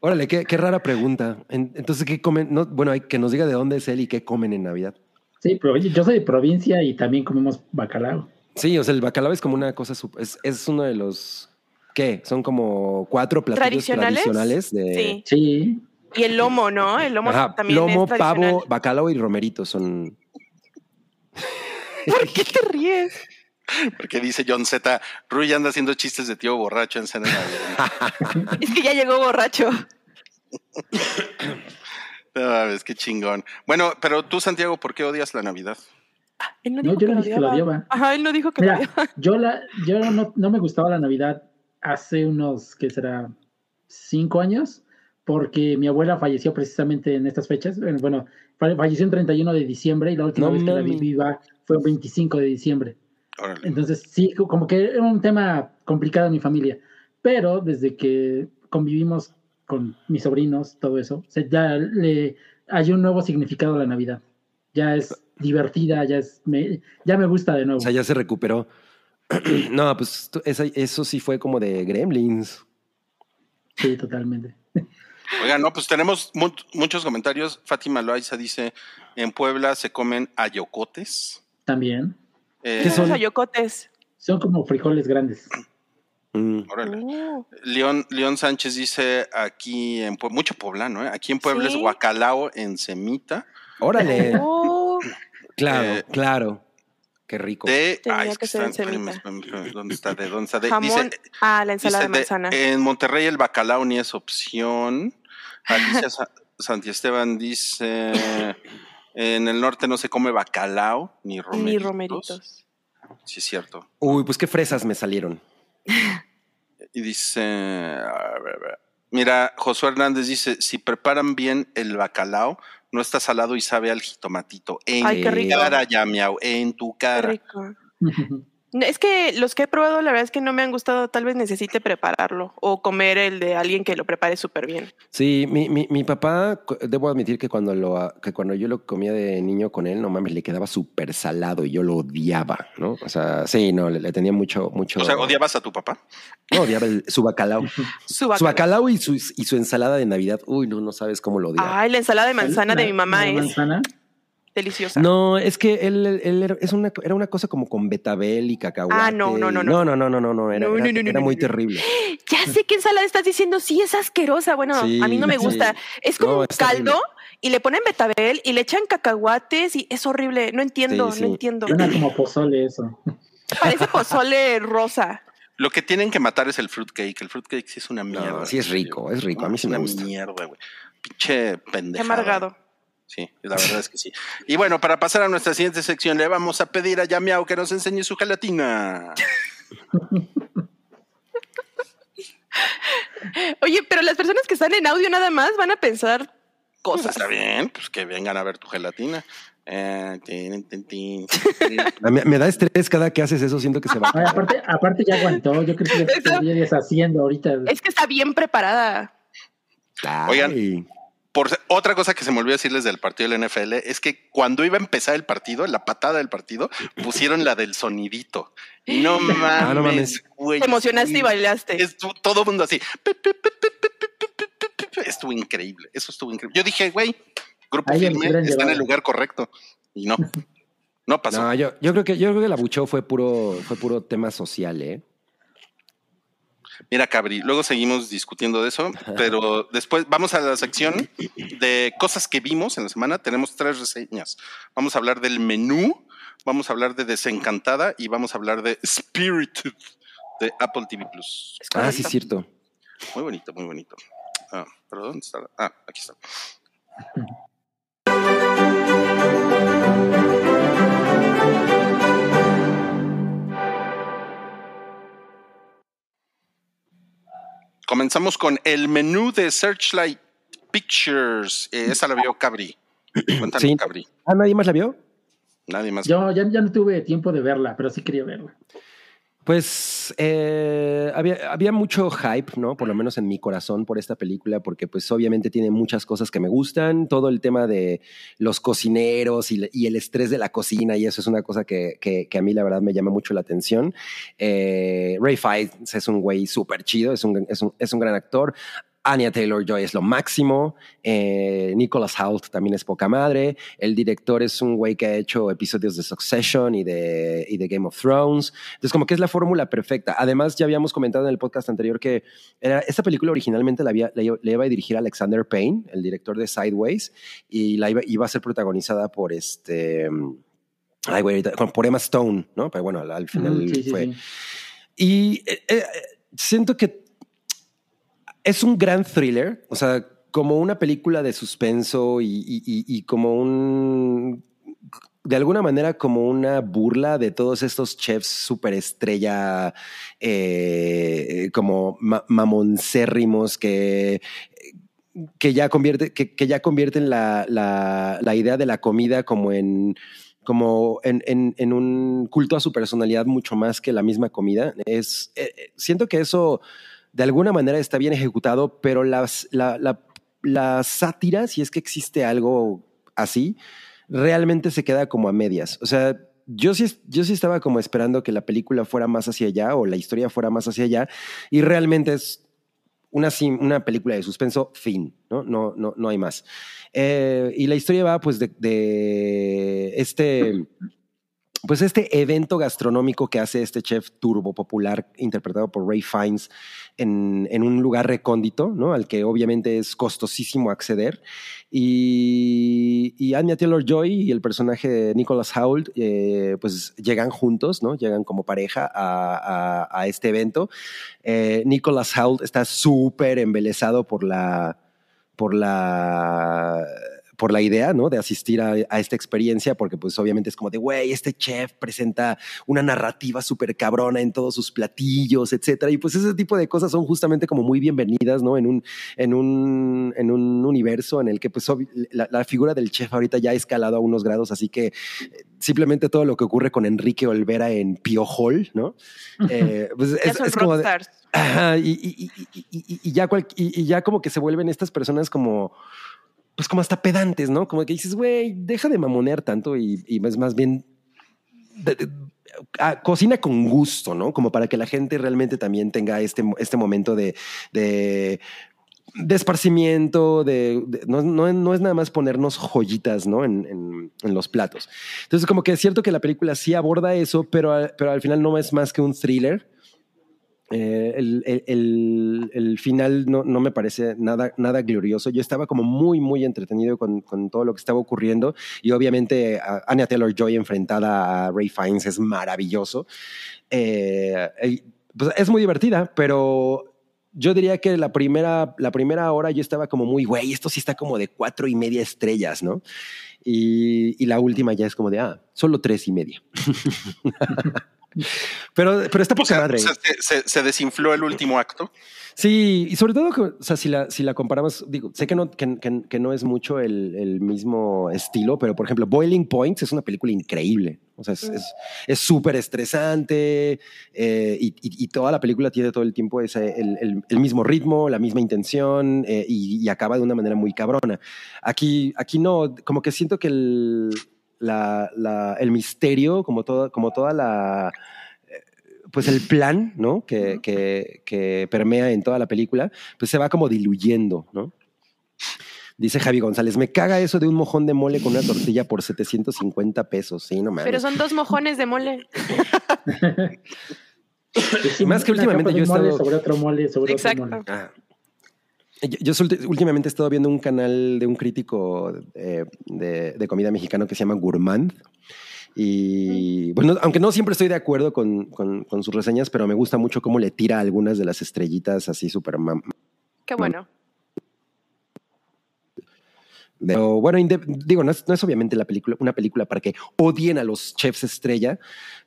[SPEAKER 3] Órale, qué, qué rara pregunta. En- Entonces, ¿qué comen? No, bueno, hay que nos diga de dónde es él y qué comen en Navidad.
[SPEAKER 5] Sí, pero oye, yo soy de provincia y también comemos bacalao.
[SPEAKER 3] Sí, o sea, el bacalao es como una cosa, es, es uno de los, ¿qué? Son como cuatro platillos
[SPEAKER 4] ¿Tradicionales?
[SPEAKER 3] tradicionales, de
[SPEAKER 4] Sí.
[SPEAKER 5] Sí,
[SPEAKER 4] Y el lomo, ¿no? El lomo
[SPEAKER 3] Ajá,
[SPEAKER 4] también
[SPEAKER 3] lomo,
[SPEAKER 4] es
[SPEAKER 3] pavo, bacalao y romerito son.
[SPEAKER 4] ¿Por qué te ríes?
[SPEAKER 2] Porque dice John Z, Rui anda haciendo chistes de tío borracho en cena de Navidad.
[SPEAKER 4] Es que ya llegó borracho.
[SPEAKER 2] No mames, qué chingón. Bueno, pero tú, Santiago, ¿por qué odias la Navidad?
[SPEAKER 4] Él no
[SPEAKER 5] yo
[SPEAKER 4] que
[SPEAKER 5] no dije que lo
[SPEAKER 4] odiaba. Ajá, él no dijo que lo
[SPEAKER 5] Mira,
[SPEAKER 4] odiaba.
[SPEAKER 5] yo, la, yo no, no me gustaba la Navidad hace unos, ¿qué será? Cinco años, porque mi abuela falleció precisamente en estas fechas. Bueno, fa- falleció el 31 de diciembre y la última
[SPEAKER 3] No
[SPEAKER 5] vez que la vi viva fue el 25 de diciembre.
[SPEAKER 2] Órale.
[SPEAKER 5] Entonces, sí, co- como que era un tema complicado en mi familia. Pero desde que convivimos con mis sobrinos, todo eso, o sea, ya le hay un nuevo significado a la Navidad. Ya es divertida, ya es me, ya me gusta de nuevo.
[SPEAKER 3] O sea, ya se recuperó. no, pues tú- esa- eso sí fue como de Gremlins.
[SPEAKER 5] Sí, totalmente.
[SPEAKER 2] Oigan, no, pues tenemos mu- muchos comentarios. Fátima Loaiza dice, en Puebla se comen ayocotes.
[SPEAKER 5] También.
[SPEAKER 2] Eh,
[SPEAKER 3] ¿Qué son?
[SPEAKER 4] Los ayocotes.
[SPEAKER 5] Son como frijoles grandes.
[SPEAKER 3] Mm.
[SPEAKER 2] órale.
[SPEAKER 4] Uh,
[SPEAKER 2] León, León Sánchez dice aquí en mucho poblano, ¿eh? Aquí en Puebla es guacalao en semita
[SPEAKER 3] Órale.
[SPEAKER 4] oh,
[SPEAKER 3] claro,
[SPEAKER 2] Eh,
[SPEAKER 3] claro. Qué rico.
[SPEAKER 2] de
[SPEAKER 4] Tenía
[SPEAKER 2] ay, es
[SPEAKER 4] que
[SPEAKER 2] que
[SPEAKER 4] ser en
[SPEAKER 2] están- ¿dónde está? ¿De dónde está? De-
[SPEAKER 4] jamón.
[SPEAKER 2] dice,
[SPEAKER 4] ah, la ensalada
[SPEAKER 2] dice
[SPEAKER 4] de
[SPEAKER 2] de-
[SPEAKER 4] manzana.
[SPEAKER 2] en Monterrey el bacalao ni es opción. Alicia Sa- Santi Esteban dice en el norte no se come bacalao ni romeritos.
[SPEAKER 4] Ni romeritos.
[SPEAKER 2] Sí, es cierto.
[SPEAKER 3] Uy, pues qué fresas me salieron.
[SPEAKER 2] Y dice, a ver, a ver. mira, Josué Hernández dice, si preparan bien el bacalao, no está salado y sabe al jitomatito. En
[SPEAKER 4] Ay,
[SPEAKER 3] qué
[SPEAKER 2] tu
[SPEAKER 3] rico.
[SPEAKER 2] cara, ya miau, en tu
[SPEAKER 4] Qué
[SPEAKER 2] cara.
[SPEAKER 4] rico. Es que los que he probado, la verdad es que no me han gustado. Tal vez necesite prepararlo o comer el de alguien que lo prepare súper bien.
[SPEAKER 3] Sí, mi, mi, mi papá, debo admitir que cuando, lo, que cuando yo lo comía de niño con él, no mames, le quedaba súper salado y yo lo odiaba, ¿no? O sea, sí, no, le, le tenía mucho, mucho.
[SPEAKER 2] O sea, ¿odiabas a tu papá?
[SPEAKER 3] No, odiaba el- su bacalao.
[SPEAKER 4] Su
[SPEAKER 3] Su
[SPEAKER 4] bacalao.
[SPEAKER 3] bacalao y su, y su ensalada de Navidad. Uy, no, no sabes cómo lo odiaba.
[SPEAKER 4] Ay, la ensalada de manzana de mi mamá
[SPEAKER 5] la
[SPEAKER 4] es
[SPEAKER 5] manzana.
[SPEAKER 4] Deliciosa.
[SPEAKER 3] No, es que él, él- él era, es una, era una cosa como con betabel y cacahuate.
[SPEAKER 4] Ah, no, no, no, no.
[SPEAKER 3] No, no, no, no, no, era,
[SPEAKER 4] No,
[SPEAKER 3] era,
[SPEAKER 4] no, no, no,
[SPEAKER 3] era
[SPEAKER 4] no,
[SPEAKER 3] muy
[SPEAKER 4] no.
[SPEAKER 3] terrible.
[SPEAKER 4] Ya sé qué ensalada estás diciendo. Sí, es asquerosa. Bueno,
[SPEAKER 3] Sí,
[SPEAKER 4] a mí no me
[SPEAKER 3] sí.
[SPEAKER 4] gusta. Es como
[SPEAKER 3] No,
[SPEAKER 4] un caldo y le ponen betabel y le echan cacahuates y es horrible. No entiendo,
[SPEAKER 3] Sí, sí.
[SPEAKER 4] no entiendo.
[SPEAKER 5] Suena como pozole eso.
[SPEAKER 4] Parece pozole rosa.
[SPEAKER 2] Lo que tienen que matar es el fruitcake. El fruitcake sí es una mierda.
[SPEAKER 3] No, sí es rico, es rico. A mí sí
[SPEAKER 2] es
[SPEAKER 3] me
[SPEAKER 2] una
[SPEAKER 3] gusta.
[SPEAKER 2] mierda, güey. Pinche
[SPEAKER 4] Qué
[SPEAKER 2] pendeja.
[SPEAKER 4] amargado.
[SPEAKER 2] Sí, la verdad es que sí. Y bueno, para pasar a nuestra siguiente sección, le vamos a pedir a Yamiao que nos enseñe su gelatina.
[SPEAKER 4] Oye, pero las personas que están en audio nada más van a pensar
[SPEAKER 2] Pues
[SPEAKER 4] cosas.
[SPEAKER 2] está bien, pues que vengan a ver tu gelatina. Eh, tin, tin, tin.
[SPEAKER 3] A mí- Me da estrés cada que haces eso, siento que se va.
[SPEAKER 5] Ay, aparte, aparte ya aguantó. Yo creo que ya deshaciendo ahorita.
[SPEAKER 4] Es que está bien preparada.
[SPEAKER 2] Oigan. Por, otra cosa que se me olvidó decirles del partido del NFL es que cuando iba a empezar el partido, la patada del partido, pusieron la del sonidito. Ah, no mames,
[SPEAKER 3] no mames.
[SPEAKER 4] Te emocionaste y bailaste.
[SPEAKER 2] Estuvo, todo mundo así. Estuvo increíble. Eso estuvo increíble. Yo dije, güey, Grupo Firme está en el lugar correcto. Y no. No pasó.
[SPEAKER 3] No, yo, yo, creo que, yo creo que la buchó fue puro, fue puro tema social, ¿eh?
[SPEAKER 2] Mira, Cabri, luego seguimos discutiendo de eso, pero después vamos a la sección de cosas que vimos en la semana. Tenemos tres reseñas. Vamos a hablar del menú, vamos a hablar de Desencantada y vamos a hablar de Spirited de Apple TV Plus.
[SPEAKER 3] Ah, sí, es cierto.
[SPEAKER 2] Muy bonito, muy bonito. Ah, ¿pero dónde está? Ah, aquí está. comenzamos con el menú de Searchlight Pictures. Eh, esa la vio Cabri. Cuéntanos,
[SPEAKER 3] Sí.
[SPEAKER 2] Cabri.
[SPEAKER 3] ¿Ah, nadie más la vio?
[SPEAKER 2] Nadie más.
[SPEAKER 5] Yo ya, ya no tuve tiempo de verla, pero sí quería verla.
[SPEAKER 3] Pues eh, había, había mucho hype, ¿no? Por lo menos en mi corazón por esta película, porque pues obviamente tiene muchas cosas que me gustan. Todo el tema de los cocineros y, y el estrés de la cocina y eso es una cosa que, que- que a mí la verdad me llama mucho la atención. Eh, Ray Fiennes es un güey súper chido, es un, es, un, es un gran actor. Anya Taylor-Joy es lo máximo. Eh, Nicholas Hoult también es poca madre. El director es un güey que ha hecho episodios de Succession y de, y de Game of Thrones. Entonces, como que es la fórmula perfecta. Además, ya habíamos comentado en el podcast anterior que era, esta película originalmente la, había, la, iba- la iba a dirigir Alexander Payne, el director de Sideways, y la iba, iba a ser protagonizada por este. Ay, güey, por Emma Stone, ¿no? Pero bueno, al, al final
[SPEAKER 5] sí,
[SPEAKER 3] fue.
[SPEAKER 5] sí.
[SPEAKER 3] Y eh, eh, siento que es un gran thriller, o sea, como una película de suspenso y, y- y- y como un, de alguna manera como una burla de todos estos chefs superestrella, eh, como ma- mamoncérrimos que que ya convierte, que, que ya convierten la, la, la idea de la comida como en como en, en, en un culto a su personalidad mucho más que la misma comida. Es, eh, siento que eso de alguna manera está bien ejecutado, pero las, la, la, sátira, si es que existe algo así, realmente se queda como a medias. O sea, yo sí, yo sí estaba como esperando que la película fuera más hacia allá o la historia fuera más hacia allá y realmente es una, una película de suspenso, fin, ¿no? No, no, no hay más. Eh, y la historia va pues de, de este, pues este evento gastronómico que hace este chef turbo popular interpretado por Ray Fiennes en, en un lugar recóndito, ¿no? Al que obviamente es costosísimo acceder. Y, y Anya Taylor-Joy y el personaje de Nicholas Hoult eh, pues llegan juntos, ¿no? Llegan como pareja a, a- a este evento. Eh, Nicholas Hoult está súper embelesado por la, por la, por la idea, ¿no? De asistir a, a esta experiencia, porque pues obviamente es como de, güey, este chef presenta una narrativa súper cabrona en todos sus platillos, etcétera. Y pues ese tipo de cosas son justamente como muy bienvenidas, ¿no? En un, en un, en un universo en el que pues la, la figura del chef ahorita ya ha escalado a unos grados, así que eh, simplemente todo lo que ocurre con Enrique Olvera en Pio Hall, ¿no? Eh, pues es, como de. Ajá, y, ya cual- y ya como que se vuelven estas personas como, pues como hasta pedantes, ¿no? Como que dices, güey, deja de mamonear tanto y, es más bien cocina con gusto, ¿no? Como para que la gente realmente también tenga este, este momento de, de, de esparcimiento, de, no, no- no es nada más ponernos joyitas, ¿no? En, en- en los platos. Entonces, como que es cierto que la película sí aborda eso, pero, pero al final no es más que un thriller. Eh, el, el- el- final no, no me parece nada, nada glorioso. Yo estaba como muy, muy entretenido con, con todo lo que estaba ocurriendo y obviamente a Anya Taylor-Joy enfrentada a Ray Fiennes es maravilloso. Eh, pues, es muy divertida, pero yo diría que la primera, la primera hora yo estaba como muy, güey, esto sí está como de cuatro y media estrellas, ¿no? Y, y la última ya es como de, ah, solo tres y media. pero, pero está
[SPEAKER 2] O
[SPEAKER 3] poca
[SPEAKER 2] sea,
[SPEAKER 3] madre.
[SPEAKER 2] o sea, se, se- se desinfló el último acto.
[SPEAKER 3] Sí, y sobre todo, que, o sea, si la, si la comparamos, digo, sé que no, que, que- que no es mucho el, el mismo estilo, pero por ejemplo, Boiling Points es una película increíble. O sea, es es- es súper estresante eh, y, y- y toda la película tiene todo el tiempo ese, el, el- el mismo ritmo, la misma intención eh, y, y acaba de una manera muy cabrona. Aquí, aquí no, como que siento que el, la- la- el misterio, como, toda como toda la pues el plan, ¿no? Que, que, que permea en toda la película, pues se va como diluyendo, ¿no? Dice Javi González, me caga eso de un mojón de mole con una tortilla por 750 pesos. Sí, no mames.
[SPEAKER 4] Pero son dos mojones de mole.
[SPEAKER 3] Más que últimamente yo he estado-
[SPEAKER 5] sobre otro mole, sobre
[SPEAKER 4] Exacto.
[SPEAKER 5] otro mole.
[SPEAKER 3] Ah. Yo, últimamente he estado viendo un canal de un crítico eh, de, de comida mexicano que se llama Gourmand. Y bueno, aunque no siempre estoy de acuerdo con, con- con sus reseñas, pero me gusta mucho cómo le tira algunas de las estrellitas así súper
[SPEAKER 4] Qué bueno.
[SPEAKER 3] Pero bueno, digo, no es, no es obviamente la película, una película para que odien a los chefs estrella,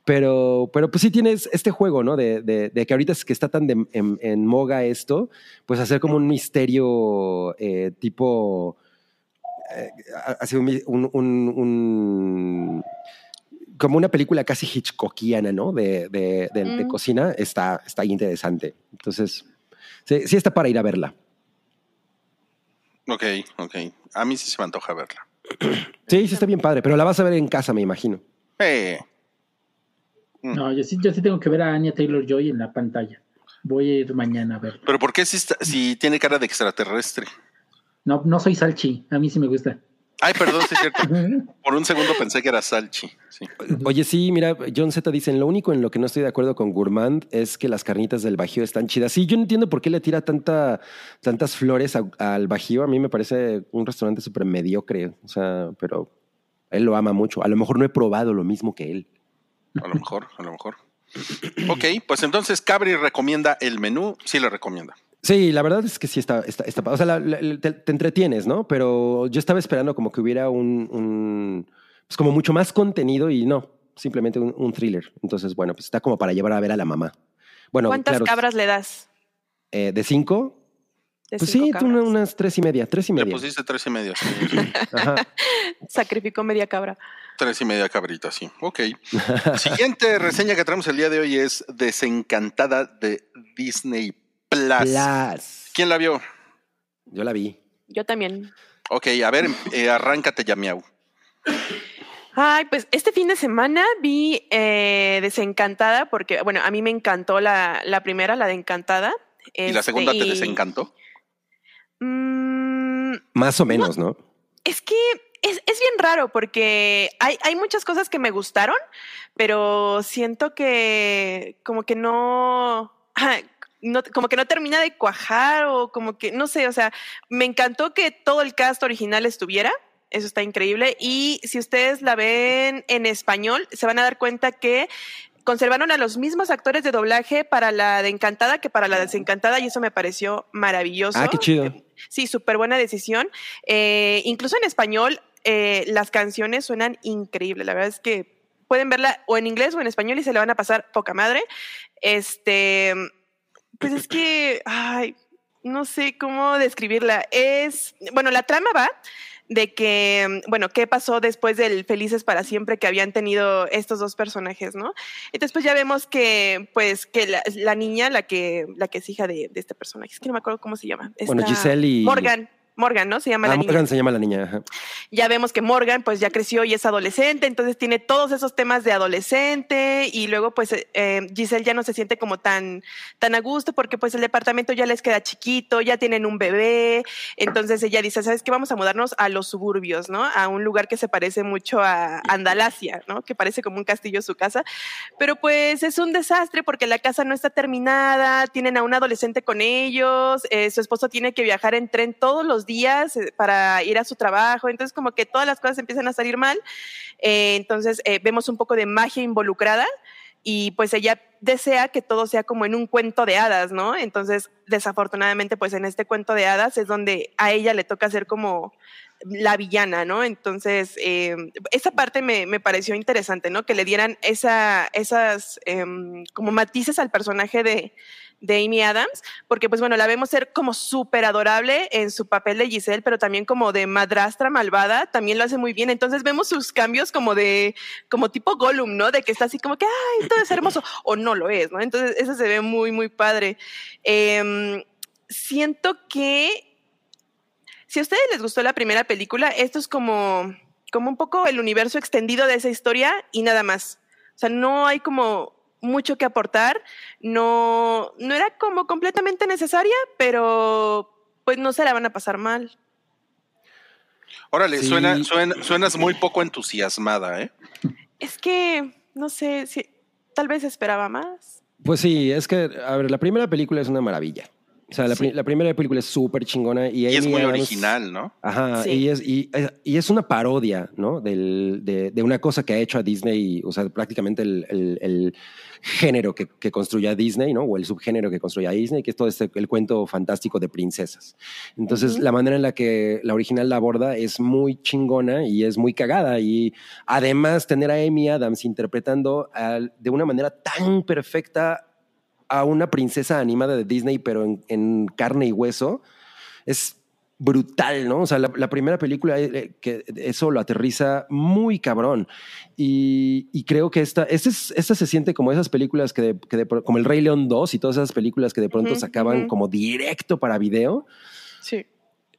[SPEAKER 3] pero, pero pues sí tienes este juego, ¿no? De, de- de que ahorita es que está tan de- en, en moga esto, pues hacer como un misterio eh, tipo, eh, así un, un- un- un- como una película casi hitchcockiana, ¿no? De, de- de- de cocina, está, está interesante. Entonces, sí, sí está para ir a verla.
[SPEAKER 2] Ok, ok. A mí sí se me antoja verla.
[SPEAKER 3] Sí, sí está bien padre, pero la vas a ver en casa, me imagino.
[SPEAKER 2] Eh,
[SPEAKER 5] No, yo sí, yo sí tengo que ver a Anya Taylor Joy en la pantalla. Voy a ir mañana a verla.
[SPEAKER 2] pero ¿por qué si, está- si tiene cara de extraterrestre?
[SPEAKER 5] No, no soy Salchi, a mí sí me gusta.
[SPEAKER 2] Ay, perdón, sí es cierto. Por un segundo pensé que era Salchi. Sí.
[SPEAKER 3] Oye, sí, mira, John Z dicen, lo único en lo que no estoy de acuerdo con Gourmand es que las carnitas del Bajío están chidas. Sí, yo no entiendo por qué le tira tanta, tantas flores a- al Bajío. A mí me parece un restaurante súper mediocre, o sea, pero él lo ama mucho. A lo mejor no he probado lo mismo que él.
[SPEAKER 2] A lo mejor, a lo mejor. Ok, pues entonces Cabri recomienda el menú. Sí le recomienda.
[SPEAKER 3] Sí, la verdad es que sí está, está, está- o sea, la- la- te, te entretienes, ¿no? Pero yo estaba esperando como que hubiera un, un pues como mucho más contenido y no, simplemente un, un thriller. Entonces, bueno, pues está como para llevar a ver a la mamá. Bueno,
[SPEAKER 4] ¿Cuántas
[SPEAKER 3] claro,
[SPEAKER 4] cabras le das?
[SPEAKER 3] eh, de cinco,
[SPEAKER 4] De
[SPEAKER 3] pues
[SPEAKER 4] cinco
[SPEAKER 3] sí, tú una-
[SPEAKER 4] cabras?
[SPEAKER 3] unas tres y media, tres y
[SPEAKER 2] Le
[SPEAKER 3] media.
[SPEAKER 2] pusiste tres y sí.
[SPEAKER 3] Ajá.
[SPEAKER 4] Sacrificó media cabra.
[SPEAKER 2] Tres y media cabrita, sí. Ok. Siguiente reseña que traemos el día de hoy es Desencantada de Disney Plus.
[SPEAKER 3] Plus.
[SPEAKER 2] ¿Quién la vio?
[SPEAKER 3] Yo la vi.
[SPEAKER 4] Yo también.
[SPEAKER 2] Ok, a ver, eh, arráncate ya, miau.
[SPEAKER 4] Ay, pues este fin de semana vi eh, Desencantada, porque, bueno, a mí me encantó la, la primera, la de Encantada.
[SPEAKER 2] ¿Y la
[SPEAKER 4] Este,
[SPEAKER 2] segunda te
[SPEAKER 4] y-
[SPEAKER 2] desencantó?
[SPEAKER 4] Mm,
[SPEAKER 3] Más o menos, ¿no?
[SPEAKER 4] Es que es, es bien raro porque hay, hay muchas cosas que me gustaron, pero siento que como que no, no, como que no termina de cuajar o como que, no sé, o sea, me encantó que todo el cast original estuviera. Eso está increíble. Y si ustedes la ven en español, se van a dar cuenta que conservaron a los mismos actores de doblaje para la de Encantada que para la desencantada y eso me pareció maravilloso.
[SPEAKER 3] Ah, qué chido.
[SPEAKER 4] Sí, súper buena decisión. Eh, incluso en español, eh, las canciones suenan increíbles. La verdad es que pueden verla o en inglés o en español y se le van a pasar poca madre. Este, pues es que, ay, no sé cómo describirla. Es, bueno, la trama va de que, bueno, qué pasó después del Felices para siempre que habían tenido estos dos personajes, ¿no? Entonces, pues ya vemos que, pues, que la, la niña, la que, la que es hija de, de este personaje, es que no me acuerdo cómo se llama.
[SPEAKER 3] Bueno,
[SPEAKER 4] Esta-
[SPEAKER 3] Giselle y-
[SPEAKER 4] Morgan. Morgan, ¿no? Se llama
[SPEAKER 3] Ah,
[SPEAKER 4] la niña
[SPEAKER 3] Morgan se llama la niña. ajá.
[SPEAKER 4] ya vemos que Morgan pues ya creció y es adolescente, entonces tiene todos esos temas de adolescente y luego pues eh, eh, Giselle ya no se siente como tan, tan a gusto porque pues el departamento ya les queda chiquito, ya tienen un bebé, entonces ella dice, ¿sabes qué? Vamos a mudarnos a los suburbios, ¿no? A un lugar que se parece mucho a Andalasia, ¿no? Que parece como un castillo su casa, pero pues es un desastre porque la casa no está terminada, tienen a un adolescente con ellos, eh, su esposo tiene que viajar en tren todos los días eh, para ir a su trabajo, entonces como que todas las cosas empiezan a salir mal, Eh, entonces eh, vemos un poco de magia involucrada y pues ella desea que todo sea como en un cuento de hadas, ¿no? Entonces desafortunadamente pues en este cuento de hadas es donde a ella le toca ser como la villana, ¿no? Entonces, eh, esa parte me, me, pareció interesante, ¿no? Que le dieran esa, esas eh, como matices al personaje de, de Amy Adams, porque pues bueno, la vemos ser como súper adorable en su papel de Giselle, pero también como de madrastra malvada, también lo hace muy bien. Entonces vemos sus cambios como de, como tipo Gollum, ¿no? De que está así como que, ay, todo es hermoso, o no lo es, ¿no? Entonces eso se ve muy, muy padre. Eh, siento que si a ustedes les gustó la primera película, esto es como, como un poco el universo extendido de esa historia y nada más. O sea, no hay como mucho que aportar, no, no era como completamente necesaria, pero pues no se la van a pasar mal.
[SPEAKER 2] Órale, sí. suena, suena, suenas muy poco entusiasmada, ¿eh?
[SPEAKER 4] Es que, no sé, si, tal vez esperaba más.
[SPEAKER 3] Pues sí, es que, a ver, la primera película es una maravilla. Sea, la,
[SPEAKER 4] Sí.
[SPEAKER 3] pri- la primera película es súper chingona y,
[SPEAKER 2] Y es muy
[SPEAKER 3] Adams-
[SPEAKER 2] original, ¿no?
[SPEAKER 3] Ajá,
[SPEAKER 4] Sí.
[SPEAKER 3] y, es, y, y es una parodia, ¿no? Del, de, de una cosa que ha hecho a Disney, o sea, prácticamente el, el- el género que, que construye a Disney, ¿no? O el subgénero que construye a Disney, que es todo este, el cuento fantástico de princesas. Entonces, la manera en la que la original la aborda es muy chingona y es muy cagada. Y además, tener a Amy Adams interpretando al- de una manera tan perfecta a una princesa animada de Disney, pero en, en carne y hueso, es brutal, ¿no? O sea, la, la primera película eh, que eso lo aterriza muy cabrón. Y, y creo que esta, esta, es- esta se siente como esas películas que, de- que de como El Rey León 2 y todas esas películas que de pronto
[SPEAKER 4] Ujú,
[SPEAKER 3] sacaban
[SPEAKER 4] ujú.
[SPEAKER 3] como directo para video.
[SPEAKER 4] Sí.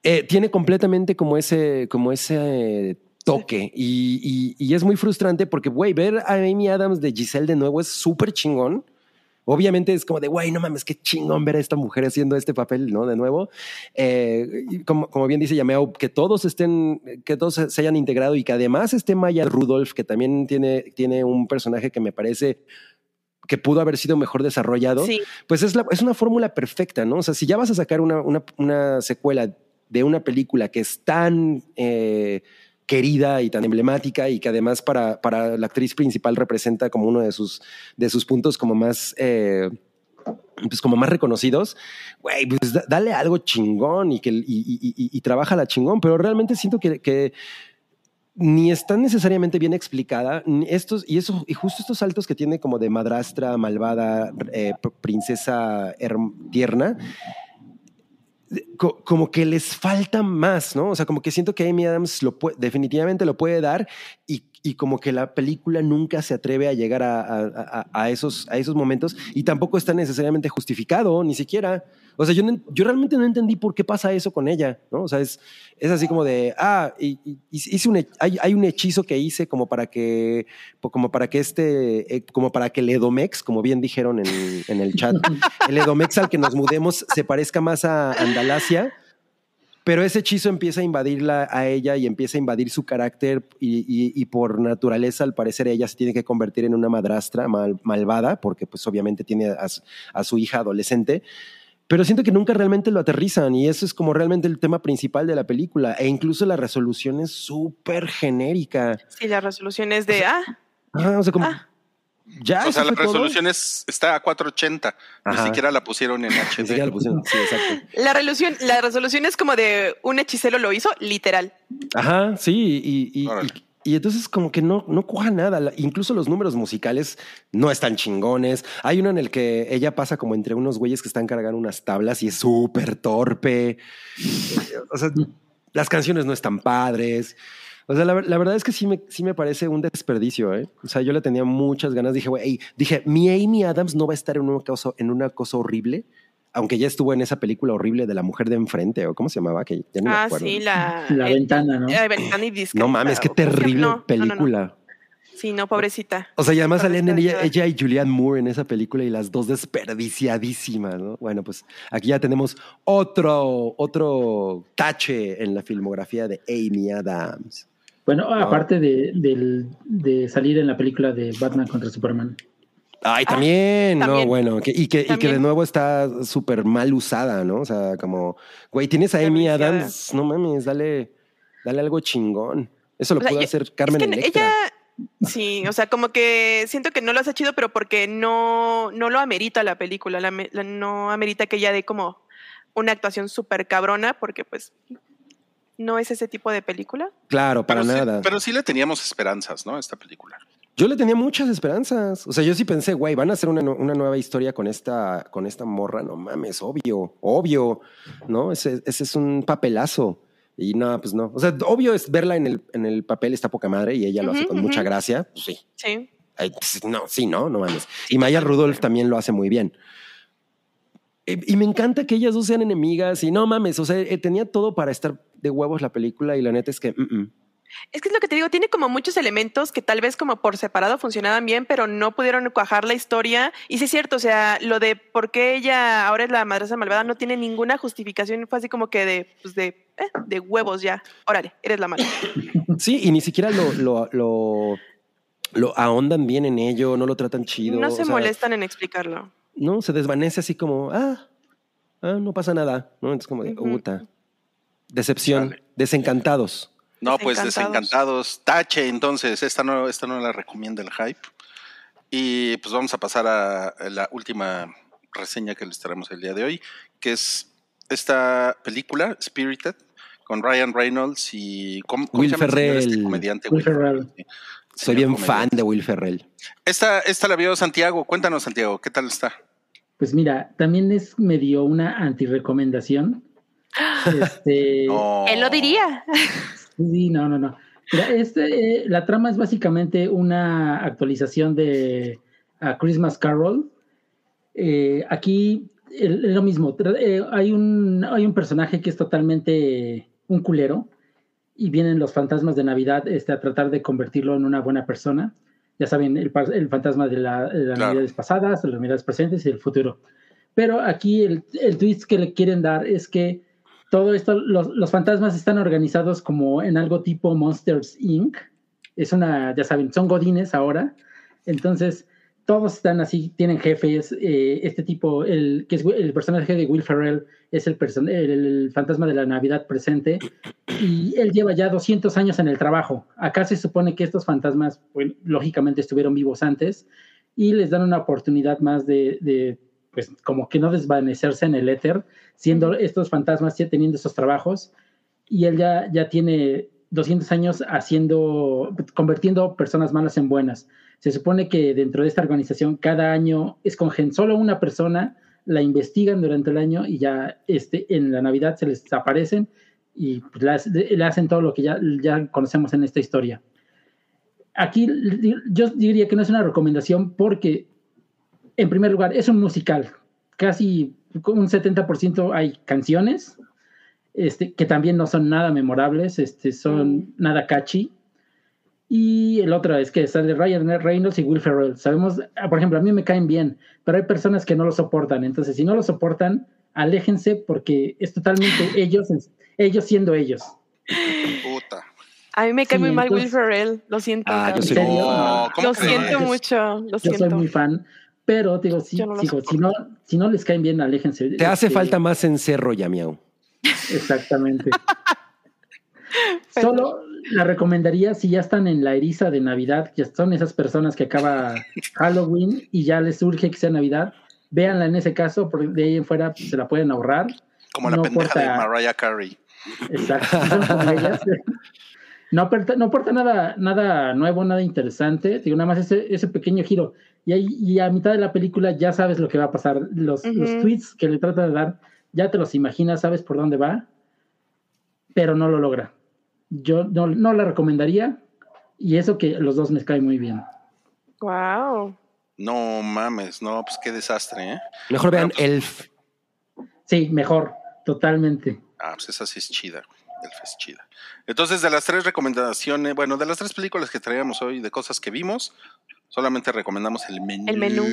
[SPEAKER 3] Eh, tiene completamente como ese, como ese eh, toque y, y- y es muy frustrante porque, güey, ver a Amy Adams de Giselle de nuevo es súper chingón. Obviamente es como de, güey, no mames, qué chingón ver a esta mujer haciendo este papel, ¿no? De nuevo. Eh, como, como bien dice Yameo, que todos estén, que todos se se hayan integrado y que además esté Maya Rudolph, que también tiene, tiene un personaje que me parece que pudo haber sido mejor desarrollado
[SPEAKER 4] Sí.
[SPEAKER 3] pues es, la- es una fórmula perfecta, ¿no? O sea, si ya vas a sacar una, una- una secuela de una película que es tan eh, querida y tan emblemática y que además para, para la actriz principal representa como uno de sus, de sus puntos como más... eh, pues como más reconocidos, güey, pues da- dale algo chingón y que y, y, y, y trabájala chingón, pero realmente siento que, que ni está necesariamente bien explicada. Estos, y, eso, y justo estos saltos que tiene como de madrastra, malvada, eh, pr- princesa tierna, co- como que les falta más, ¿no? O sea, como que siento que Amy Adams lo definitivamente lo puede dar y, y como que la película nunca se atreve a llegar a- a esos, a esos momentos y tampoco está necesariamente justificado, ni siquiera. O sea, yo, no- yo realmente no entendí por qué pasa eso con ella, ¿no? O sea, es, es así como de, ah, y- y- hice un, hay, hay un hechizo que hice como para que, como para que este, eh, como para que el Edomex, como bien dijeron en, en el chat, el Edomex al que nos mudemos se parezca más a Andalasia, pero ese hechizo empieza a invadirla a ella y empieza a invadir su carácter y, y- y por naturaleza, al parecer, ella se tiene que convertir en una madrastra mal- malvada, porque pues obviamente tiene a su hija adolescente. Pero siento que nunca realmente lo aterrizan y eso es como realmente el tema principal de la película. E incluso la resolución es súper genérica.
[SPEAKER 4] Sí, la resolución es de, ah,
[SPEAKER 3] Ajá, o sea, como,
[SPEAKER 4] Ah.
[SPEAKER 3] ya.
[SPEAKER 2] o sea, la
[SPEAKER 3] todo.
[SPEAKER 2] resolución es, está a 480.
[SPEAKER 3] Ajá.
[SPEAKER 2] Ni siquiera la pusieron en
[SPEAKER 3] Ni siquiera
[SPEAKER 2] HD.
[SPEAKER 3] lo pusieron. Sí, exacto.
[SPEAKER 4] la resolución, la resolución es como de un hechicero lo hizo, literal.
[SPEAKER 3] Ajá, sí, y, y, y- y entonces como que no, no cuaja nada. Incluso los números musicales no están chingones. Hay uno en el que ella pasa como entre unos güeyes que están cargando unas tablas y es súper torpe. O sea, las canciones no están padres. O sea, la, la verdad es que sí me, sí me parece un desperdicio, ¿eh? O sea, yo le tenía muchas ganas. Dije, güey, dije, mi Amy Adams no va a estar en una cosa, en una cosa horrible, aunque ya estuvo en esa película horrible de la mujer de enfrente, o cómo se llamaba, que ya no me
[SPEAKER 4] Ah,
[SPEAKER 3] acuerdo.
[SPEAKER 4] sí, la,
[SPEAKER 5] La
[SPEAKER 4] el-
[SPEAKER 5] ventana, ¿no?
[SPEAKER 4] la ventana y discreta,
[SPEAKER 3] No mames, qué terrible
[SPEAKER 4] No, no, no, no.
[SPEAKER 3] película.
[SPEAKER 4] Sí, no, pobrecita.
[SPEAKER 3] O sea, y además salían en ella,
[SPEAKER 4] Pobrecita.
[SPEAKER 3] ella y Julianne Moore en esa película y las dos desperdiciadísimas, ¿no? Bueno, pues aquí ya tenemos otro, otro tache en la filmografía de Amy Adams.
[SPEAKER 5] Bueno, aparte de, del- de salir en la película de Batman contra Superman.
[SPEAKER 3] Ay, también, no,
[SPEAKER 4] también.
[SPEAKER 3] bueno, que- y, que, y que de nuevo está súper mal usada, ¿no? O sea, como, güey, tienes a Amy. Adams, no mames, dale, dale algo chingón. Eso lo
[SPEAKER 4] O sea,
[SPEAKER 3] pudo hacer Carmen
[SPEAKER 4] es que
[SPEAKER 3] Electra.
[SPEAKER 4] ella, sí, o sea, como que siento que no lo hace chido, pero porque no, no lo amerita la película, la, no amerita que ella dé como una actuación súper cabrona, porque pues no es ese tipo de película.
[SPEAKER 3] Claro, para
[SPEAKER 2] pero, sí,
[SPEAKER 3] nada.
[SPEAKER 2] pero sí le teníamos esperanzas, ¿no? a Esta película.
[SPEAKER 3] Yo le tenía muchas esperanzas. O sea, yo sí pensé, güey, van a hacer una, nu- una nueva historia con esta, con esta morra. No mames, obvio, obvio. ¿No? Ese, ese es un papelazo. Y no, pues no. O sea, obvio es verla en el, en el papel, está poca madre y ella lo hace con mucha gracia. Pues sí.
[SPEAKER 4] Sí.
[SPEAKER 3] Ay, pues, no, sí, no, no mames. Y Maya Rudolph también lo hace muy bien. Y, y me encanta que ellas dos sean enemigas y no mames. O sea, eh, tenía todo para estar de huevos la película y la neta es que. mm, mm.
[SPEAKER 4] Es que es lo que te digo, tiene como muchos elementos que tal vez como por separado funcionaban bien, pero no pudieron cuajar la historia. Y sí es cierto, o sea, lo de por qué ella ahora es la madrastra malvada no tiene ninguna justificación. Fue así como que de, pues de, eh, de huevos ya. Órale, eres la mala.
[SPEAKER 3] Sí, y ni siquiera lo, lo, lo, lo ahondan bien en ello, no lo tratan chido.
[SPEAKER 4] no
[SPEAKER 3] o
[SPEAKER 4] se
[SPEAKER 3] sea,
[SPEAKER 4] molestan en explicarlo.
[SPEAKER 3] No, se desvanece así como, ah, ah, no pasa nada, ¿no? Es como de, puta. Decepción, desencantados.
[SPEAKER 2] No, pues
[SPEAKER 4] Desencantados.
[SPEAKER 2] Tache, entonces, esta no, esta no la recomienda el hype. Y pues vamos a pasar a la última reseña que les traemos el día de hoy, que es esta película, Spirited, con Ryan Reynolds y ¿cómo, cómo
[SPEAKER 3] Will
[SPEAKER 2] se llama el señor este
[SPEAKER 3] Ferrell.
[SPEAKER 2] comediante?
[SPEAKER 5] Will Ferrell.
[SPEAKER 2] sí.
[SPEAKER 3] Soy bien
[SPEAKER 2] comediante.
[SPEAKER 3] fan de Will Ferrell.
[SPEAKER 2] Esta, esta la vio Santiago. Cuéntanos, Santiago, ¿qué tal está?
[SPEAKER 5] Pues mira, también es medio una antirecomendación. Este,
[SPEAKER 2] No.
[SPEAKER 4] Él lo diría.
[SPEAKER 5] Sí, no, no, no. Mira, este, eh, la trama es básicamente una actualización de A Christmas Carol. Eh, aquí el- es lo mismo. Eh, hay, un, hay un personaje que es totalmente un culero y vienen los fantasmas de Navidad este, a tratar de convertirlo en una buena persona. Ya saben, el, el fantasma de, la- de las
[SPEAKER 2] Claro.
[SPEAKER 5] navidades pasadas, de las navidades presentes y del futuro. Pero aquí el, el twist que le quieren dar es que todo esto, los, los fantasmas están organizados como en algo tipo Monsters Inc. Es una, ya saben, son godines ahora. Entonces, todos están así, tienen jefes. eh, este tipo, el que es el personaje de Will Ferrell, es el, person- el, fantasma de la Navidad presente. Y él lleva ya 200 años en el trabajo. Acá se supone que estos fantasmas, lógicamente estuvieron vivos antes y les dan una oportunidad más de, pues, como que no desvanecerse en el éter, siendo estos fantasmas ya teniendo esos trabajos. Y él ya, ya tiene 200 años haciendo, convirtiendo personas malas en buenas. Se supone que dentro de esta organización cada año escogen solo una persona, la investigan durante el año y ya este, en la Navidad se les aparecen y pues, le hacen todo lo que ya, ya conocemos en esta historia. Aquí yo diría que no es una recomendación porque, en primer lugar, es un musical. Casi un 70% hay canciones este, que también no son nada memorables, este, son nada catchy. Y el otro es que sale Ryan Reynolds y Will Ferrell. Sabemos, ah, por ejemplo, a mí me caen bien, pero hay personas que no lo soportan. Entonces, si no lo soportan, aléjense porque es totalmente ellos, ellos siendo ellos.
[SPEAKER 2] Puta.
[SPEAKER 4] A mí me cae
[SPEAKER 5] Sí,
[SPEAKER 4] muy mal Will
[SPEAKER 5] entonces-
[SPEAKER 4] Ferrell. Lo siento.
[SPEAKER 3] Ah, yo
[SPEAKER 5] ¿En
[SPEAKER 3] soy
[SPEAKER 5] serio?
[SPEAKER 2] No, ¿cómo
[SPEAKER 4] Lo siento mucho. Lo
[SPEAKER 5] Yo
[SPEAKER 4] siento.
[SPEAKER 5] soy muy fan, pero digo, sí,
[SPEAKER 4] Yo no
[SPEAKER 5] digo, si, no, si no les caen bien, aléjense.
[SPEAKER 3] Te hace
[SPEAKER 5] Este,
[SPEAKER 3] falta más encerro, Yamiao.
[SPEAKER 5] Exactamente. Solo la recomendaría si ya están en la eriza de Navidad, que son esas personas que acaba Halloween y ya les surge que sea Navidad, véanla en ese caso, porque de ahí en fuera pues, se la pueden ahorrar.
[SPEAKER 2] Como la
[SPEAKER 5] No
[SPEAKER 2] pendeja de Mariah Carey.
[SPEAKER 5] Exacto. ellas. No aporta, no aporta nada, nada nuevo, nada interesante. Digo, nada más ese, ese pequeño giro. Y, ahí, y a mitad de la película ya sabes lo que va a pasar. Los, los tweets que le trata de dar, ya te los imaginas, sabes por dónde va, pero no lo logra. Yo no, no la recomendaría. Y eso que los dos me caen muy bien.
[SPEAKER 4] Wow.
[SPEAKER 2] No mames, no, pues qué desastre, ¿eh?
[SPEAKER 3] Mejor vean
[SPEAKER 2] Bueno, pues-
[SPEAKER 3] Elf.
[SPEAKER 5] Sí, mejor, totalmente.
[SPEAKER 2] Ah, pues esa sí es chida. Elf es chida. Entonces, de las tres recomendaciones, bueno, de las tres películas que traíamos hoy, de cosas que vimos, solamente recomendamos el menú.
[SPEAKER 4] El menú.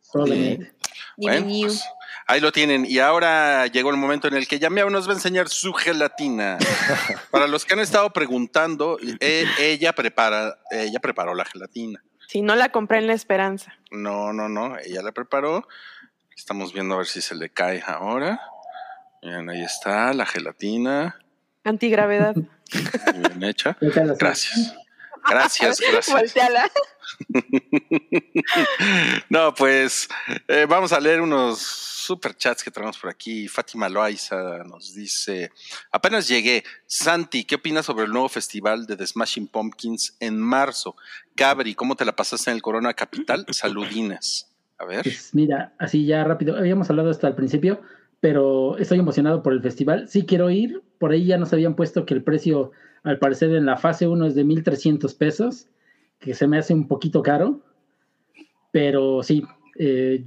[SPEAKER 5] Solamente.
[SPEAKER 2] Bueno, pues, ahí lo tienen. Y ahora llegó el momento en el que Yamiao nos va a enseñar su gelatina. Para los que han estado preguntando, eh, ella prepara, ella preparó la gelatina.
[SPEAKER 4] Si no la compré en la esperanza.
[SPEAKER 2] No, no, no, ella la preparó. Estamos viendo a ver si se le cae ahora. Miren, ahí está la gelatina,
[SPEAKER 4] Antigravedad.
[SPEAKER 2] muy bien hecha. Gracias. Gracias, gracias. No, pues eh, vamos a leer unos super chats que traemos por aquí. Fátima Loaiza nos dice: Apenas llegué. Santi, ¿qué opinas sobre el nuevo festival de The Smashing Pumpkins en marzo? Cabri, ¿cómo te la pasaste en el Corona Capital? Saludinas. A ver.
[SPEAKER 5] Pues mira, así ya rápido, habíamos hablado esto al principio, pero estoy emocionado por el festival. Sí quiero ir, por ahí ya nos habían puesto que el precio, al parecer, en la fase 1 es de 1.300 pesos, que se me hace un poquito caro, pero sí, eh,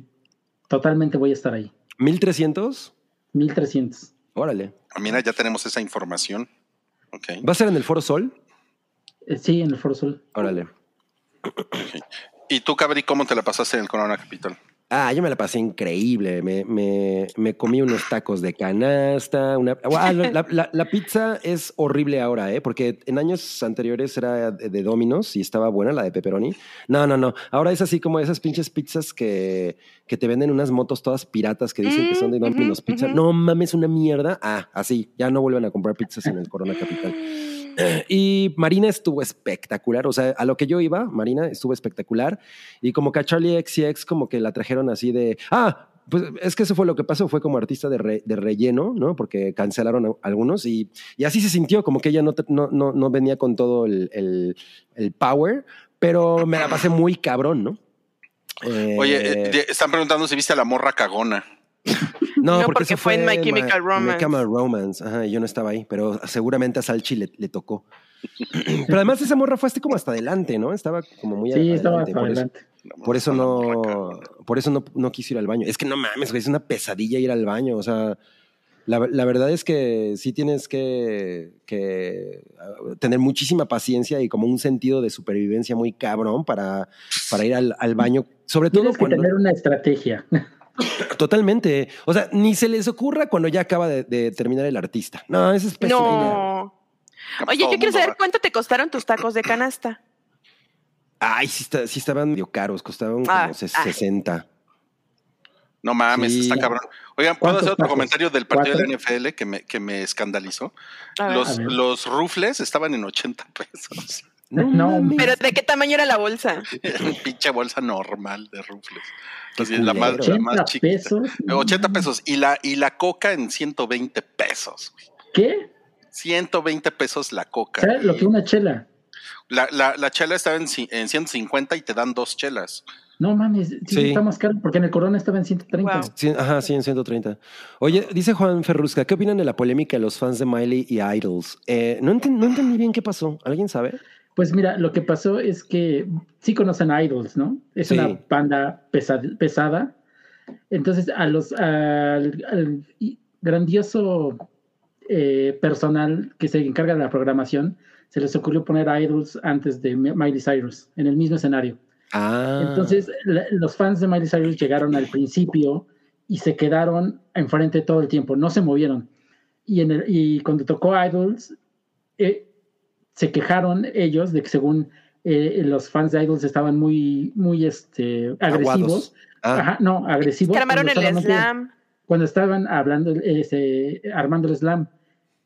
[SPEAKER 5] totalmente voy a estar ahí.
[SPEAKER 3] ¿1300?
[SPEAKER 5] 1.300.
[SPEAKER 3] Órale.
[SPEAKER 2] Mira, ya tenemos esa información.
[SPEAKER 3] ¿Va a ser en el Foro Sol?
[SPEAKER 5] Eh, sí, en el Foro Sol.
[SPEAKER 3] Órale.
[SPEAKER 2] ¿Y tú, Cabri, cómo te la pasaste en el Corona Capital?
[SPEAKER 3] Ah, yo me la pasé increíble. Me, me, me comí unos tacos de canasta. Una, ah, la, la- la pizza es horrible ahora, ¿eh? Porque en años anteriores era de, Domino's y estaba buena la de pepperoni. No, no, no. Ahora es así como esas pinches pizzas que, que te venden unas motos todas piratas que dicen que son de
[SPEAKER 4] Mm,
[SPEAKER 3] Domino's Pizza. No mames, una mierda. Ah, así. Ya no vuelven a comprar pizzas en el Corona Capital. Y Marina estuvo espectacular. O sea, a lo que yo iba, Marina estuvo espectacular. Y como que a Charlie XCX como que la trajeron así de, ah, pues es que eso fue lo que pasó, fue como artista de, re- de relleno, ¿no? Porque cancelaron a- algunos y, y así se sintió, como que ella no, te- no, no, no venía con todo el, el- el power, pero me la pasé muy cabrón, ¿no? Eh,
[SPEAKER 2] Oye, eh, de- están preguntando si viste a la morra cagona.
[SPEAKER 3] no,
[SPEAKER 4] No, porque
[SPEAKER 3] eso
[SPEAKER 4] fue en My
[SPEAKER 3] Ma-
[SPEAKER 4] Chemical Romance.
[SPEAKER 3] My Chemical Romance, ajá, y yo no estaba ahí, pero seguramente a Salchi le, le tocó. pero además esa morra fue hasta como hasta adelante, ¿no? Estaba como muy
[SPEAKER 5] Sí, estaba
[SPEAKER 3] adelante,
[SPEAKER 5] hasta
[SPEAKER 3] por eso-
[SPEAKER 5] adelante.
[SPEAKER 3] por eso no, por eso no, no quiso ir al baño. Es que no mames, güey, es una pesadilla ir al baño. O sea, la, la verdad es que sí tienes que, que, uh, tener muchísima paciencia y como un sentido de supervivencia muy cabrón para, para ir al, al baño. Sobre todo
[SPEAKER 5] Tienes que
[SPEAKER 3] cuando.
[SPEAKER 5] tener una estrategia.
[SPEAKER 3] Totalmente. O sea, ni se les ocurra cuando ya acaba de, de terminar el artista. No, esa es pésima idea.
[SPEAKER 4] No. Oye, yo quiero saber
[SPEAKER 2] va.
[SPEAKER 4] cuánto te costaron tus tacos de canasta.
[SPEAKER 3] Ay, sí, está- sí estaban medio caros, costaban
[SPEAKER 4] Ah,
[SPEAKER 3] como ses-
[SPEAKER 4] ah.
[SPEAKER 3] 60.
[SPEAKER 2] No mames,
[SPEAKER 3] Sí.
[SPEAKER 2] está cabrón. Oigan, ¿puedo
[SPEAKER 5] ¿Cuántos
[SPEAKER 2] hacer otro
[SPEAKER 5] tacos?
[SPEAKER 2] comentario del partido de la
[SPEAKER 5] ¿Cuatro?
[SPEAKER 2] NFL que me, que me escandalizó?
[SPEAKER 4] Ver.
[SPEAKER 2] Los, los rufles estaban en 80 pesos.
[SPEAKER 3] No.
[SPEAKER 4] Pero ¿de qué tamaño era la bolsa?
[SPEAKER 2] Pinche bolsa normal de rufles.
[SPEAKER 3] Qué
[SPEAKER 2] Así, la más,
[SPEAKER 3] culero.
[SPEAKER 2] la más
[SPEAKER 5] 80
[SPEAKER 2] chiquita.
[SPEAKER 5] pesos.
[SPEAKER 2] 80 pesos. Y la, y la coca en 120 pesos. güey.
[SPEAKER 5] ¿Qué?
[SPEAKER 2] 120 pesos la coca.
[SPEAKER 5] ¿Sabes lo que una chela?
[SPEAKER 2] La, la, la chela estaba en, en 150 y te dan dos chelas.
[SPEAKER 5] No mames, sí,
[SPEAKER 3] Sí.
[SPEAKER 5] está más caro porque en el Corona estaba en 130.
[SPEAKER 4] Wow.
[SPEAKER 3] Sí, ajá, sí, en 130. Oye, dice Juan Ferrusca, ¿qué opinan de la polémica de los fans de Miley y Idols? Eh, no, enten- no entendí bien qué pasó. ¿Alguien sabe?
[SPEAKER 5] Pues mira, lo que pasó es que sí conocen a Idols, ¿no? Es
[SPEAKER 3] Sí.
[SPEAKER 5] una banda pesa- pesada. Entonces, a los al, grandioso eh, personal que se encarga de la programación, se les ocurrió poner a Idols antes de Mi- Miley Cyrus, en el mismo escenario.
[SPEAKER 3] Ah.
[SPEAKER 5] Entonces, la- los fans de Miley Cyrus llegaron al principio y se quedaron enfrente todo el tiempo, no se movieron. Y, en el- y cuando tocó Idols, eh, se quejaron ellos de que según eh, los fans de Idols estaban muy, muy este, agresivos.
[SPEAKER 3] Ah,
[SPEAKER 5] Ajá, no, agresivos.
[SPEAKER 4] Que armaron
[SPEAKER 5] cuando
[SPEAKER 4] el slam.
[SPEAKER 5] Cuando estaban hablando, ese, armando el slam.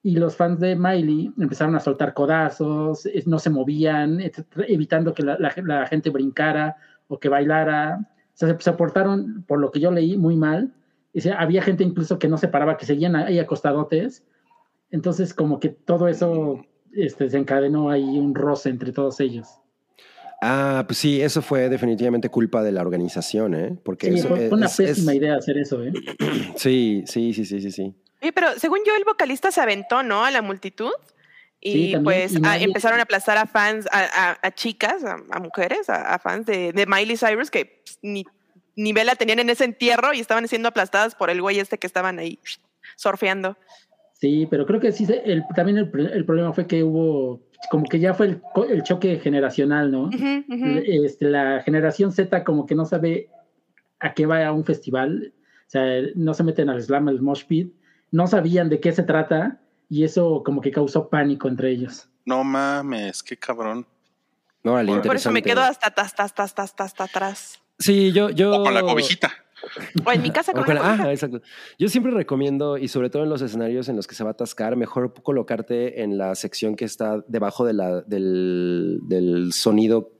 [SPEAKER 5] Y los fans de Miley empezaron a soltar codazos, no se movían, evitando que la, la- la gente brincara o que bailara. O sea, se, se portaron, por lo que yo leí, muy mal. Y se- había gente incluso que no se paraba, que seguían ahí acostadotes. Entonces, como que todo eso este, desencadenó ahí un roce entre todos ellos.
[SPEAKER 3] ah, pues sí, eso fue definitivamente culpa de la organización, ¿eh? Porque
[SPEAKER 5] Sí,
[SPEAKER 3] eso
[SPEAKER 5] fue,
[SPEAKER 3] es-
[SPEAKER 5] fue una
[SPEAKER 3] es-
[SPEAKER 5] pésima
[SPEAKER 3] es-
[SPEAKER 5] idea hacer eso, ¿eh?
[SPEAKER 3] Sí, sí, sí, sí, sí, sí.
[SPEAKER 4] Pero según yo, el vocalista se aventó, ¿no? A la multitud. Y
[SPEAKER 5] Sí, también,
[SPEAKER 4] pues
[SPEAKER 5] y
[SPEAKER 4] a-
[SPEAKER 5] nadie-
[SPEAKER 4] empezaron a aplastar a fans, a, a- a chicas, a, a mujeres, a, a fans de, de Miley Cyrus que pues, ni, ni vela tenían en ese entierro y estaban siendo aplastadas por el güey este que estaban ahí surfeando.
[SPEAKER 5] Sí, pero creo que sí, se- el, también el, pr- el problema fue que hubo, como que ya fue el, co- el choque generacional, ¿no? Este, la generación Z como que no sabe a qué va a un festival, o sea, no se meten al slam, al mosh pit, no sabían de qué se trata y eso como que causó pánico entre ellos.
[SPEAKER 2] No mames, qué cabrón.
[SPEAKER 3] No,
[SPEAKER 2] Por
[SPEAKER 4] Por eso me quedo hasta, hasta, hasta, hasta, hasta, hasta atrás.
[SPEAKER 3] Sí, yo, yo.
[SPEAKER 2] O con la cobijita.
[SPEAKER 4] O en mi casa con
[SPEAKER 3] con
[SPEAKER 4] una
[SPEAKER 3] la-
[SPEAKER 4] cobija.
[SPEAKER 3] ajá, exacto. Yo siempre recomiendo, y sobre todo en los escenarios en los que se va a atascar, mejor colocarte en la sección que está debajo de la, del, del sonido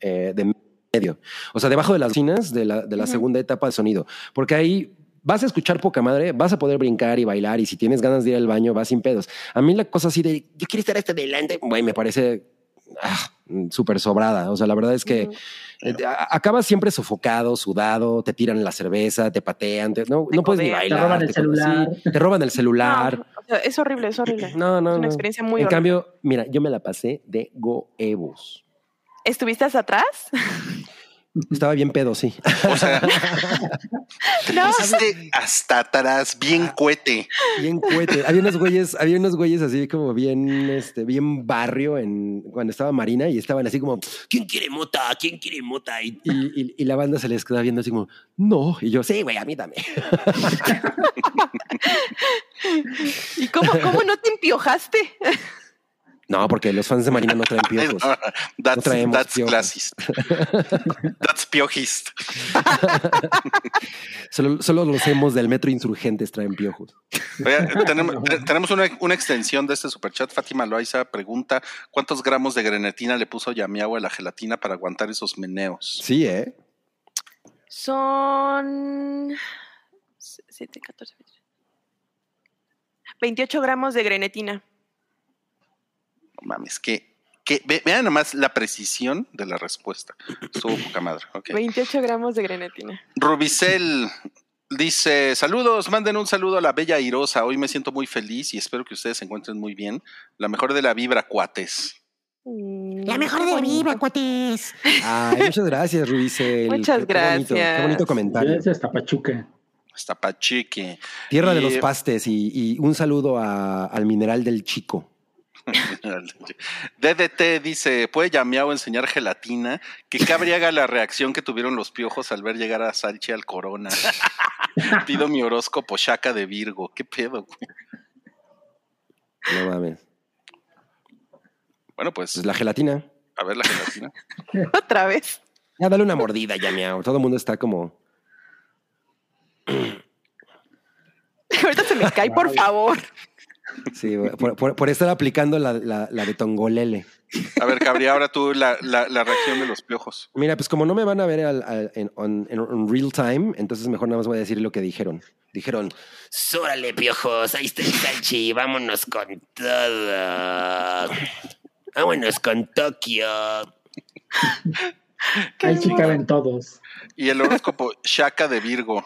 [SPEAKER 3] eh, de medio. O sea, debajo de las bocinas de la, de la
[SPEAKER 4] Ujú.
[SPEAKER 3] segunda etapa de sonido. Porque ahí vas a escuchar poca madre, vas a poder brincar y bailar, y si tienes ganas de ir al baño, vas sin pedos. A mí la cosa así de, yo quiero estar hasta adelante, güey, me parece ah, súper sobrada. O sea, la verdad es que a- acabas siempre sofocado, sudado, te tiran la cerveza, te patean, te- no,
[SPEAKER 4] Te
[SPEAKER 3] no puedes ni bailar.
[SPEAKER 5] Te roban el
[SPEAKER 3] te-
[SPEAKER 5] celular.
[SPEAKER 3] te roban el celular.
[SPEAKER 4] No, o sea, es horrible, es horrible.
[SPEAKER 3] No, no,
[SPEAKER 4] es una
[SPEAKER 3] no.
[SPEAKER 4] experiencia muy
[SPEAKER 3] En
[SPEAKER 4] horrible.
[SPEAKER 3] cambio, mira, yo me la pasé de goebos.
[SPEAKER 4] ¿Estuviste hasta atrás?
[SPEAKER 3] Estaba bien pedo, sí.
[SPEAKER 2] O sea, te
[SPEAKER 4] No.
[SPEAKER 2] hasta atrás, bien cohete.
[SPEAKER 3] Bien cohete. Había unos güeyes, había unos güeyes así como bien, este, bien barrio en cuando estaba Marina y estaban así como, ¿quién quiere mota? ¿Quién quiere mota? Y, y- y- y la banda se les quedaba viendo así como, no. Y yo, sí, güey, a mí también.
[SPEAKER 4] ¿Y cómo, cómo no te empiojaste?
[SPEAKER 3] No, porque los fans de Marina no traen piojos.
[SPEAKER 2] That's,
[SPEAKER 3] traemos
[SPEAKER 2] that's
[SPEAKER 3] piojos.
[SPEAKER 2] classist. That's piojist.
[SPEAKER 3] Solo, solo los hemos del metro insurgentes traen piojos.
[SPEAKER 2] Tenemos, te- tenemos una, una extensión de este superchat. Fátima Loaiza pregunta: ¿Cuántos gramos de grenetina le puso Yamiagua a la gelatina para aguantar esos meneos?
[SPEAKER 3] Sí, ¿eh?
[SPEAKER 4] Son 7, 14, 28 gramos de grenetina.
[SPEAKER 2] Mames, que, que ve- vean nomás la precisión de la respuesta. Estuvo poca madre. ok.
[SPEAKER 4] 28 gramos de grenetina.
[SPEAKER 2] Rubicel dice: Saludos, manden un saludo a la bella Irosa. Hoy me siento muy feliz y espero que ustedes se encuentren muy bien. La mejor de la vibra, cuates.
[SPEAKER 6] La mejor de viva, cuates.
[SPEAKER 3] Ay, muchas gracias, Rubicel.
[SPEAKER 4] Muchas
[SPEAKER 3] Qué- qué bonito, Qué
[SPEAKER 4] gracias.
[SPEAKER 3] bonito comentario.
[SPEAKER 5] Gracias hasta Pachuca.
[SPEAKER 2] Hasta Pachique.
[SPEAKER 3] Tierra de los pastes y, y un saludo a- al mineral del chico.
[SPEAKER 2] DDT dice, ¿puede Yamiao enseñar gelatina? Que cabriaga la reacción que tuvieron los piojos al ver llegar a Salchi al corona. Pido mi horóscopo Shaka de Virgo. ¿Qué pedo? güey?
[SPEAKER 3] No mames.
[SPEAKER 2] Bueno, pues,
[SPEAKER 3] Pues la gelatina.
[SPEAKER 2] a ver la gelatina.
[SPEAKER 4] Otra vez.
[SPEAKER 3] Ya dale una mordida, ya miau. Todo el mundo está como.
[SPEAKER 4] Ahorita se me cae, por favor.
[SPEAKER 3] Sí, por, por- por estar aplicando la, la- la de Tongolele.
[SPEAKER 2] A ver, Cabri, ahora tú la, la- la reacción de los piojos.
[SPEAKER 3] Mira, pues como no me van a ver al- al- en, on- en- en real time, entonces mejor nada más voy a decir lo que dijeron. Dijeron,
[SPEAKER 6] Sórale, piojos, ahí está el Salchi, vámonos con todo. Vámonos con Tokio.
[SPEAKER 5] Ahí sí caben todos.
[SPEAKER 2] Y el horóscopo Shaka de Virgo.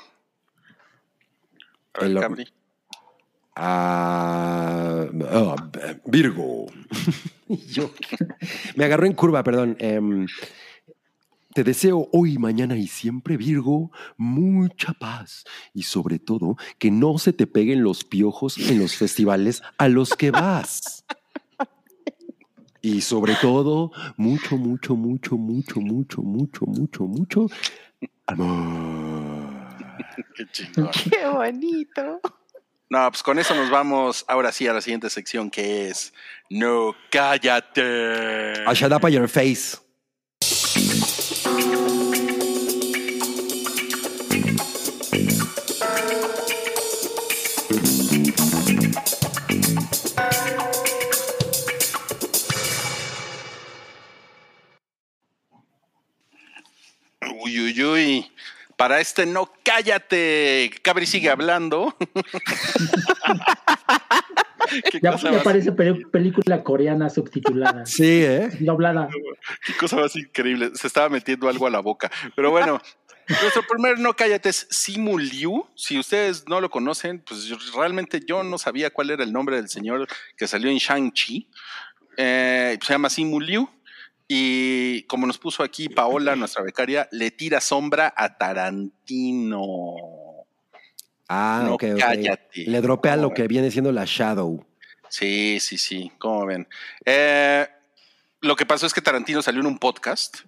[SPEAKER 2] A ver,
[SPEAKER 3] El ah, ah, Virgo. Yo, me agarró en curva, perdón. Em, te deseo hoy, mañana y siempre, Virgo, mucha paz. Y sobre todo, que no se te peguen los piojos en los festivales a los que vas. Y sobre todo, mucho, mucho, mucho, mucho, mucho, mucho, mucho, mucho amor.
[SPEAKER 2] Qué chingón.
[SPEAKER 4] Qué bonito.
[SPEAKER 2] No, pues con eso nos vamos ahora sí a la siguiente sección que es No cállate.
[SPEAKER 3] A shut up your face.
[SPEAKER 2] Uy, uy, uy. Para este no cállate. Cabri sigue hablando. ¿Qué,
[SPEAKER 5] Ya,
[SPEAKER 2] cosa
[SPEAKER 5] ya
[SPEAKER 2] más,
[SPEAKER 5] parece peli- película coreana subtitulada.
[SPEAKER 3] Sí, ¿eh?
[SPEAKER 5] Doblada.
[SPEAKER 2] qué cosa más increíble. Se estaba metiendo algo a la boca. Pero bueno, nuestro primer no cállate es Simu Liu. Si ustedes no lo conocen, pues yo- realmente yo no sabía cuál era el nombre del señor que salió en Shang-Chi. Eh, se llama Simu Liu. Y como nos puso aquí Paola, nuestra becaria, le tira sombra a Tarantino.
[SPEAKER 3] Ah,
[SPEAKER 2] No
[SPEAKER 3] ok,
[SPEAKER 2] cállate.
[SPEAKER 3] Le dropea
[SPEAKER 2] ¿Cómo
[SPEAKER 3] lo
[SPEAKER 2] ven?
[SPEAKER 3] que viene siendo la Shadow.
[SPEAKER 2] Sí, sí, sí. ¿Cómo ven? Eh, lo que pasó es que Tarantino salió en un podcast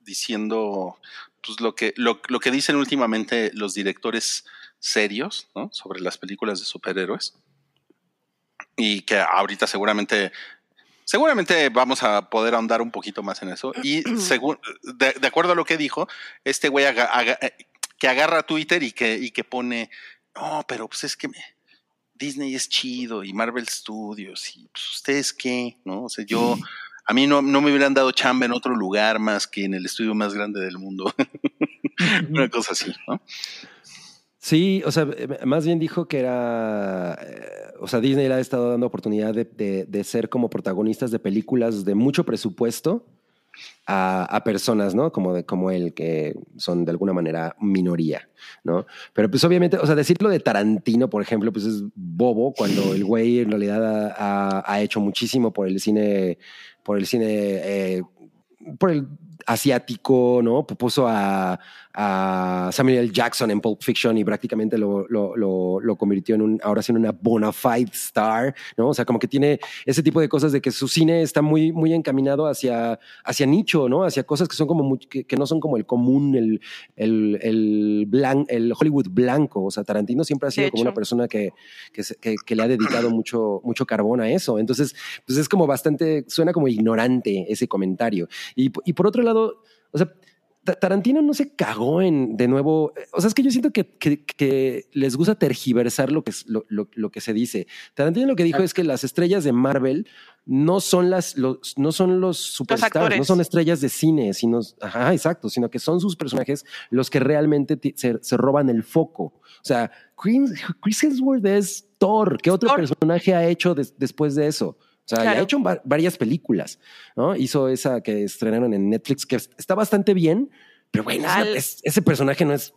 [SPEAKER 2] diciendo pues, lo, que, lo, lo que dicen últimamente los directores serios ¿no? sobre las películas de superhéroes. Y que ahorita seguramente, seguramente vamos a poder ahondar un poquito más en eso. Y según, de, de acuerdo a lo que dijo, este güey aga- aga- eh, que agarra Twitter y que, y que pone, no, pero pues es que me, Disney es chido y Marvel Studios y pues ustedes qué, ¿no? O sea, yo, a mí no, no me hubieran dado chamba en otro lugar más que en el estudio más grande del mundo. Una cosa así, ¿no?
[SPEAKER 3] Sí, o sea, eh, más bien dijo que era, eh, o sea, Disney le ha estado dando oportunidad de, de- de ser como protagonistas de películas de mucho presupuesto a, a personas, ¿no? Como, de, como él, que son de alguna manera minoría, ¿no? Pero pues obviamente, o sea, decirlo de Tarantino, por ejemplo, pues es bobo cuando el güey en realidad ha, ha- ha hecho muchísimo por el cine, por el cine, eh, por el asiático, ¿no? Puso a, a Samuel L. Jackson en Pulp Fiction y prácticamente lo, lo, lo, lo convirtió en un, ahora sí en una bona fide star, ¿no? O sea, como que tiene ese tipo de cosas de que su cine está muy, muy encaminado hacia, hacia nicho, ¿no? Hacia cosas que son como muy- que, que no son como el común, el, el, el, blan- el Hollywood blanco. O sea, Tarantino siempre ha sido como una persona que, que, que- que le ha dedicado mucho, mucho carbón a eso. Entonces, pues es como bastante, suena como ignorante ese comentario. Y, y por otro lado, o sea, Tarantino no se cagó en de nuevo. O sea, es que yo siento que, que- que les gusta tergiversar lo que, es- lo, lo- lo que se dice. Tarantino lo que dijo es que las estrellas de Marvel no son las los, no son los superstars, no son estrellas de cine, sino, ajá, exacto, sino que son sus personajes los que realmente se, se roban el foco. O sea, Chris, Chris Hemsworth es Thor. ¿Qué otro
[SPEAKER 4] Thor.
[SPEAKER 3] personaje ha hecho des- después de eso? O sea,
[SPEAKER 4] Claro.
[SPEAKER 3] ha hecho va- varias películas, ¿no? Hizo esa que estrenaron en Netflix, que es- está bastante bien, pero bueno, es
[SPEAKER 4] Al-
[SPEAKER 3] es- ese personaje no es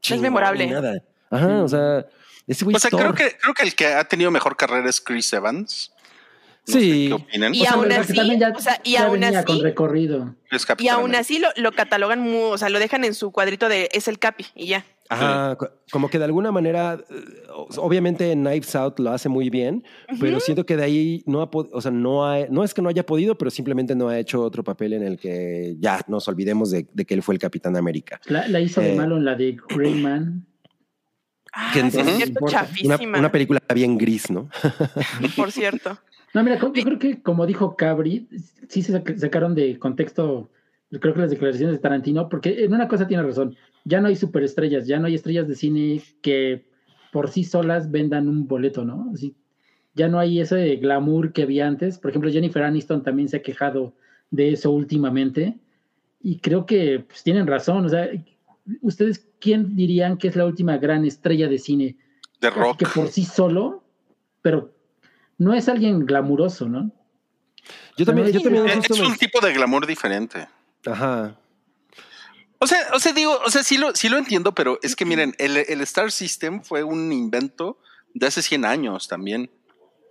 [SPEAKER 3] chingón
[SPEAKER 4] memorable.
[SPEAKER 3] nada. Ajá, o sea, ese güey
[SPEAKER 2] O sea,
[SPEAKER 3] es
[SPEAKER 2] creo que, creo que el que ha tenido mejor carrera es Chris Evans. No sé
[SPEAKER 3] Sí.
[SPEAKER 2] ¿Qué opinan?
[SPEAKER 4] Y
[SPEAKER 5] O sea,
[SPEAKER 4] aún así,
[SPEAKER 5] también ya,
[SPEAKER 4] o sea, y
[SPEAKER 5] ya
[SPEAKER 4] aún
[SPEAKER 5] venía
[SPEAKER 4] así-
[SPEAKER 5] con recorrido.
[SPEAKER 4] Y aún así lo, lo catalogan, muy, o sea, lo dejan en su cuadrito de es el Capi y ya.
[SPEAKER 3] Ajá, co- como que de alguna manera, eh, obviamente Knives Out lo hace muy bien, pero siento que de ahí no ha pod- o sea, no, ha- no es que no haya podido, pero simplemente no ha hecho otro papel en el que ya nos olvidemos de, de que él fue el Capitán América.
[SPEAKER 5] La, la hizo de
[SPEAKER 3] Eh.
[SPEAKER 5] malo en la de Grey Man.
[SPEAKER 4] Ah,
[SPEAKER 3] Que
[SPEAKER 4] es cierto.
[SPEAKER 3] Una,
[SPEAKER 4] chafísima,
[SPEAKER 3] una película bien gris, ¿no?
[SPEAKER 4] por cierto.
[SPEAKER 5] No, mira, yo creo que como dijo Cabri, sí se sac- sacaron de contexto, creo que las declaraciones de Tarantino, porque en una cosa tiene razón, ya no hay superestrellas, ya no hay estrellas de cine que por sí solas vendan un boleto, ¿no? Así, ya no hay ese glamour que había antes. Por ejemplo, Jennifer Aniston también se ha quejado de eso últimamente y creo que pues, tienen razón. O sea, ¿ustedes quién dirían que es la última gran estrella de cine?
[SPEAKER 2] De rock.
[SPEAKER 5] que por sí solo, pero no es alguien glamuroso, ¿no?
[SPEAKER 3] Yo también, yo
[SPEAKER 5] Sí,
[SPEAKER 3] también
[SPEAKER 2] Es, un tipo de glamour diferente.
[SPEAKER 3] Ajá.
[SPEAKER 2] O sea, o sea, digo, o sea, sí lo, sí lo entiendo, pero es que miren, el, el Star System fue un invento de hace 100 años también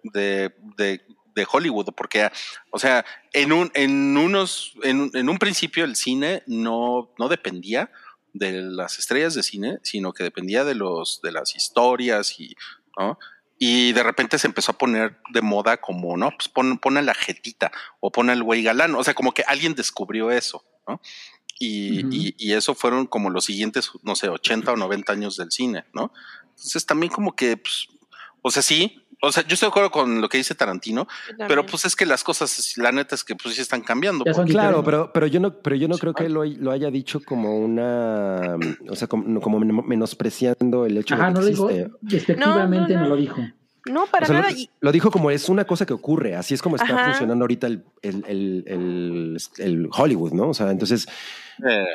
[SPEAKER 2] de, de, de Hollywood, porque, o sea, en un, en unos, en, un- en un principio el cine no, no dependía de las estrellas de cine, sino que dependía de los, de las historias y, ¿no? Y de repente se empezó a poner de moda como, no, pues pon, pon a la jetita o pon al güey galán. O sea, como que alguien descubrió eso, ¿no? Y, y- y eso fueron como los siguientes, no sé, 80 o 90 años del cine, ¿no? Entonces también como que, pues, o sea, sí, o sea, yo estoy de acuerdo con lo que dice Tarantino, pero pues es que las cosas, la neta es que pues sí están cambiando.
[SPEAKER 5] Ya son
[SPEAKER 2] porque-
[SPEAKER 3] Claro, pero, pero yo no, pero yo no
[SPEAKER 2] Sí,
[SPEAKER 3] creo que lo, lo haya dicho como una, o sea, como, como menospreciando el hecho
[SPEAKER 5] Ajá,
[SPEAKER 3] de
[SPEAKER 5] no
[SPEAKER 3] que
[SPEAKER 5] lo dijo,
[SPEAKER 3] existe.
[SPEAKER 5] despectivamente
[SPEAKER 4] No,
[SPEAKER 5] no,
[SPEAKER 4] no, no.
[SPEAKER 5] lo dijo.
[SPEAKER 4] No, para
[SPEAKER 3] O sea,
[SPEAKER 4] nada.
[SPEAKER 3] lo, dijo como es una cosa que ocurre, así es como está
[SPEAKER 4] Ajá.
[SPEAKER 3] funcionando ahorita el, el, el, el- el Hollywood, ¿no? O sea, entonces
[SPEAKER 2] Eh,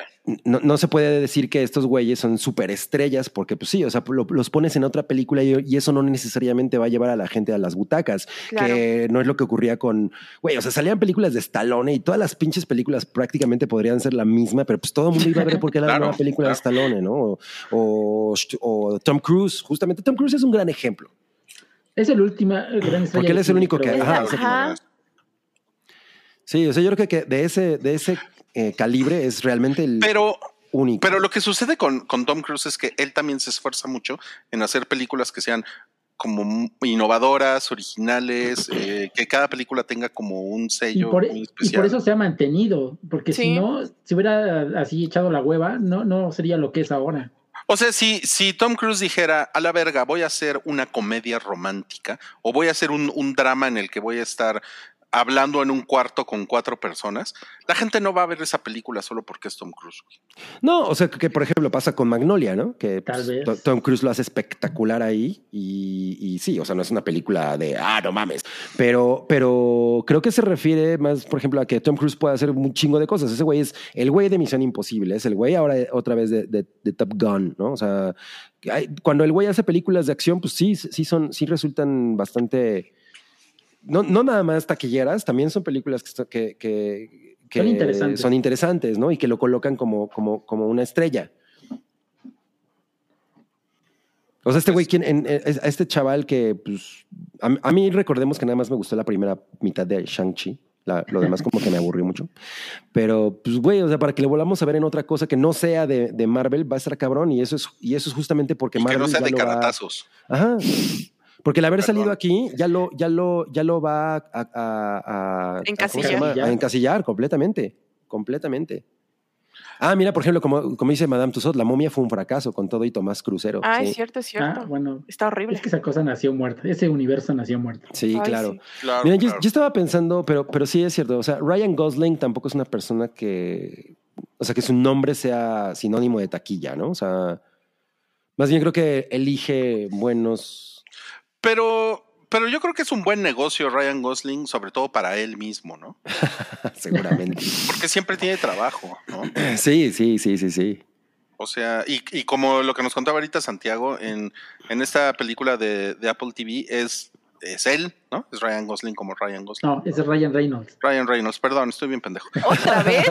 [SPEAKER 3] no, no se puede decir que estos güeyes son superestrellas porque pues sí, o sea, lo- los pones en otra película y, y eso no necesariamente va a llevar a la gente a las butacas,
[SPEAKER 4] Claro.
[SPEAKER 3] que no es lo que ocurría con, güey, o sea, salían películas de Stallone y todas las pinches películas prácticamente podrían ser la misma, pero pues todo el mundo iba a ver porque era
[SPEAKER 2] Claro,
[SPEAKER 3] la nueva película de. Stallone, ¿no? O, o, o Tom Cruise, justamente Tom Cruise es un gran ejemplo.
[SPEAKER 5] Es el último gran estrella.
[SPEAKER 3] Porque él es el único que- ajá,
[SPEAKER 4] Ajá.
[SPEAKER 3] Sí, o sea, yo creo que de ese, de ese eh, calibre es realmente el
[SPEAKER 2] pero,
[SPEAKER 3] único.
[SPEAKER 2] pero lo que sucede con, con Tom Cruise es que él también se esfuerza mucho en hacer películas que sean como innovadoras, originales, eh, que cada película tenga como un
[SPEAKER 5] Y
[SPEAKER 2] sello
[SPEAKER 5] por,
[SPEAKER 2] muy
[SPEAKER 5] y
[SPEAKER 2] especial.
[SPEAKER 5] por eso se ha mantenido, porque si no, si hubiera así echado la hueva, no, no sería lo que es ahora.
[SPEAKER 2] O sea, si, si Tom Cruise dijera, a la verga, voy a hacer una comedia romántica o voy a hacer un, un drama en el que voy a estar hablando en un cuarto con cuatro personas, la gente no va a ver esa película solo porque es Tom Cruise.
[SPEAKER 3] No, o sea, que por ejemplo pasa con Magnolia, ¿no? Que
[SPEAKER 5] Tal
[SPEAKER 3] pues, Tom Cruise lo hace espectacular ahí y, y sí, o sea, no es una película de, ah, no mames, pero, pero creo que se refiere más, por ejemplo, a que Tom Cruise puede hacer un chingo de cosas. Ese güey es el güey de Misión Imposible, es el güey ahora otra vez de, de- de Top Gun, ¿no? O sea, hay- cuando el güey hace películas de acción, pues sí, sí son, sí resultan bastante... No, no nada más taquilleras, también son películas que, que, que, que
[SPEAKER 5] Son interesantes.
[SPEAKER 3] son interesantes, ¿no? Y que lo colocan como, como, como una estrella. O sea, este güey, ¿quién- en- en- a este chaval que, pues, a, a mí recordemos que nada más me gustó la primera mitad de Shang-Chi La- lo demás como que me aburrió mucho. Pero, pues, güey, o sea, para que le volvamos a ver en otra cosa que no sea de, de Marvel, va a estar cabrón. Y eso es, y eso es justamente porque
[SPEAKER 2] Y que
[SPEAKER 3] Marvel
[SPEAKER 2] no sea
[SPEAKER 3] ya
[SPEAKER 2] de
[SPEAKER 3] lo va-
[SPEAKER 2] caratazos.
[SPEAKER 3] Ajá. Porque el haber
[SPEAKER 2] Perdón.
[SPEAKER 3] salido aquí ya lo, ya lo, ya lo va a, a- a- a-
[SPEAKER 4] Encasillar.
[SPEAKER 3] completamente. Completamente. Ah, mira, por ejemplo, como, como dice Madame Tussauds, la momia fue un fracaso con todo y Tomás Crucero.
[SPEAKER 4] Ah,
[SPEAKER 3] sí,
[SPEAKER 4] es cierto, es cierto.
[SPEAKER 5] Ah, bueno,
[SPEAKER 4] Está horrible.
[SPEAKER 5] es que esa cosa nació muerta, ese universo nació muerto.
[SPEAKER 3] Sí,
[SPEAKER 4] Ay,
[SPEAKER 3] claro.
[SPEAKER 4] sí.
[SPEAKER 2] Claro,
[SPEAKER 3] Mira, yo, yo estaba pensando, pero, pero sí es cierto. O sea, Ryan Gosling tampoco es una persona que. O sea, que su nombre sea sinónimo de taquilla, ¿no? O sea, más bien creo que elige buenos.
[SPEAKER 2] Pero, pero yo creo que es un buen negocio Ryan Gosling, sobre todo para él mismo, ¿no?
[SPEAKER 3] seguramente.
[SPEAKER 2] Porque siempre tiene trabajo, ¿no?
[SPEAKER 3] sí, sí, sí, sí, sí.
[SPEAKER 2] O sea, y, y como lo que nos contaba ahorita Santiago, en, en esta película de, de Apple TV es, es él, ¿no? Es Ryan Gosling como Ryan Gosling.
[SPEAKER 5] No, es Ryan Reynolds.
[SPEAKER 2] Ryan Reynolds, perdón, estoy bien pendejo.
[SPEAKER 4] ¿Otra vez?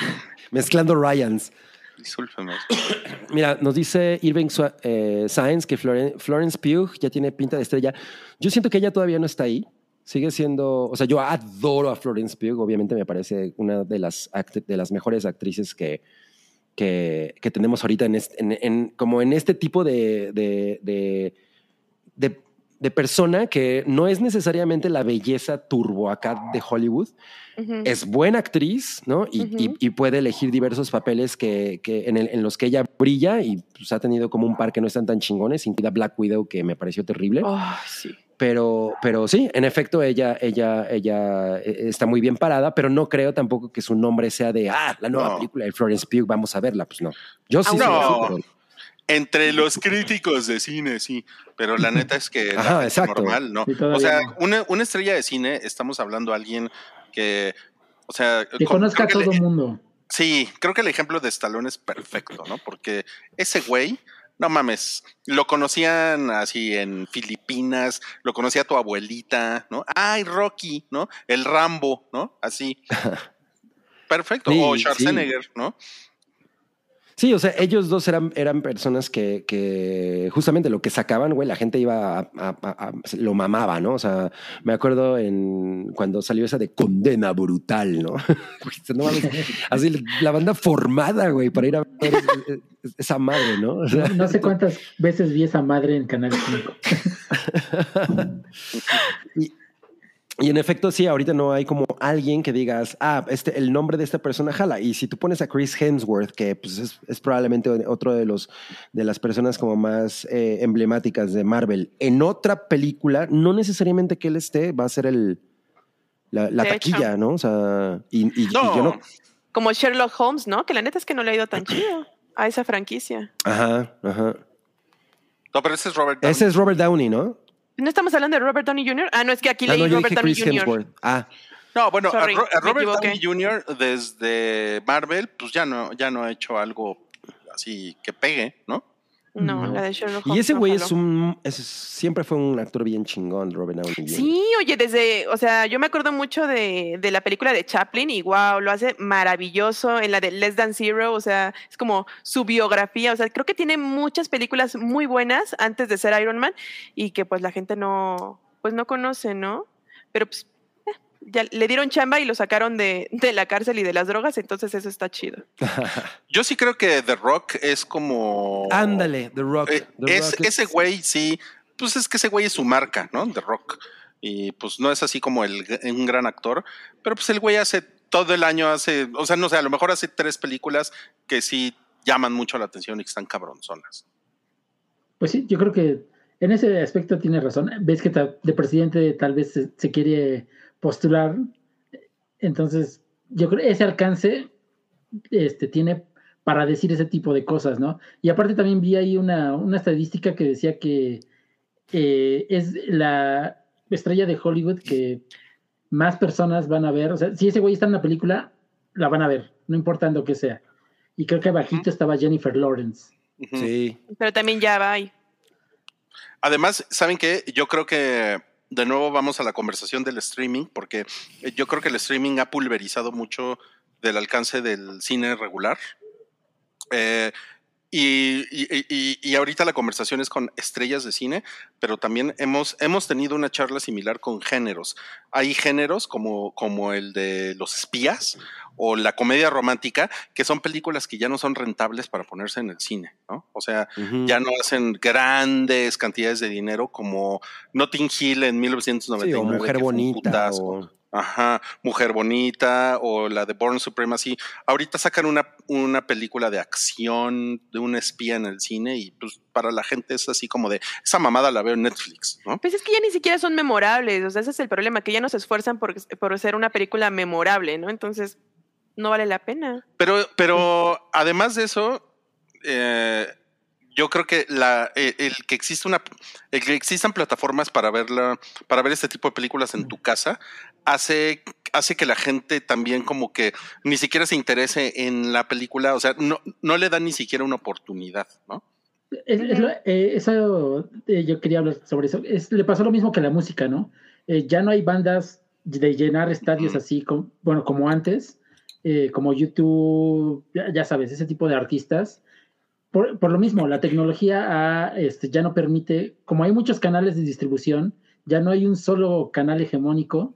[SPEAKER 3] Mezclando Ryans.
[SPEAKER 2] Discúlpeme.
[SPEAKER 3] Mira, nos dice Irving eh, Sainz que Floren- Florence Pugh ya tiene pinta de estrella. Yo siento que ella todavía no está ahí. Sigue siendo, o sea, yo adoro a Florence Pugh. Obviamente me parece una de las, de las mejores actrices que, que, que tenemos ahorita en, este- en- en- como en este tipo de- de persona que no es necesariamente la belleza turbo acá de Hollywood, es buena actriz, ¿no? Y, y- y puede elegir diversos papeles que, que en, el- en los que ella brilla y pues, ha tenido como un par que no están tan chingones, incluida Black Widow, que me pareció terrible.
[SPEAKER 4] Ay, sí.
[SPEAKER 3] Pero, pero sí, en efecto, ella, ella, ella eh, está muy bien parada, pero no creo tampoco que su nombre sea de, ah, la nueva
[SPEAKER 2] No.
[SPEAKER 3] película de Florence Pugh, vamos a verla. Pues no. Yo sí
[SPEAKER 4] Ah,
[SPEAKER 3] soy
[SPEAKER 2] no.
[SPEAKER 3] así, pero-
[SPEAKER 2] Entre los críticos de cine, sí. Pero la neta es que
[SPEAKER 3] Ajá, exacto.
[SPEAKER 2] normal, ¿no?
[SPEAKER 5] Sí,
[SPEAKER 2] o sea,
[SPEAKER 5] no.
[SPEAKER 2] una, una estrella de cine, estamos hablando de alguien que, o sea,
[SPEAKER 5] Que
[SPEAKER 2] con-
[SPEAKER 5] conozca a todo el mundo.
[SPEAKER 2] Sí, creo que el ejemplo de Stallone es perfecto, ¿no? Porque ese güey, no mames, lo conocían así en Filipinas, lo conocía tu abuelita, ¿no? Ay, Rocky, ¿no? El Rambo, ¿no? Así. Perfecto.
[SPEAKER 3] Sí,
[SPEAKER 2] o
[SPEAKER 3] sí.
[SPEAKER 2] Schwarzenegger, ¿no?
[SPEAKER 3] Sí, o sea, ellos dos eran, eran personas que, que justamente lo que sacaban, güey, la gente iba a, a- a- a- lo mamaba, ¿no? O sea, me acuerdo en cuando salió esa de condena brutal, ¿no? No mames, así la banda formada, güey, para ir a ver es- es- esa madre, ¿no? O sea,
[SPEAKER 5] No sé cuántas veces vi esa madre en Canal 5.
[SPEAKER 3] y, y en efecto, sí, ahorita no hay como alguien que digas, ah, este, el nombre de esta persona jala. Y si tú pones a Chris Hemsworth, que pues, es, es probablemente otro de los de las personas como más eh, emblemáticas de Marvel, en otra película, no necesariamente que él esté, va a ser el la, la taquilla,
[SPEAKER 4] hecho.
[SPEAKER 3] ¿no? O sea, y, y- y
[SPEAKER 2] No,
[SPEAKER 3] yo no.
[SPEAKER 4] Como Sherlock Holmes, ¿no? Que la neta es que no le ha ido tan chido a esa franquicia.
[SPEAKER 3] Ajá, ajá.
[SPEAKER 2] no, pero ese es Robert Downey.
[SPEAKER 3] Ese es Robert Downey, ¿no?
[SPEAKER 4] ¿No estamos hablando de Robert Downey Jr.? Ah, no, es que aquí
[SPEAKER 3] Ah,
[SPEAKER 4] leí
[SPEAKER 3] no,
[SPEAKER 4] Robert Downey
[SPEAKER 3] Chris
[SPEAKER 4] Jr.
[SPEAKER 3] Hemsworth. Ah,
[SPEAKER 2] No, bueno, a
[SPEAKER 4] Sorry,
[SPEAKER 2] Ro- a
[SPEAKER 4] me
[SPEAKER 2] Robert. Downey Jr. desde Marvel, pues ya no, ya no ha hecho algo así que pegue, ¿no?
[SPEAKER 4] No,
[SPEAKER 5] No.
[SPEAKER 4] la de Sherlock
[SPEAKER 3] y
[SPEAKER 4] Holmes.
[SPEAKER 3] ese
[SPEAKER 4] no
[SPEAKER 3] güey es un, es- siempre fue un actor bien chingón, Robert Downey.
[SPEAKER 4] Sí, oye, desde, o sea, yo me acuerdo mucho de, de la película de Chaplin y wow, lo hace maravilloso en la de Less Than Zero, o sea, es como su biografía, o sea, creo que tiene muchas películas muy buenas antes de ser Iron Man y que pues la gente no, pues no conoce, ¿no? Pero pues ya le dieron chamba y lo sacaron de, de la cárcel y de las drogas, entonces eso está chido.
[SPEAKER 2] Yo sí creo que The Rock es como.
[SPEAKER 3] Ándale, The Rock.
[SPEAKER 2] Eh,
[SPEAKER 3] The
[SPEAKER 2] es-
[SPEAKER 3] Rock
[SPEAKER 2] ese güey, sí. Pues es que ese güey es su marca, ¿no? The Rock. Y pues no es así como el, un gran actor, pero pues el güey hace todo el año, hace, o sea, no sé, a lo mejor hace tres películas que sí llaman mucho la atención y que están cabronzonas.
[SPEAKER 5] Pues sí, yo creo que en ese aspecto tiene razón. Ves que de presidente tal vez se, se quiere postular. Entonces, yo creo que ese alcance este, tiene para decir ese tipo de cosas, ¿no? Y aparte también vi ahí una, una estadística que decía que eh, es la estrella de Hollywood que más personas van a ver. O sea, si ese güey está en una película, la van a ver, no importa en lo que sea. Y creo que abajito estaba Jennifer Lawrence.
[SPEAKER 3] Sí.
[SPEAKER 4] Pero también ya va ahí.
[SPEAKER 2] Además, ¿saben qué? Yo creo que de nuevo vamos a la conversación del streaming, porque eh, yo creo que el streaming ha pulverizado mucho del alcance del cine regular. Eh, Y, y- y- y ahorita la conversación es con estrellas de cine, pero también hemos, hemos tenido una charla similar con géneros. Hay géneros como, como el de los espías o la comedia romántica, que son películas que ya no son rentables para ponerse en el cine, ¿no? O sea, ya no hacen grandes cantidades de dinero como Notting Hill en
[SPEAKER 3] Sí,
[SPEAKER 2] 1999.
[SPEAKER 3] o Mujer Bonita. O...
[SPEAKER 2] Ajá, Mujer Bonita o la de Born Supremacy. Ahorita sacan una, una película de acción de un espía en el cine y pues para la gente es así como de, esa mamada la veo en Netflix, ¿no?
[SPEAKER 4] Pues es que ya ni siquiera son memorables, o sea, ese es el problema, que ya no se esfuerzan por, por ser una película memorable, ¿no? Entonces, no vale la pena.
[SPEAKER 2] Pero, pero además de eso, eh, yo creo que la, eh, el que existe una, el que existan plataformas para verla, para ver este tipo de películas en tu casa, hace, hace que la gente también como que ni siquiera se interese en la película, o sea, no, no le dan ni siquiera una oportunidad, ¿no?
[SPEAKER 5] Es- es lo- eh, eso, eh, yo quería hablar sobre eso. Es- le pasó lo mismo que la música, ¿no? Eh, ya no hay bandas de llenar estadios
[SPEAKER 2] Ujú.
[SPEAKER 5] así, como, bueno, como antes, eh, como YouTube, ya, ya sabes, ese tipo de artistas. Por, por lo mismo, la tecnología ha, este, ya no permite, como hay muchos canales de distribución, ya no hay un solo canal hegemónico,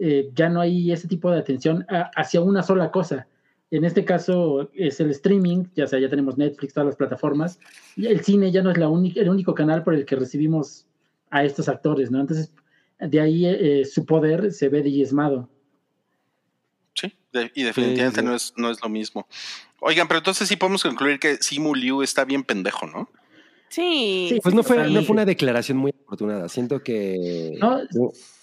[SPEAKER 5] eh, ya no hay ese tipo de atención a- hacia una sola cosa. En este caso es el streaming, ya sea, ya tenemos Netflix, todas las plataformas, y el cine ya no es la única, el único canal por el que recibimos a estos actores, ¿no? Entonces, de ahí eh, su poder se ve diezmado.
[SPEAKER 2] Sí, de- y definitivamente
[SPEAKER 3] sí.
[SPEAKER 2] No, es, no es lo mismo. Oigan, pero entonces sí podemos concluir que Simu Liu está bien pendejo, ¿no?
[SPEAKER 4] Sí.
[SPEAKER 5] Sí.
[SPEAKER 3] Pues no fue, no fue una declaración muy afortunada. Siento que,
[SPEAKER 5] No,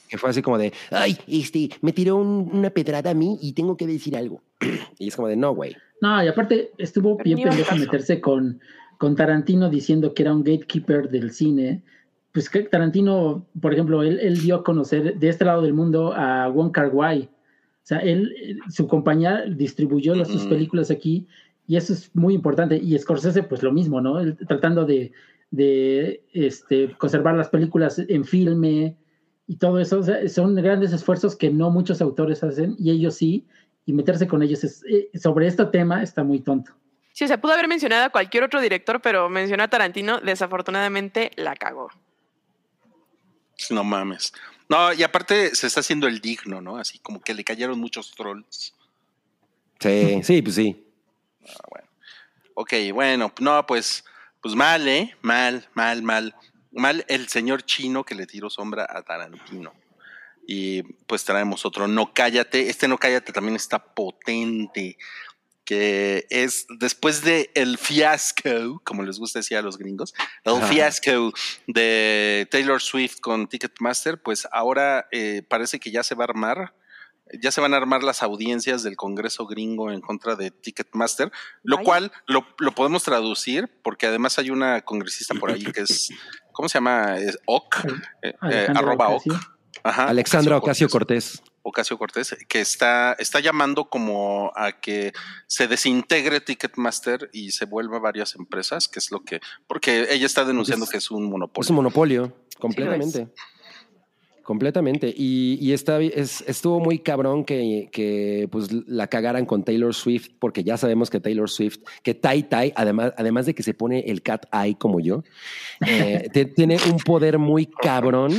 [SPEAKER 3] que fue así como de,
[SPEAKER 6] Ay, este, me tiró un- una pedrada a mí y tengo que decir algo.
[SPEAKER 3] y es como de, no, güey.
[SPEAKER 5] no, y aparte estuvo
[SPEAKER 4] Pero
[SPEAKER 5] bien pendejo meterse con, con Tarantino diciendo que era un gatekeeper del cine. Pues que Tarantino, por ejemplo, él, él dio a conocer de este lado del mundo a Wong Kar Wai. O sea, él, su compañía distribuyó las, sus
[SPEAKER 2] Ujú.
[SPEAKER 5] películas aquí y eso es muy importante. Y Scorsese, pues lo mismo, ¿no? Él tratando de, de este, conservar las películas en filme y todo eso. O sea, son grandes esfuerzos que no muchos autores hacen y ellos sí. Y meterse con ellos es- eh, sobre este tema está muy tonto.
[SPEAKER 4] Sí, o sea, pudo haber mencionado a cualquier otro director, pero mencionó a Tarantino, desafortunadamente la cagó.
[SPEAKER 2] No mames. No, y aparte se está haciendo el digno, ¿no? Así como que le cayeron muchos trolls.
[SPEAKER 3] Sí, sí, pues sí.
[SPEAKER 2] Ok, bueno, no, pues, pues mal, ¿eh? Mal, mal, mal. Mal el señor chino que le tiró sombra a Tarantino. Y pues traemos otro, No Cállate. Este No Cállate también está potente. Que es después de el fiasco, como les gusta decir a los gringos, el fiasco de Taylor Swift con Ticketmaster, pues ahora eh, parece que ya se va a armar ya se van a armar las audiencias del Congreso gringo en contra de Ticketmaster, lo cual lo, lo podemos traducir porque además hay una congresista por ahí que es, ¿cómo se llama? Es OC, eh, eh, arroba OC. Ajá,
[SPEAKER 3] Alexandra Ocasio Cortés.
[SPEAKER 2] Ocasio Cortés, que está, está llamando como a que se desintegre Ticketmaster y se vuelva varias empresas, que es lo que, porque ella está denunciando
[SPEAKER 3] Es-
[SPEAKER 2] que es un monopolio.
[SPEAKER 3] Es un monopolio, completamente. Completamente. Y, y está, es, estuvo muy cabrón que, que pues, la cagaran con Taylor Swift, porque ya sabemos que Taylor Swift, que Tai Tai, además, además de que se pone el cat eye como yo, eh, te- tiene un poder muy cabrón,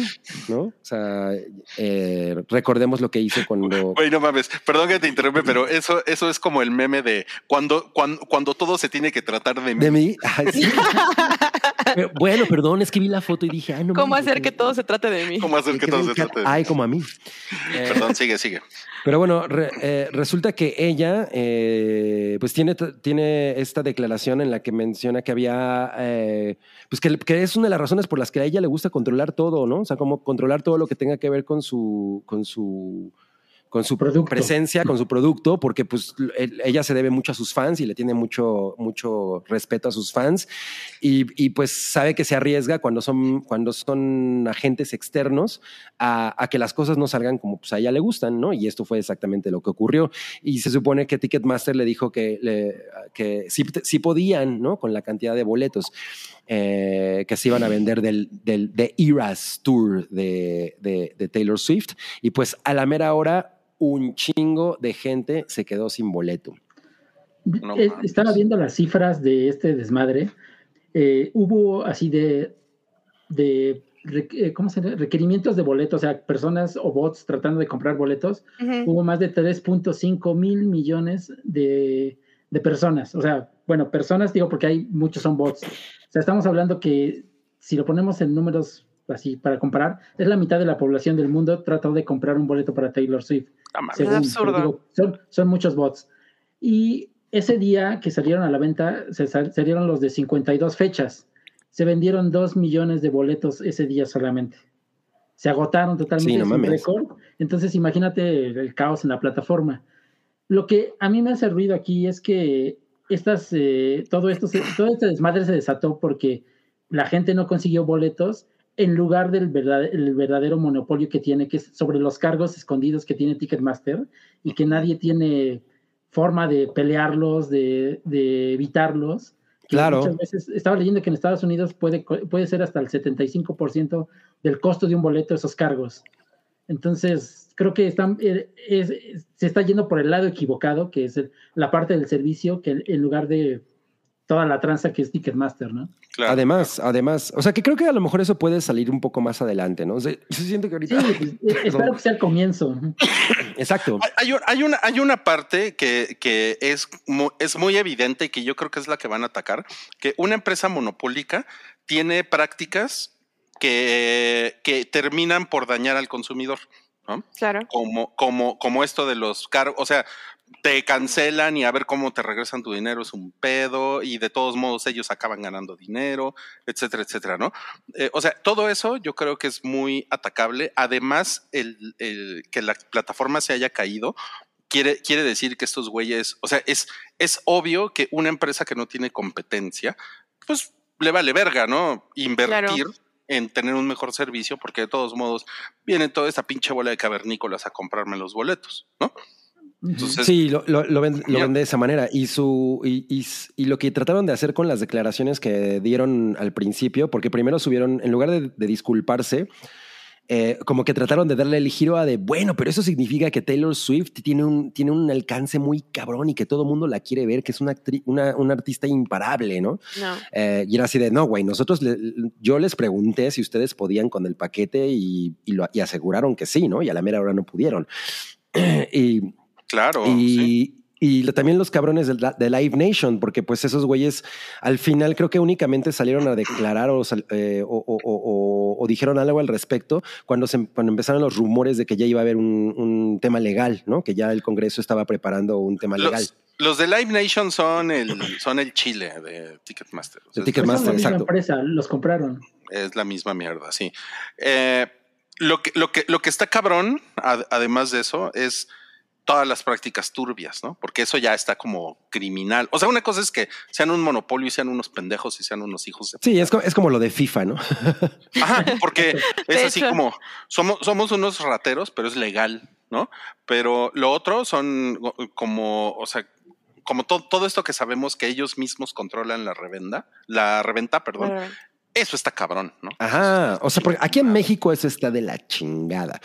[SPEAKER 3] ¿no? O sea, eh, recordemos lo que hizo cuando...
[SPEAKER 2] Güey, no mames, perdón que te interrumpe, pero eso, eso es como el meme de cuando, cuando, cuando todo se tiene que tratar de mí.
[SPEAKER 3] De mí. Ay, sí. Pero, bueno, perdón, es que vi la foto y dije, ay, no
[SPEAKER 4] ¿Cómo hacer que todo se trate de mí?
[SPEAKER 2] ¿Cómo hacer que
[SPEAKER 3] que
[SPEAKER 2] todo se trate de mí?
[SPEAKER 3] eye como a mí. Eh,
[SPEAKER 2] Perdón, sigue, sigue.
[SPEAKER 3] Pero bueno, re- eh, resulta que ella, eh, pues tiene, tiene esta declaración en la que menciona que había, eh, pues que, que es una de las razones por las que a ella le gusta controlar todo, ¿no? O sea, como controlar todo lo que tenga que ver con su, con su, con su
[SPEAKER 5] Producto.
[SPEAKER 3] presencia, con su producto, porque pues él- ella se debe mucho a sus fans y le tiene mucho, mucho respeto a sus fans y, y, pues sabe que se arriesga cuando son, cuando son agentes externos a, a que las cosas no salgan como pues, a ella le gustan, ¿no? Y esto fue exactamente lo que ocurrió. Y se supone que Ticketmaster le dijo que, le- que sí, sí podían, ¿no? Con la cantidad de boletos eh, que se iban a vender del, del de Eras Tour de, de- de Taylor Swift. Y pues a la mera hora un chingo de gente se quedó sin boleto.
[SPEAKER 2] No
[SPEAKER 5] estaba viendo las cifras de este desmadre. Eh, hubo así de, de eh, ¿cómo se llama? requerimientos de boletos, o sea, personas o bots tratando de comprar boletos. Hubo más de 3.5 mil millones de, de personas. O sea, bueno, personas digo porque hay muchos son bots. O sea, estamos hablando que si lo ponemos en números así para comparar, es la mitad de la población del mundo trató de comprar un boleto para Taylor Swift.
[SPEAKER 2] Ah.
[SPEAKER 5] Según,
[SPEAKER 4] absurdo.
[SPEAKER 5] pero digo, son, son muchos bots. Y ese día que salieron a la venta, se sal- salieron los de 52 fechas. Se vendieron 2 millones de boletos ese día solamente. Se agotaron totalmente
[SPEAKER 3] Sí, no
[SPEAKER 5] sin
[SPEAKER 3] mames.
[SPEAKER 5] récord. Entonces, imagínate el, el caos en la plataforma. Lo que a mí me hace ruido aquí es que estas, eh, todo, esto se- todo este desmadre se desató porque la gente no consiguió boletos en lugar del verdad- el verdadero monopolio que tiene, que es sobre los cargos escondidos que tiene Ticketmaster y que nadie tiene forma de pelearlos, de, de evitarlos.
[SPEAKER 3] Claro.
[SPEAKER 5] Muchas veces, estaba leyendo que en Estados Unidos puede, puede ser hasta el 75% del costo de un boleto esos cargos. Entonces, creo que están, eh, es- es- se está yendo por el lado equivocado, que es el- la parte del servicio, que en lugar de toda la tranza que es Ticketmaster, ¿no?
[SPEAKER 2] Claro.
[SPEAKER 3] Además, además, o sea que creo que a lo mejor eso puede salir un poco más adelante, ¿no? O sea, yo siento que
[SPEAKER 5] Sí,
[SPEAKER 3] ahorita.
[SPEAKER 5] pues, eh, espero que sea el comienzo.
[SPEAKER 3] Exacto.
[SPEAKER 2] Hay- Hay, un- hay una, hay una parte que, que es, mu- es muy evidente y que yo creo que es la que van a atacar, que una empresa monopólica tiene prácticas que, que terminan por dañar al consumidor, ¿no?
[SPEAKER 4] Claro.
[SPEAKER 2] Como, como, como esto de los cargos, o sea, te cancelan y a ver cómo te regresan tu dinero es un pedo y de todos modos ellos acaban ganando dinero, etcétera, etcétera, ¿no? Eh, o sea, todo eso yo creo que es muy atacable. Además, el, el que la plataforma se haya caído quiere, quiere decir que estos güeyes, o sea, es, es obvio que una empresa que no tiene competencia, pues le vale verga, ¿no? Invertir en tener un mejor servicio, porque de todos modos viene toda esta pinche bola de cavernícolas a comprarme los boletos, ¿no? Entonces,
[SPEAKER 3] Sí, lo, lo, lo ven, lo ven de esa manera. Y, su, y, y y lo que trataron de hacer con las declaraciones que dieron al principio, porque primero subieron, en lugar de, de disculparse, eh, como que trataron de darle el giro a de, bueno, pero eso significa que Taylor Swift tiene un, tiene un alcance muy cabrón y que todo el mundo la quiere ver, que es una, una, una artista imparable, ¿no?
[SPEAKER 4] No.
[SPEAKER 3] Eh, y era así de, no, güey, nosotros, le- yo les pregunté si ustedes podían con el paquete y, y, lo, y aseguraron que sí, ¿no? Y a la mera hora no pudieron. y
[SPEAKER 2] claro,
[SPEAKER 3] y,
[SPEAKER 2] sí.
[SPEAKER 3] Y también los cabrones de, la- de Live Nation, porque pues esos güeyes al final creo que únicamente salieron a declarar o, sal- eh, o- o- o- o- o dijeron algo al respecto cuando, se, cuando empezaron los rumores de que ya iba a haber un, un tema legal, ¿no? Que ya el Congreso estaba preparando un tema legal.
[SPEAKER 2] Los, los de Live Nation son el, son el chile de Ticketmaster. O sea,
[SPEAKER 3] De Ticketmaster.
[SPEAKER 5] Son la misma
[SPEAKER 3] exacto.
[SPEAKER 5] empresa, los compraron.
[SPEAKER 2] Es la misma mierda, sí. Eh, lo, que, lo, que, lo que está cabrón, ad- además de eso, es todas las prácticas turbias, ¿no? Porque eso ya está como criminal. O sea, una cosa es que sean un monopolio y sean unos pendejos y sean unos hijos de...
[SPEAKER 3] Sí, es, co- es como lo de FIFA, ¿no?
[SPEAKER 2] Ajá, porque es así como, somos, somos unos rateros, pero es legal, ¿no? Pero lo otro son como, o sea, como to- todo esto que sabemos que ellos mismos controlan la revenda, la reventa, perdón, eso está cabrón, ¿no?
[SPEAKER 3] Ajá, o sea, porque aquí en México eso está de la chingada.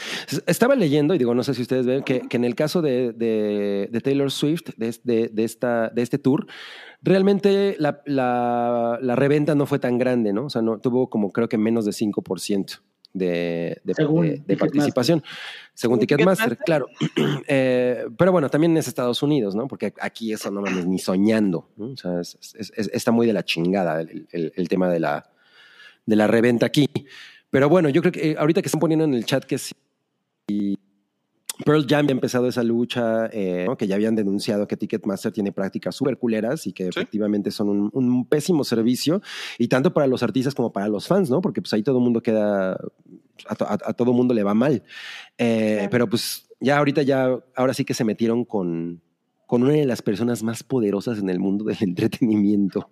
[SPEAKER 3] Estaba leyendo, y digo, no sé si ustedes ven, que, que en el caso de, de- de Taylor Swift, de, de- de esta, de este tour, realmente la, la- la reventa no fue tan grande, ¿no? O sea, no, tuvo como creo que menos de 5% de, de,
[SPEAKER 5] Según
[SPEAKER 3] de- participación, según
[SPEAKER 4] Según
[SPEAKER 3] Ticketmaster,
[SPEAKER 4] Ticketmaster.
[SPEAKER 3] claro. Eh, pero bueno, también es Estados Unidos, ¿no? Porque aquí eso no mames ni soñando, ¿no? O sea, es- es- es- está muy de la chingada el- el- el tema de la, de la reventa aquí. Pero bueno, yo creo que eh, ahorita que están poniendo en el chat que sí, Pearl Jam ya ha empezado esa lucha, eh, ¿no? que ya habían denunciado que Ticketmaster tiene prácticas súper culeras y que efectivamente son un, un pésimo servicio, y tanto para los artistas como para los fans, ¿no? Porque pues ahí todo el mundo queda, a, to- a- a todo mundo le va mal. Eh. Pero pues ya ahorita ya, ahora sí que se metieron con, con una de las personas más poderosas en el mundo del entretenimiento.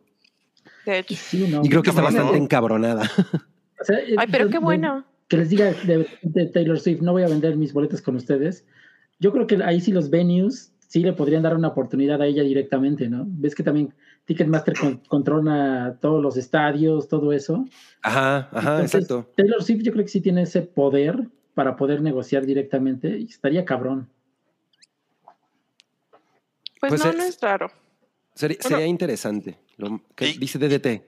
[SPEAKER 4] De hecho.
[SPEAKER 5] Sí, no.
[SPEAKER 3] Y creo que está bastante
[SPEAKER 2] ¿no?
[SPEAKER 3] encabronada.
[SPEAKER 5] O sea, eh,
[SPEAKER 4] Ay, pero
[SPEAKER 5] de-
[SPEAKER 4] qué
[SPEAKER 5] de-
[SPEAKER 4] bueno.
[SPEAKER 5] que les diga de, de Taylor Swift, no voy a vender mis boletos con ustedes. Yo creo que ahí sí los venues sí le podrían dar una oportunidad a ella directamente, ¿no? Ves que también Ticketmaster con- controla todos los estadios, todo eso.
[SPEAKER 3] Ajá, ajá,
[SPEAKER 5] Entonces,
[SPEAKER 3] exacto.
[SPEAKER 5] Taylor Swift yo creo que sí tiene ese poder para poder negociar directamente y estaría cabrón.
[SPEAKER 4] Pues,
[SPEAKER 3] Pues
[SPEAKER 4] no,
[SPEAKER 3] es-
[SPEAKER 4] no es raro.
[SPEAKER 3] Sería,
[SPEAKER 2] Bueno.
[SPEAKER 3] sería interesante. Lo que
[SPEAKER 2] Y-
[SPEAKER 3] dice DDT.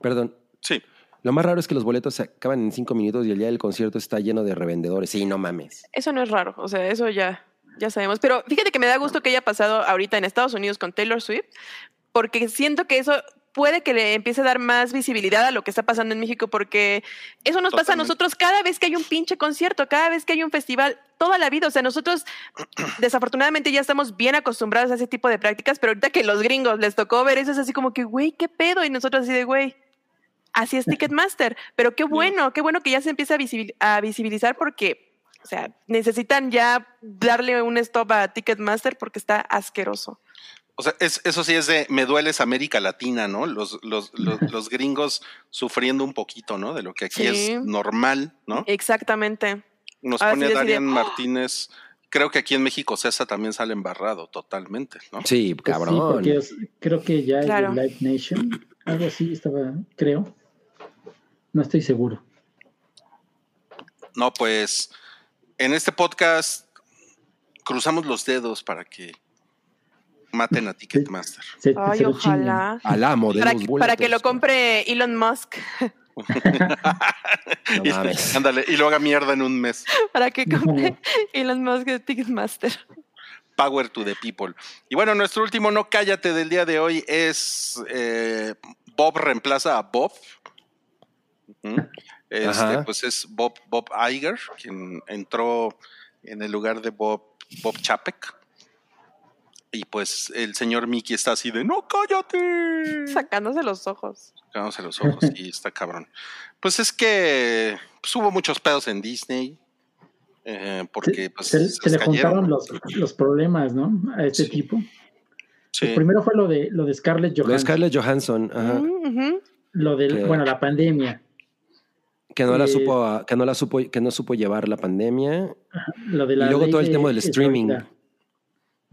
[SPEAKER 3] Perdón.
[SPEAKER 2] Sí.
[SPEAKER 3] Lo más raro es que los boletos se acaban en cinco minutos y el día del concierto está lleno de revendedores. Sí, no mames.
[SPEAKER 4] Eso no es raro, o sea, eso ya, ya sabemos. Pero fíjate que me da gusto que haya pasado ahorita en Estados Unidos con Taylor Swift, porque siento que eso puede que le empiece a dar más visibilidad a lo que está pasando en México, porque eso nos pasa a nosotros cada vez que hay un pinche concierto, cada vez que hay un festival, toda la vida. O sea, nosotros desafortunadamente ya estamos bien acostumbrados a ese tipo de prácticas, pero ahorita que los gringos les tocó ver eso es así como que, güey, ¿qué pedo? Y nosotros así de, güey. Así es Ticketmaster, pero qué bueno, qué bueno que ya se empieza a, visibil- a visibilizar porque o sea, necesitan ya darle un stop a Ticketmaster porque está asqueroso.
[SPEAKER 2] O sea, es- eso sí es de me dueles América Latina, ¿no? Los, los, los, los gringos sufriendo un poquito, ¿no? De lo que aquí
[SPEAKER 4] Sí.
[SPEAKER 2] es normal, ¿no?
[SPEAKER 4] Exactamente.
[SPEAKER 2] Nos
[SPEAKER 4] ahora
[SPEAKER 2] pone
[SPEAKER 4] sí
[SPEAKER 2] Darian Martínez. Creo que aquí en México César también sale embarrado totalmente, ¿no?
[SPEAKER 3] Sí,
[SPEAKER 5] Pues
[SPEAKER 3] cabrón.
[SPEAKER 5] Sí, porque es- creo que ya
[SPEAKER 4] Claro.
[SPEAKER 5] es de Live Nation. Algo así estaba, creo. No estoy seguro.
[SPEAKER 2] No, pues en este podcast cruzamos los dedos para que maten a Ticketmaster.
[SPEAKER 5] Se,
[SPEAKER 4] Ay,
[SPEAKER 5] se
[SPEAKER 4] ojalá.
[SPEAKER 3] Al amo de
[SPEAKER 4] Para,
[SPEAKER 3] los
[SPEAKER 4] que-
[SPEAKER 3] boletos.
[SPEAKER 4] para que lo compre Elon Musk,
[SPEAKER 3] No mames.
[SPEAKER 2] ándale, y lo haga mierda en un mes.
[SPEAKER 4] para que compre Elon Musk de Ticketmaster.
[SPEAKER 2] Power to the people. Y bueno, nuestro último no cállate del día de hoy es eh, Bob reemplaza a Bob. Este, pues es Bob, Bob Iger, quien entró en el lugar de Bob, Bob Chapek. Y pues el señor Mickey está así de no cállate.
[SPEAKER 4] Sacándose los ojos.
[SPEAKER 2] Sacándose los ojos y está cabrón. Pues es que pues, hubo muchos pedos en Disney. eh, porque
[SPEAKER 5] Se,
[SPEAKER 2] pues
[SPEAKER 5] se-
[SPEAKER 2] se
[SPEAKER 5] se le juntaron los, los problemas, ¿no? A este
[SPEAKER 2] Sí.
[SPEAKER 5] tipo.
[SPEAKER 2] Sí.
[SPEAKER 5] El primero fue lo de lo de Scarlett
[SPEAKER 3] Lo de
[SPEAKER 5] Johansson.
[SPEAKER 3] Scarlett Johansson, ajá,
[SPEAKER 4] ujú.
[SPEAKER 5] Lo del,
[SPEAKER 3] Que-
[SPEAKER 5] bueno, la pandemia.
[SPEAKER 3] que no la
[SPEAKER 5] Eh,
[SPEAKER 3] supo, que no la supo, que no supo llevar la pandemia.
[SPEAKER 5] Lo de la
[SPEAKER 3] Y luego todo el tema del
[SPEAKER 5] de
[SPEAKER 3] streaming.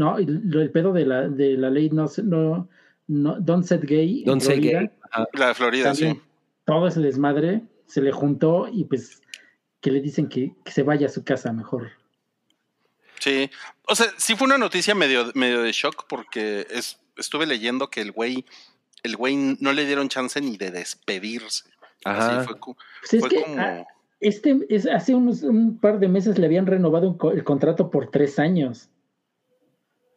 [SPEAKER 5] No, y lo- el pedo de la, de la ley no, se- no, no don't set gay.
[SPEAKER 3] Don't
[SPEAKER 5] Florida,
[SPEAKER 3] gay. Ajá.
[SPEAKER 2] La de Florida,
[SPEAKER 5] también
[SPEAKER 2] sí.
[SPEAKER 5] Todo ese desmadre se le juntó y pues que le dicen que, que se vaya a su casa mejor.
[SPEAKER 2] Sí, o sea, sí fue una noticia medio, medio de shock porque es, estuve leyendo que el güey, el güey no le dieron chance ni de despedirse.
[SPEAKER 3] Ajá.
[SPEAKER 2] Así fue,
[SPEAKER 5] Pues es
[SPEAKER 2] fue
[SPEAKER 5] que
[SPEAKER 2] como,
[SPEAKER 5] ah, este es, hace unos un par de meses le habían renovado un co- el contrato por tres años.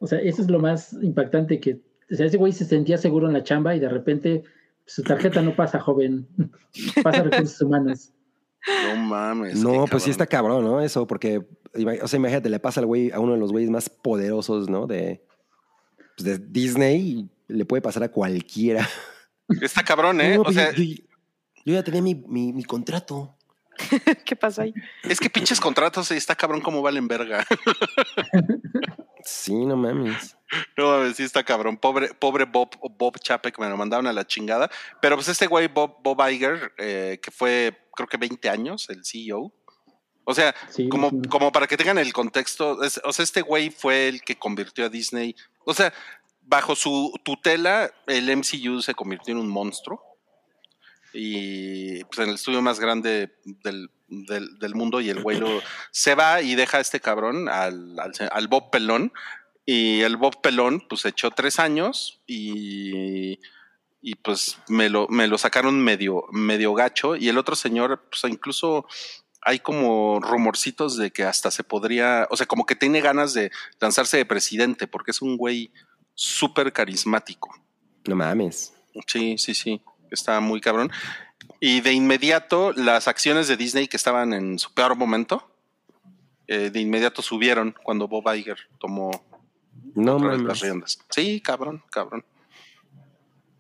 [SPEAKER 5] O sea, eso es lo más impactante que, o sea, ese güey se sentía seguro en la chamba y de repente su tarjeta no pasa, joven, pasa recursos humanos.
[SPEAKER 2] no mames.
[SPEAKER 3] No, pues sí está cabrón, ¿no? Eso, porque, o sea, imagínate, le pasa al güey, a uno de los güeyes más poderosos, ¿no? De, pues, de Disney, y le puede pasar a cualquiera.
[SPEAKER 2] Está cabrón, ¿eh?
[SPEAKER 3] No,
[SPEAKER 2] o
[SPEAKER 3] pues,
[SPEAKER 2] sea,
[SPEAKER 3] yo, yo- yo ya tenía mi, mi, mi contrato.
[SPEAKER 4] ¿Qué pasó ahí?
[SPEAKER 2] es que pinches contratos y está cabrón como valen verga.
[SPEAKER 3] Sí, no mames.
[SPEAKER 2] No mames, sí está cabrón. Pobre, pobre Bob, Bob Chapek, me lo mandaron a la chingada. Pero pues este güey, Bob, Bob Iger, eh, que fue creo que 20 años, el CEO. O sea,
[SPEAKER 5] Sí,
[SPEAKER 2] como,
[SPEAKER 5] sí.
[SPEAKER 2] como para que tengan el contexto, es- o sea, este güey fue el que convirtió a Disney. O sea, bajo su tutela, el MCU se convirtió en un monstruo. Y pues en el estudio más grande del, del- del mundo, y el güey lo, se va y deja a este cabrón, al, al, al Bob Pelón. Y el Bob Pelón, pues echó tres años y, y pues me lo, me lo sacaron medio, medio gacho. Y el otro señor, pues incluso hay como rumorcitos de que hasta se podría, o sea, como que tiene ganas de lanzarse de presidente, porque es un güey súper carismático.
[SPEAKER 3] No mames.
[SPEAKER 2] Sí, sí, sí, está muy cabrón. Y de inmediato, las acciones de Disney que estaban en su peor momento, eh, de inmediato subieron cuando Bob Iger tomó
[SPEAKER 3] No
[SPEAKER 2] las riendas. Sí, cabrón, cabrón.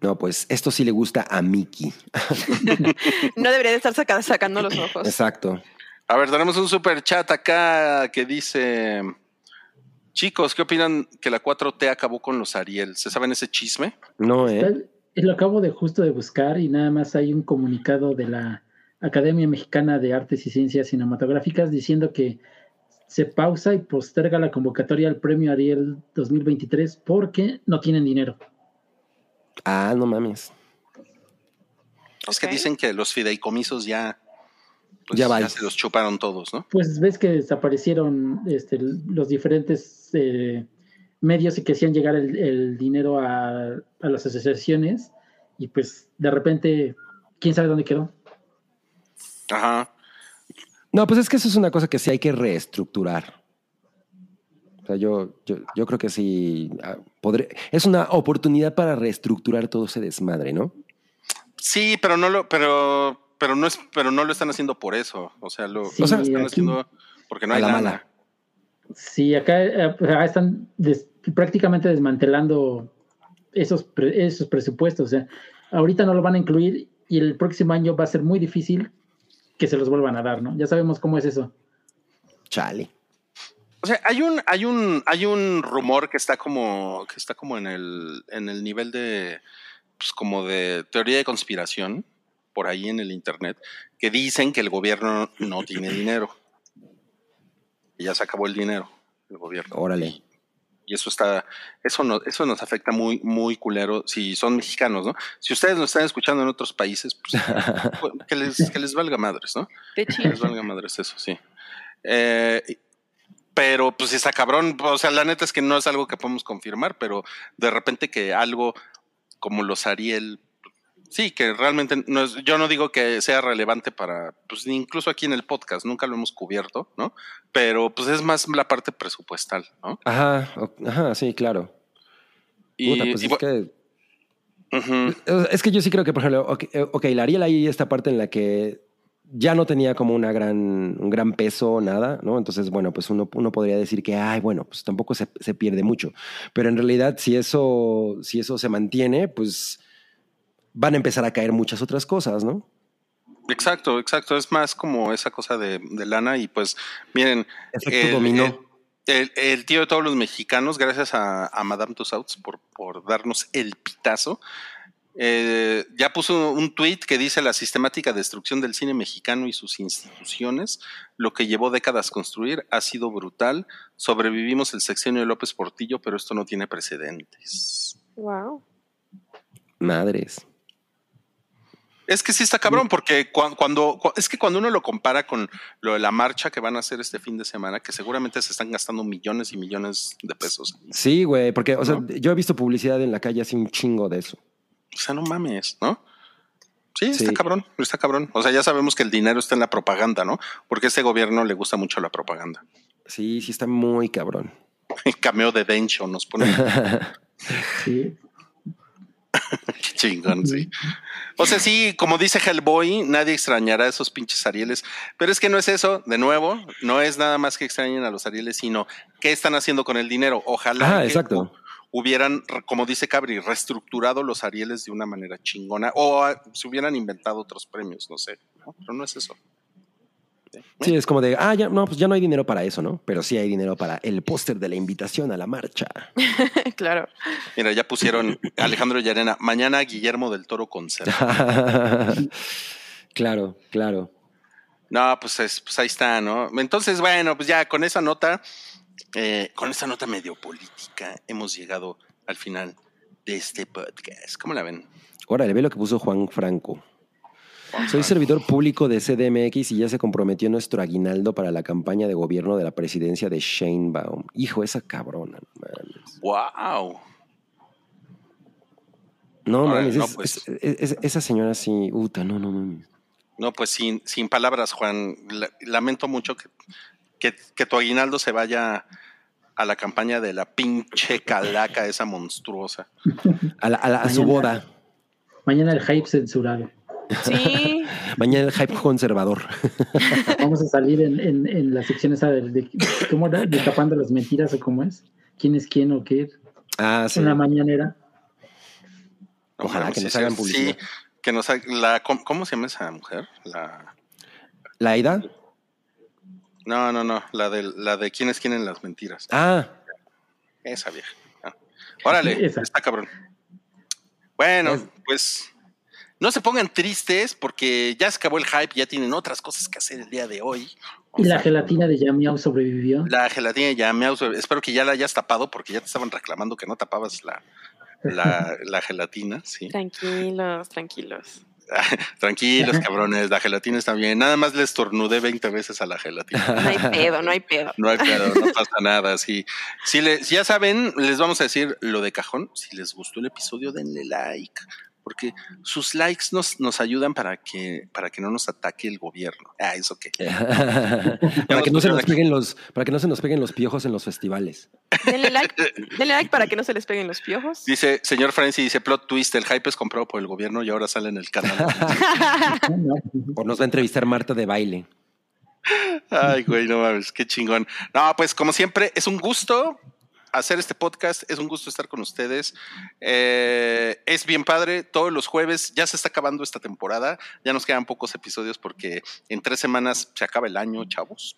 [SPEAKER 3] No, pues esto sí le gusta a Mickey.
[SPEAKER 4] No debería de estar saca- sacando los ojos.
[SPEAKER 3] Exacto.
[SPEAKER 2] A ver, tenemos un super chat acá que dice: Chicos, ¿qué opinan que la 4T acabó con los Ariel? ¿Se saben ese chisme?
[SPEAKER 3] No, ¿eh?
[SPEAKER 5] Lo acabo de justo de buscar y nada más hay un comunicado de la Academia Mexicana de Artes y Ciencias Cinematográficas diciendo que se pausa y posterga la convocatoria al premio Ariel 2023 porque no tienen dinero.
[SPEAKER 3] Ah, no mames.
[SPEAKER 2] Es que dicen que los fideicomisos ya, pues,
[SPEAKER 3] Ya
[SPEAKER 2] se los chuparon todos, ¿no?
[SPEAKER 5] Pues ves que desaparecieron este, los diferentes eh, medios que hacían llegar el, el dinero a, a las asociaciones y pues de repente, quién sabe dónde quedó.
[SPEAKER 2] Ajá.
[SPEAKER 3] No, pues es que eso es una cosa que sí hay que reestructurar. O sea, yo, yo, yo creo que sí ah, podré. Es una oportunidad para reestructurar todo ese desmadre, ¿no?
[SPEAKER 2] Sí, pero no lo, pero, pero no es, pero no lo están haciendo por eso. O sea, lo,
[SPEAKER 5] Sí,
[SPEAKER 2] lo están
[SPEAKER 5] aquí-
[SPEAKER 2] haciendo porque no
[SPEAKER 3] a
[SPEAKER 2] hay
[SPEAKER 3] la
[SPEAKER 2] lana.
[SPEAKER 3] mala.
[SPEAKER 5] Sí, acá, eh, acá están des- prácticamente desmantelando esos, pre- esos presupuestos. O sea, ahorita no lo van a incluir y el próximo año va a ser muy difícil que se los vuelvan a dar, ¿no? Ya sabemos cómo es eso.
[SPEAKER 3] Chale.
[SPEAKER 2] O sea, hay un, hay un, hay un rumor que está como, que está como en el, en el nivel de, pues como de teoría de conspiración por ahí en el internet, que dicen que el gobierno no tiene dinero. Y ya se acabó el dinero, el gobierno.
[SPEAKER 3] Órale.
[SPEAKER 2] Y eso está, eso no, eso nos afecta muy, muy culero si son mexicanos, ¿no? Si ustedes nos están escuchando en otros países, pues, pues, que les, que les valga madres, ¿no?
[SPEAKER 4] De
[SPEAKER 2] Que les valga madres eso, sí. Eh, pero pues está cabrón, o sea, la neta es que no es algo que podemos confirmar, pero de repente que algo como los Ariel, sí, que realmente no es, yo no digo que sea relevante para, pues incluso aquí en el podcast, nunca lo hemos cubierto, ¿no? Pero pues es más la parte presupuestal, ¿no?
[SPEAKER 3] Ajá, o- ajá, sí, claro.
[SPEAKER 2] Y,
[SPEAKER 3] Puta, pues
[SPEAKER 2] y
[SPEAKER 3] es que. Es que yo sí creo que, por ejemplo, ok, eh, ok, la Ariel ahí esta parte en la que ya no tenía como una gran, un gran peso, nada, ¿no? Entonces, bueno, pues uno, uno podría decir que, ay, bueno, pues tampoco se, se pierde mucho. Pero en realidad, si eso, si eso se mantiene, pues van a empezar a caer muchas otras cosas, ¿no?
[SPEAKER 2] Exacto, exacto. Es más como esa cosa de, de lana y pues miren,
[SPEAKER 3] Efecto dominó.
[SPEAKER 2] El, el tío de todos los mexicanos, gracias a, a Madame Tussauds por, por darnos el pitazo, eh, ya puso un tuit que dice la sistemática destrucción del cine mexicano y sus instituciones, lo que llevó décadas construir, ha sido brutal. Sobrevivimos el sexenio de López Portillo, pero esto no tiene precedentes.
[SPEAKER 4] Wow.
[SPEAKER 3] Madres.
[SPEAKER 2] Es que sí está cabrón, porque cua- cuando, cua- es que cuando uno lo compara con lo de la marcha que van a hacer este fin de semana, que seguramente se están gastando millones y millones de pesos.
[SPEAKER 3] Sí, güey, porque, o sea, yo he visto publicidad en la calle así un chingo de eso.
[SPEAKER 2] O sea, no mames, ¿no? Sí,
[SPEAKER 3] Sí.
[SPEAKER 2] está cabrón, está cabrón. O sea, ya sabemos que el dinero está en la propaganda, ¿no? Porque a este gobierno le gusta mucho la propaganda.
[SPEAKER 3] Sí, sí está muy cabrón.
[SPEAKER 2] El cameo de Dencho nos pone
[SPEAKER 5] Sí.
[SPEAKER 2] Qué chingón, sí. O sea, sí, como dice Hellboy, nadie extrañará esos pinches Arieles. Pero es que no es eso, de nuevo, no es nada más que extrañen a los Arieles, sino qué están haciendo con el dinero. Ojalá que
[SPEAKER 3] exacto.
[SPEAKER 2] hu- hubieran, como dice Cabri, reestructurado los Arieles de una manera chingona o ah, se hubieran inventado otros premios, no sé. ¿no? Pero no es eso.
[SPEAKER 3] Sí, es como de, ah, ya no, pues ya no hay dinero para eso, ¿no? Pero sí hay dinero para el póster de la invitación a la marcha.
[SPEAKER 4] claro.
[SPEAKER 2] Mira, ya pusieron Alejandro Llarena, mañana Guillermo del Toro concert.
[SPEAKER 3] claro, claro.
[SPEAKER 2] No, pues, es- pues ahí está, ¿no? Entonces, bueno, pues ya con esa nota, eh, con esa nota medio política, hemos llegado al final de este podcast. ¿Cómo la ven?
[SPEAKER 3] Órale, ve lo que puso Juan Franco. Soy servidor público de CDMX y ya se comprometió nuestro aguinaldo para la campaña de gobierno de la presidencia de Sheinbaum. Hijo, esa cabrona. mames.
[SPEAKER 2] ¡Wow!
[SPEAKER 3] No, mames,
[SPEAKER 2] no,
[SPEAKER 3] es-
[SPEAKER 2] pues.
[SPEAKER 3] es- es- es- esa señora sí, uta, no, no mames.
[SPEAKER 2] No, pues sin, sin palabras, Juan. La- lamento mucho que, que, que tu aguinaldo se vaya a la campaña de la pinche calaca esa monstruosa.
[SPEAKER 3] A, la- a la- a su boda.
[SPEAKER 5] Mañana el hype censurado.
[SPEAKER 4] Sí.
[SPEAKER 3] Mañana el hype conservador.
[SPEAKER 5] Vamos a salir en, en, en la sección esa de, de- ¿cómo era? Destapando las mentiras o cómo es. ¿Quién es quién o qué?
[SPEAKER 3] Ah, sí.
[SPEAKER 5] En la mañanera.
[SPEAKER 3] Ojalá que nos hagan
[SPEAKER 2] sí,
[SPEAKER 3] publicidad.
[SPEAKER 2] Sí, que nos ha- la, ¿cómo, cómo se llama esa mujer? La,
[SPEAKER 3] ¿La Aida?
[SPEAKER 2] no, no, no, la de, la de quién es quién en las mentiras.
[SPEAKER 3] Ah,
[SPEAKER 2] Esa vieja. Ah. Órale,
[SPEAKER 5] Esa.
[SPEAKER 2] está cabrón. Bueno,
[SPEAKER 3] Es-
[SPEAKER 2] pues no se pongan tristes porque ya se acabó el hype, ya tienen otras cosas que hacer el día de hoy.
[SPEAKER 5] Y la gelatina de Yamiao sobrevivió.
[SPEAKER 2] La gelatina ya me auto- espero que ya la hayas tapado porque ya te estaban reclamando que no tapabas la, la, la gelatina, sí.
[SPEAKER 4] Tranquilos, tranquilos.
[SPEAKER 2] Tranquilos, cabrones, la gelatina está bien. Nada más les tornudé 20 veces a la gelatina.
[SPEAKER 4] No hay pedo, no hay pedo.
[SPEAKER 2] No hay pedo, no pasa nada. Si, si, le- si ya saben, les vamos a decir lo de cajón. Si les gustó el episodio, denle like. Porque sus likes nos, nos ayudan para que, para que no nos ataque el gobierno. Ah, eso qué.
[SPEAKER 3] para que no se nos peguen los, para que no se nos peguen los piojos en los festivales.
[SPEAKER 4] Denle like, denle like para que no se les peguen los piojos.
[SPEAKER 2] Dice, señor Francis, dice plot twist, el hype es comprado por el gobierno y ahora sale en el canal.
[SPEAKER 3] O nos va a entrevistar Marta de baile.
[SPEAKER 2] Ay, güey, no mames, qué chingón. No, pues como siempre, es un gusto hacer este podcast, es un gusto estar con ustedes. Eh, es bien padre, todos los jueves, ya se está acabando esta temporada, ya nos quedan pocos episodios porque en tres semanas se acaba el año, chavos.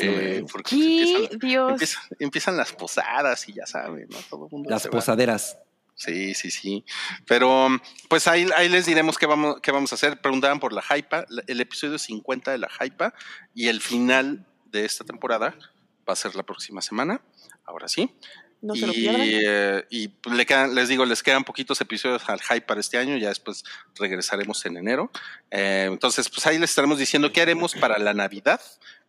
[SPEAKER 2] Eh, porque
[SPEAKER 4] ¿Qué?
[SPEAKER 2] empiezan,
[SPEAKER 4] Dios.
[SPEAKER 2] empiezan- empiezan las posadas y ya saben, ¿no? Todo el mundo
[SPEAKER 3] Las
[SPEAKER 2] va.
[SPEAKER 3] posaderas.
[SPEAKER 2] Sí, sí, sí. Pero pues ahí, ahí les diremos qué vamos, qué vamos a hacer. Preguntaban por la Hypa, el episodio 50 de la Hypa y el final de esta temporada va a ser la próxima semana. Ahora sí.
[SPEAKER 4] No se lo pierdan.
[SPEAKER 2] eh, y le quedan, les digo, les quedan poquitos episodios al hype para este año, ya después regresaremos en enero. Eh, entonces, pues ahí les estaremos diciendo qué haremos para la Navidad,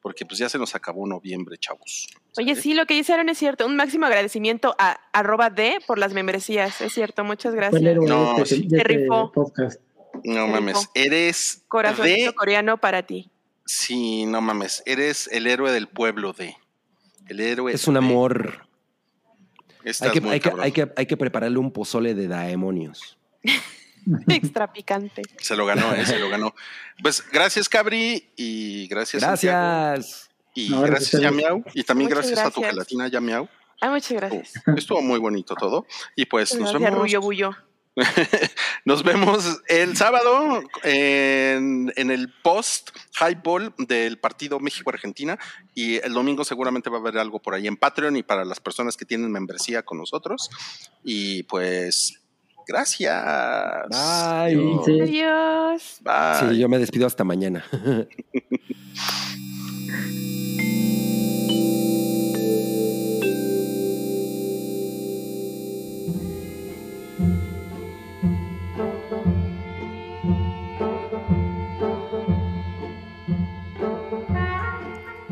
[SPEAKER 2] porque pues ya se nos acabó noviembre, chavos.
[SPEAKER 4] Oye, sí, lo que dice Aaron es cierto. Un máximo agradecimiento a arroba D por las membresías. Es cierto, muchas gracias.
[SPEAKER 5] héroe
[SPEAKER 2] No,
[SPEAKER 5] de este,
[SPEAKER 2] sí.
[SPEAKER 5] este
[SPEAKER 4] rifó.
[SPEAKER 5] podcast.
[SPEAKER 2] No
[SPEAKER 4] Se
[SPEAKER 2] mames,
[SPEAKER 4] rifó.
[SPEAKER 2] eres
[SPEAKER 4] Corazoncito
[SPEAKER 2] de
[SPEAKER 4] coreano para ti.
[SPEAKER 2] Sí, no mames, eres el héroe del pueblo de. El héroe.
[SPEAKER 3] Es un
[SPEAKER 2] de-
[SPEAKER 3] amor.
[SPEAKER 2] Estás
[SPEAKER 3] Hay que,
[SPEAKER 2] muy
[SPEAKER 3] hay, que,
[SPEAKER 2] cabrón.
[SPEAKER 3] hay, que, hay que prepararle un pozole de daemonios.
[SPEAKER 4] Extra picante.
[SPEAKER 2] Se lo ganó, eh, se lo ganó. Pues gracias, Cabri, y gracias. Santiago,
[SPEAKER 3] Gracias.
[SPEAKER 2] y
[SPEAKER 5] No,
[SPEAKER 2] gracias, Yamiau. Y también gracias, a tu gelatina, Yamiau.
[SPEAKER 4] Ay, muchas gracias.
[SPEAKER 2] Estuvo muy bonito todo. Y pues nos
[SPEAKER 4] Gracias,
[SPEAKER 2] vemos.
[SPEAKER 4] Rullo Bullo.
[SPEAKER 2] Nos vemos el sábado en, en el post highball del partido México-Argentina y el domingo seguramente va a haber algo por ahí en Patreon y para las personas que tienen membresía con nosotros. Y pues, gracias.
[SPEAKER 3] Bye.
[SPEAKER 5] Sí.
[SPEAKER 4] Adiós.
[SPEAKER 2] Bye.
[SPEAKER 3] Sí, yo me despido hasta mañana.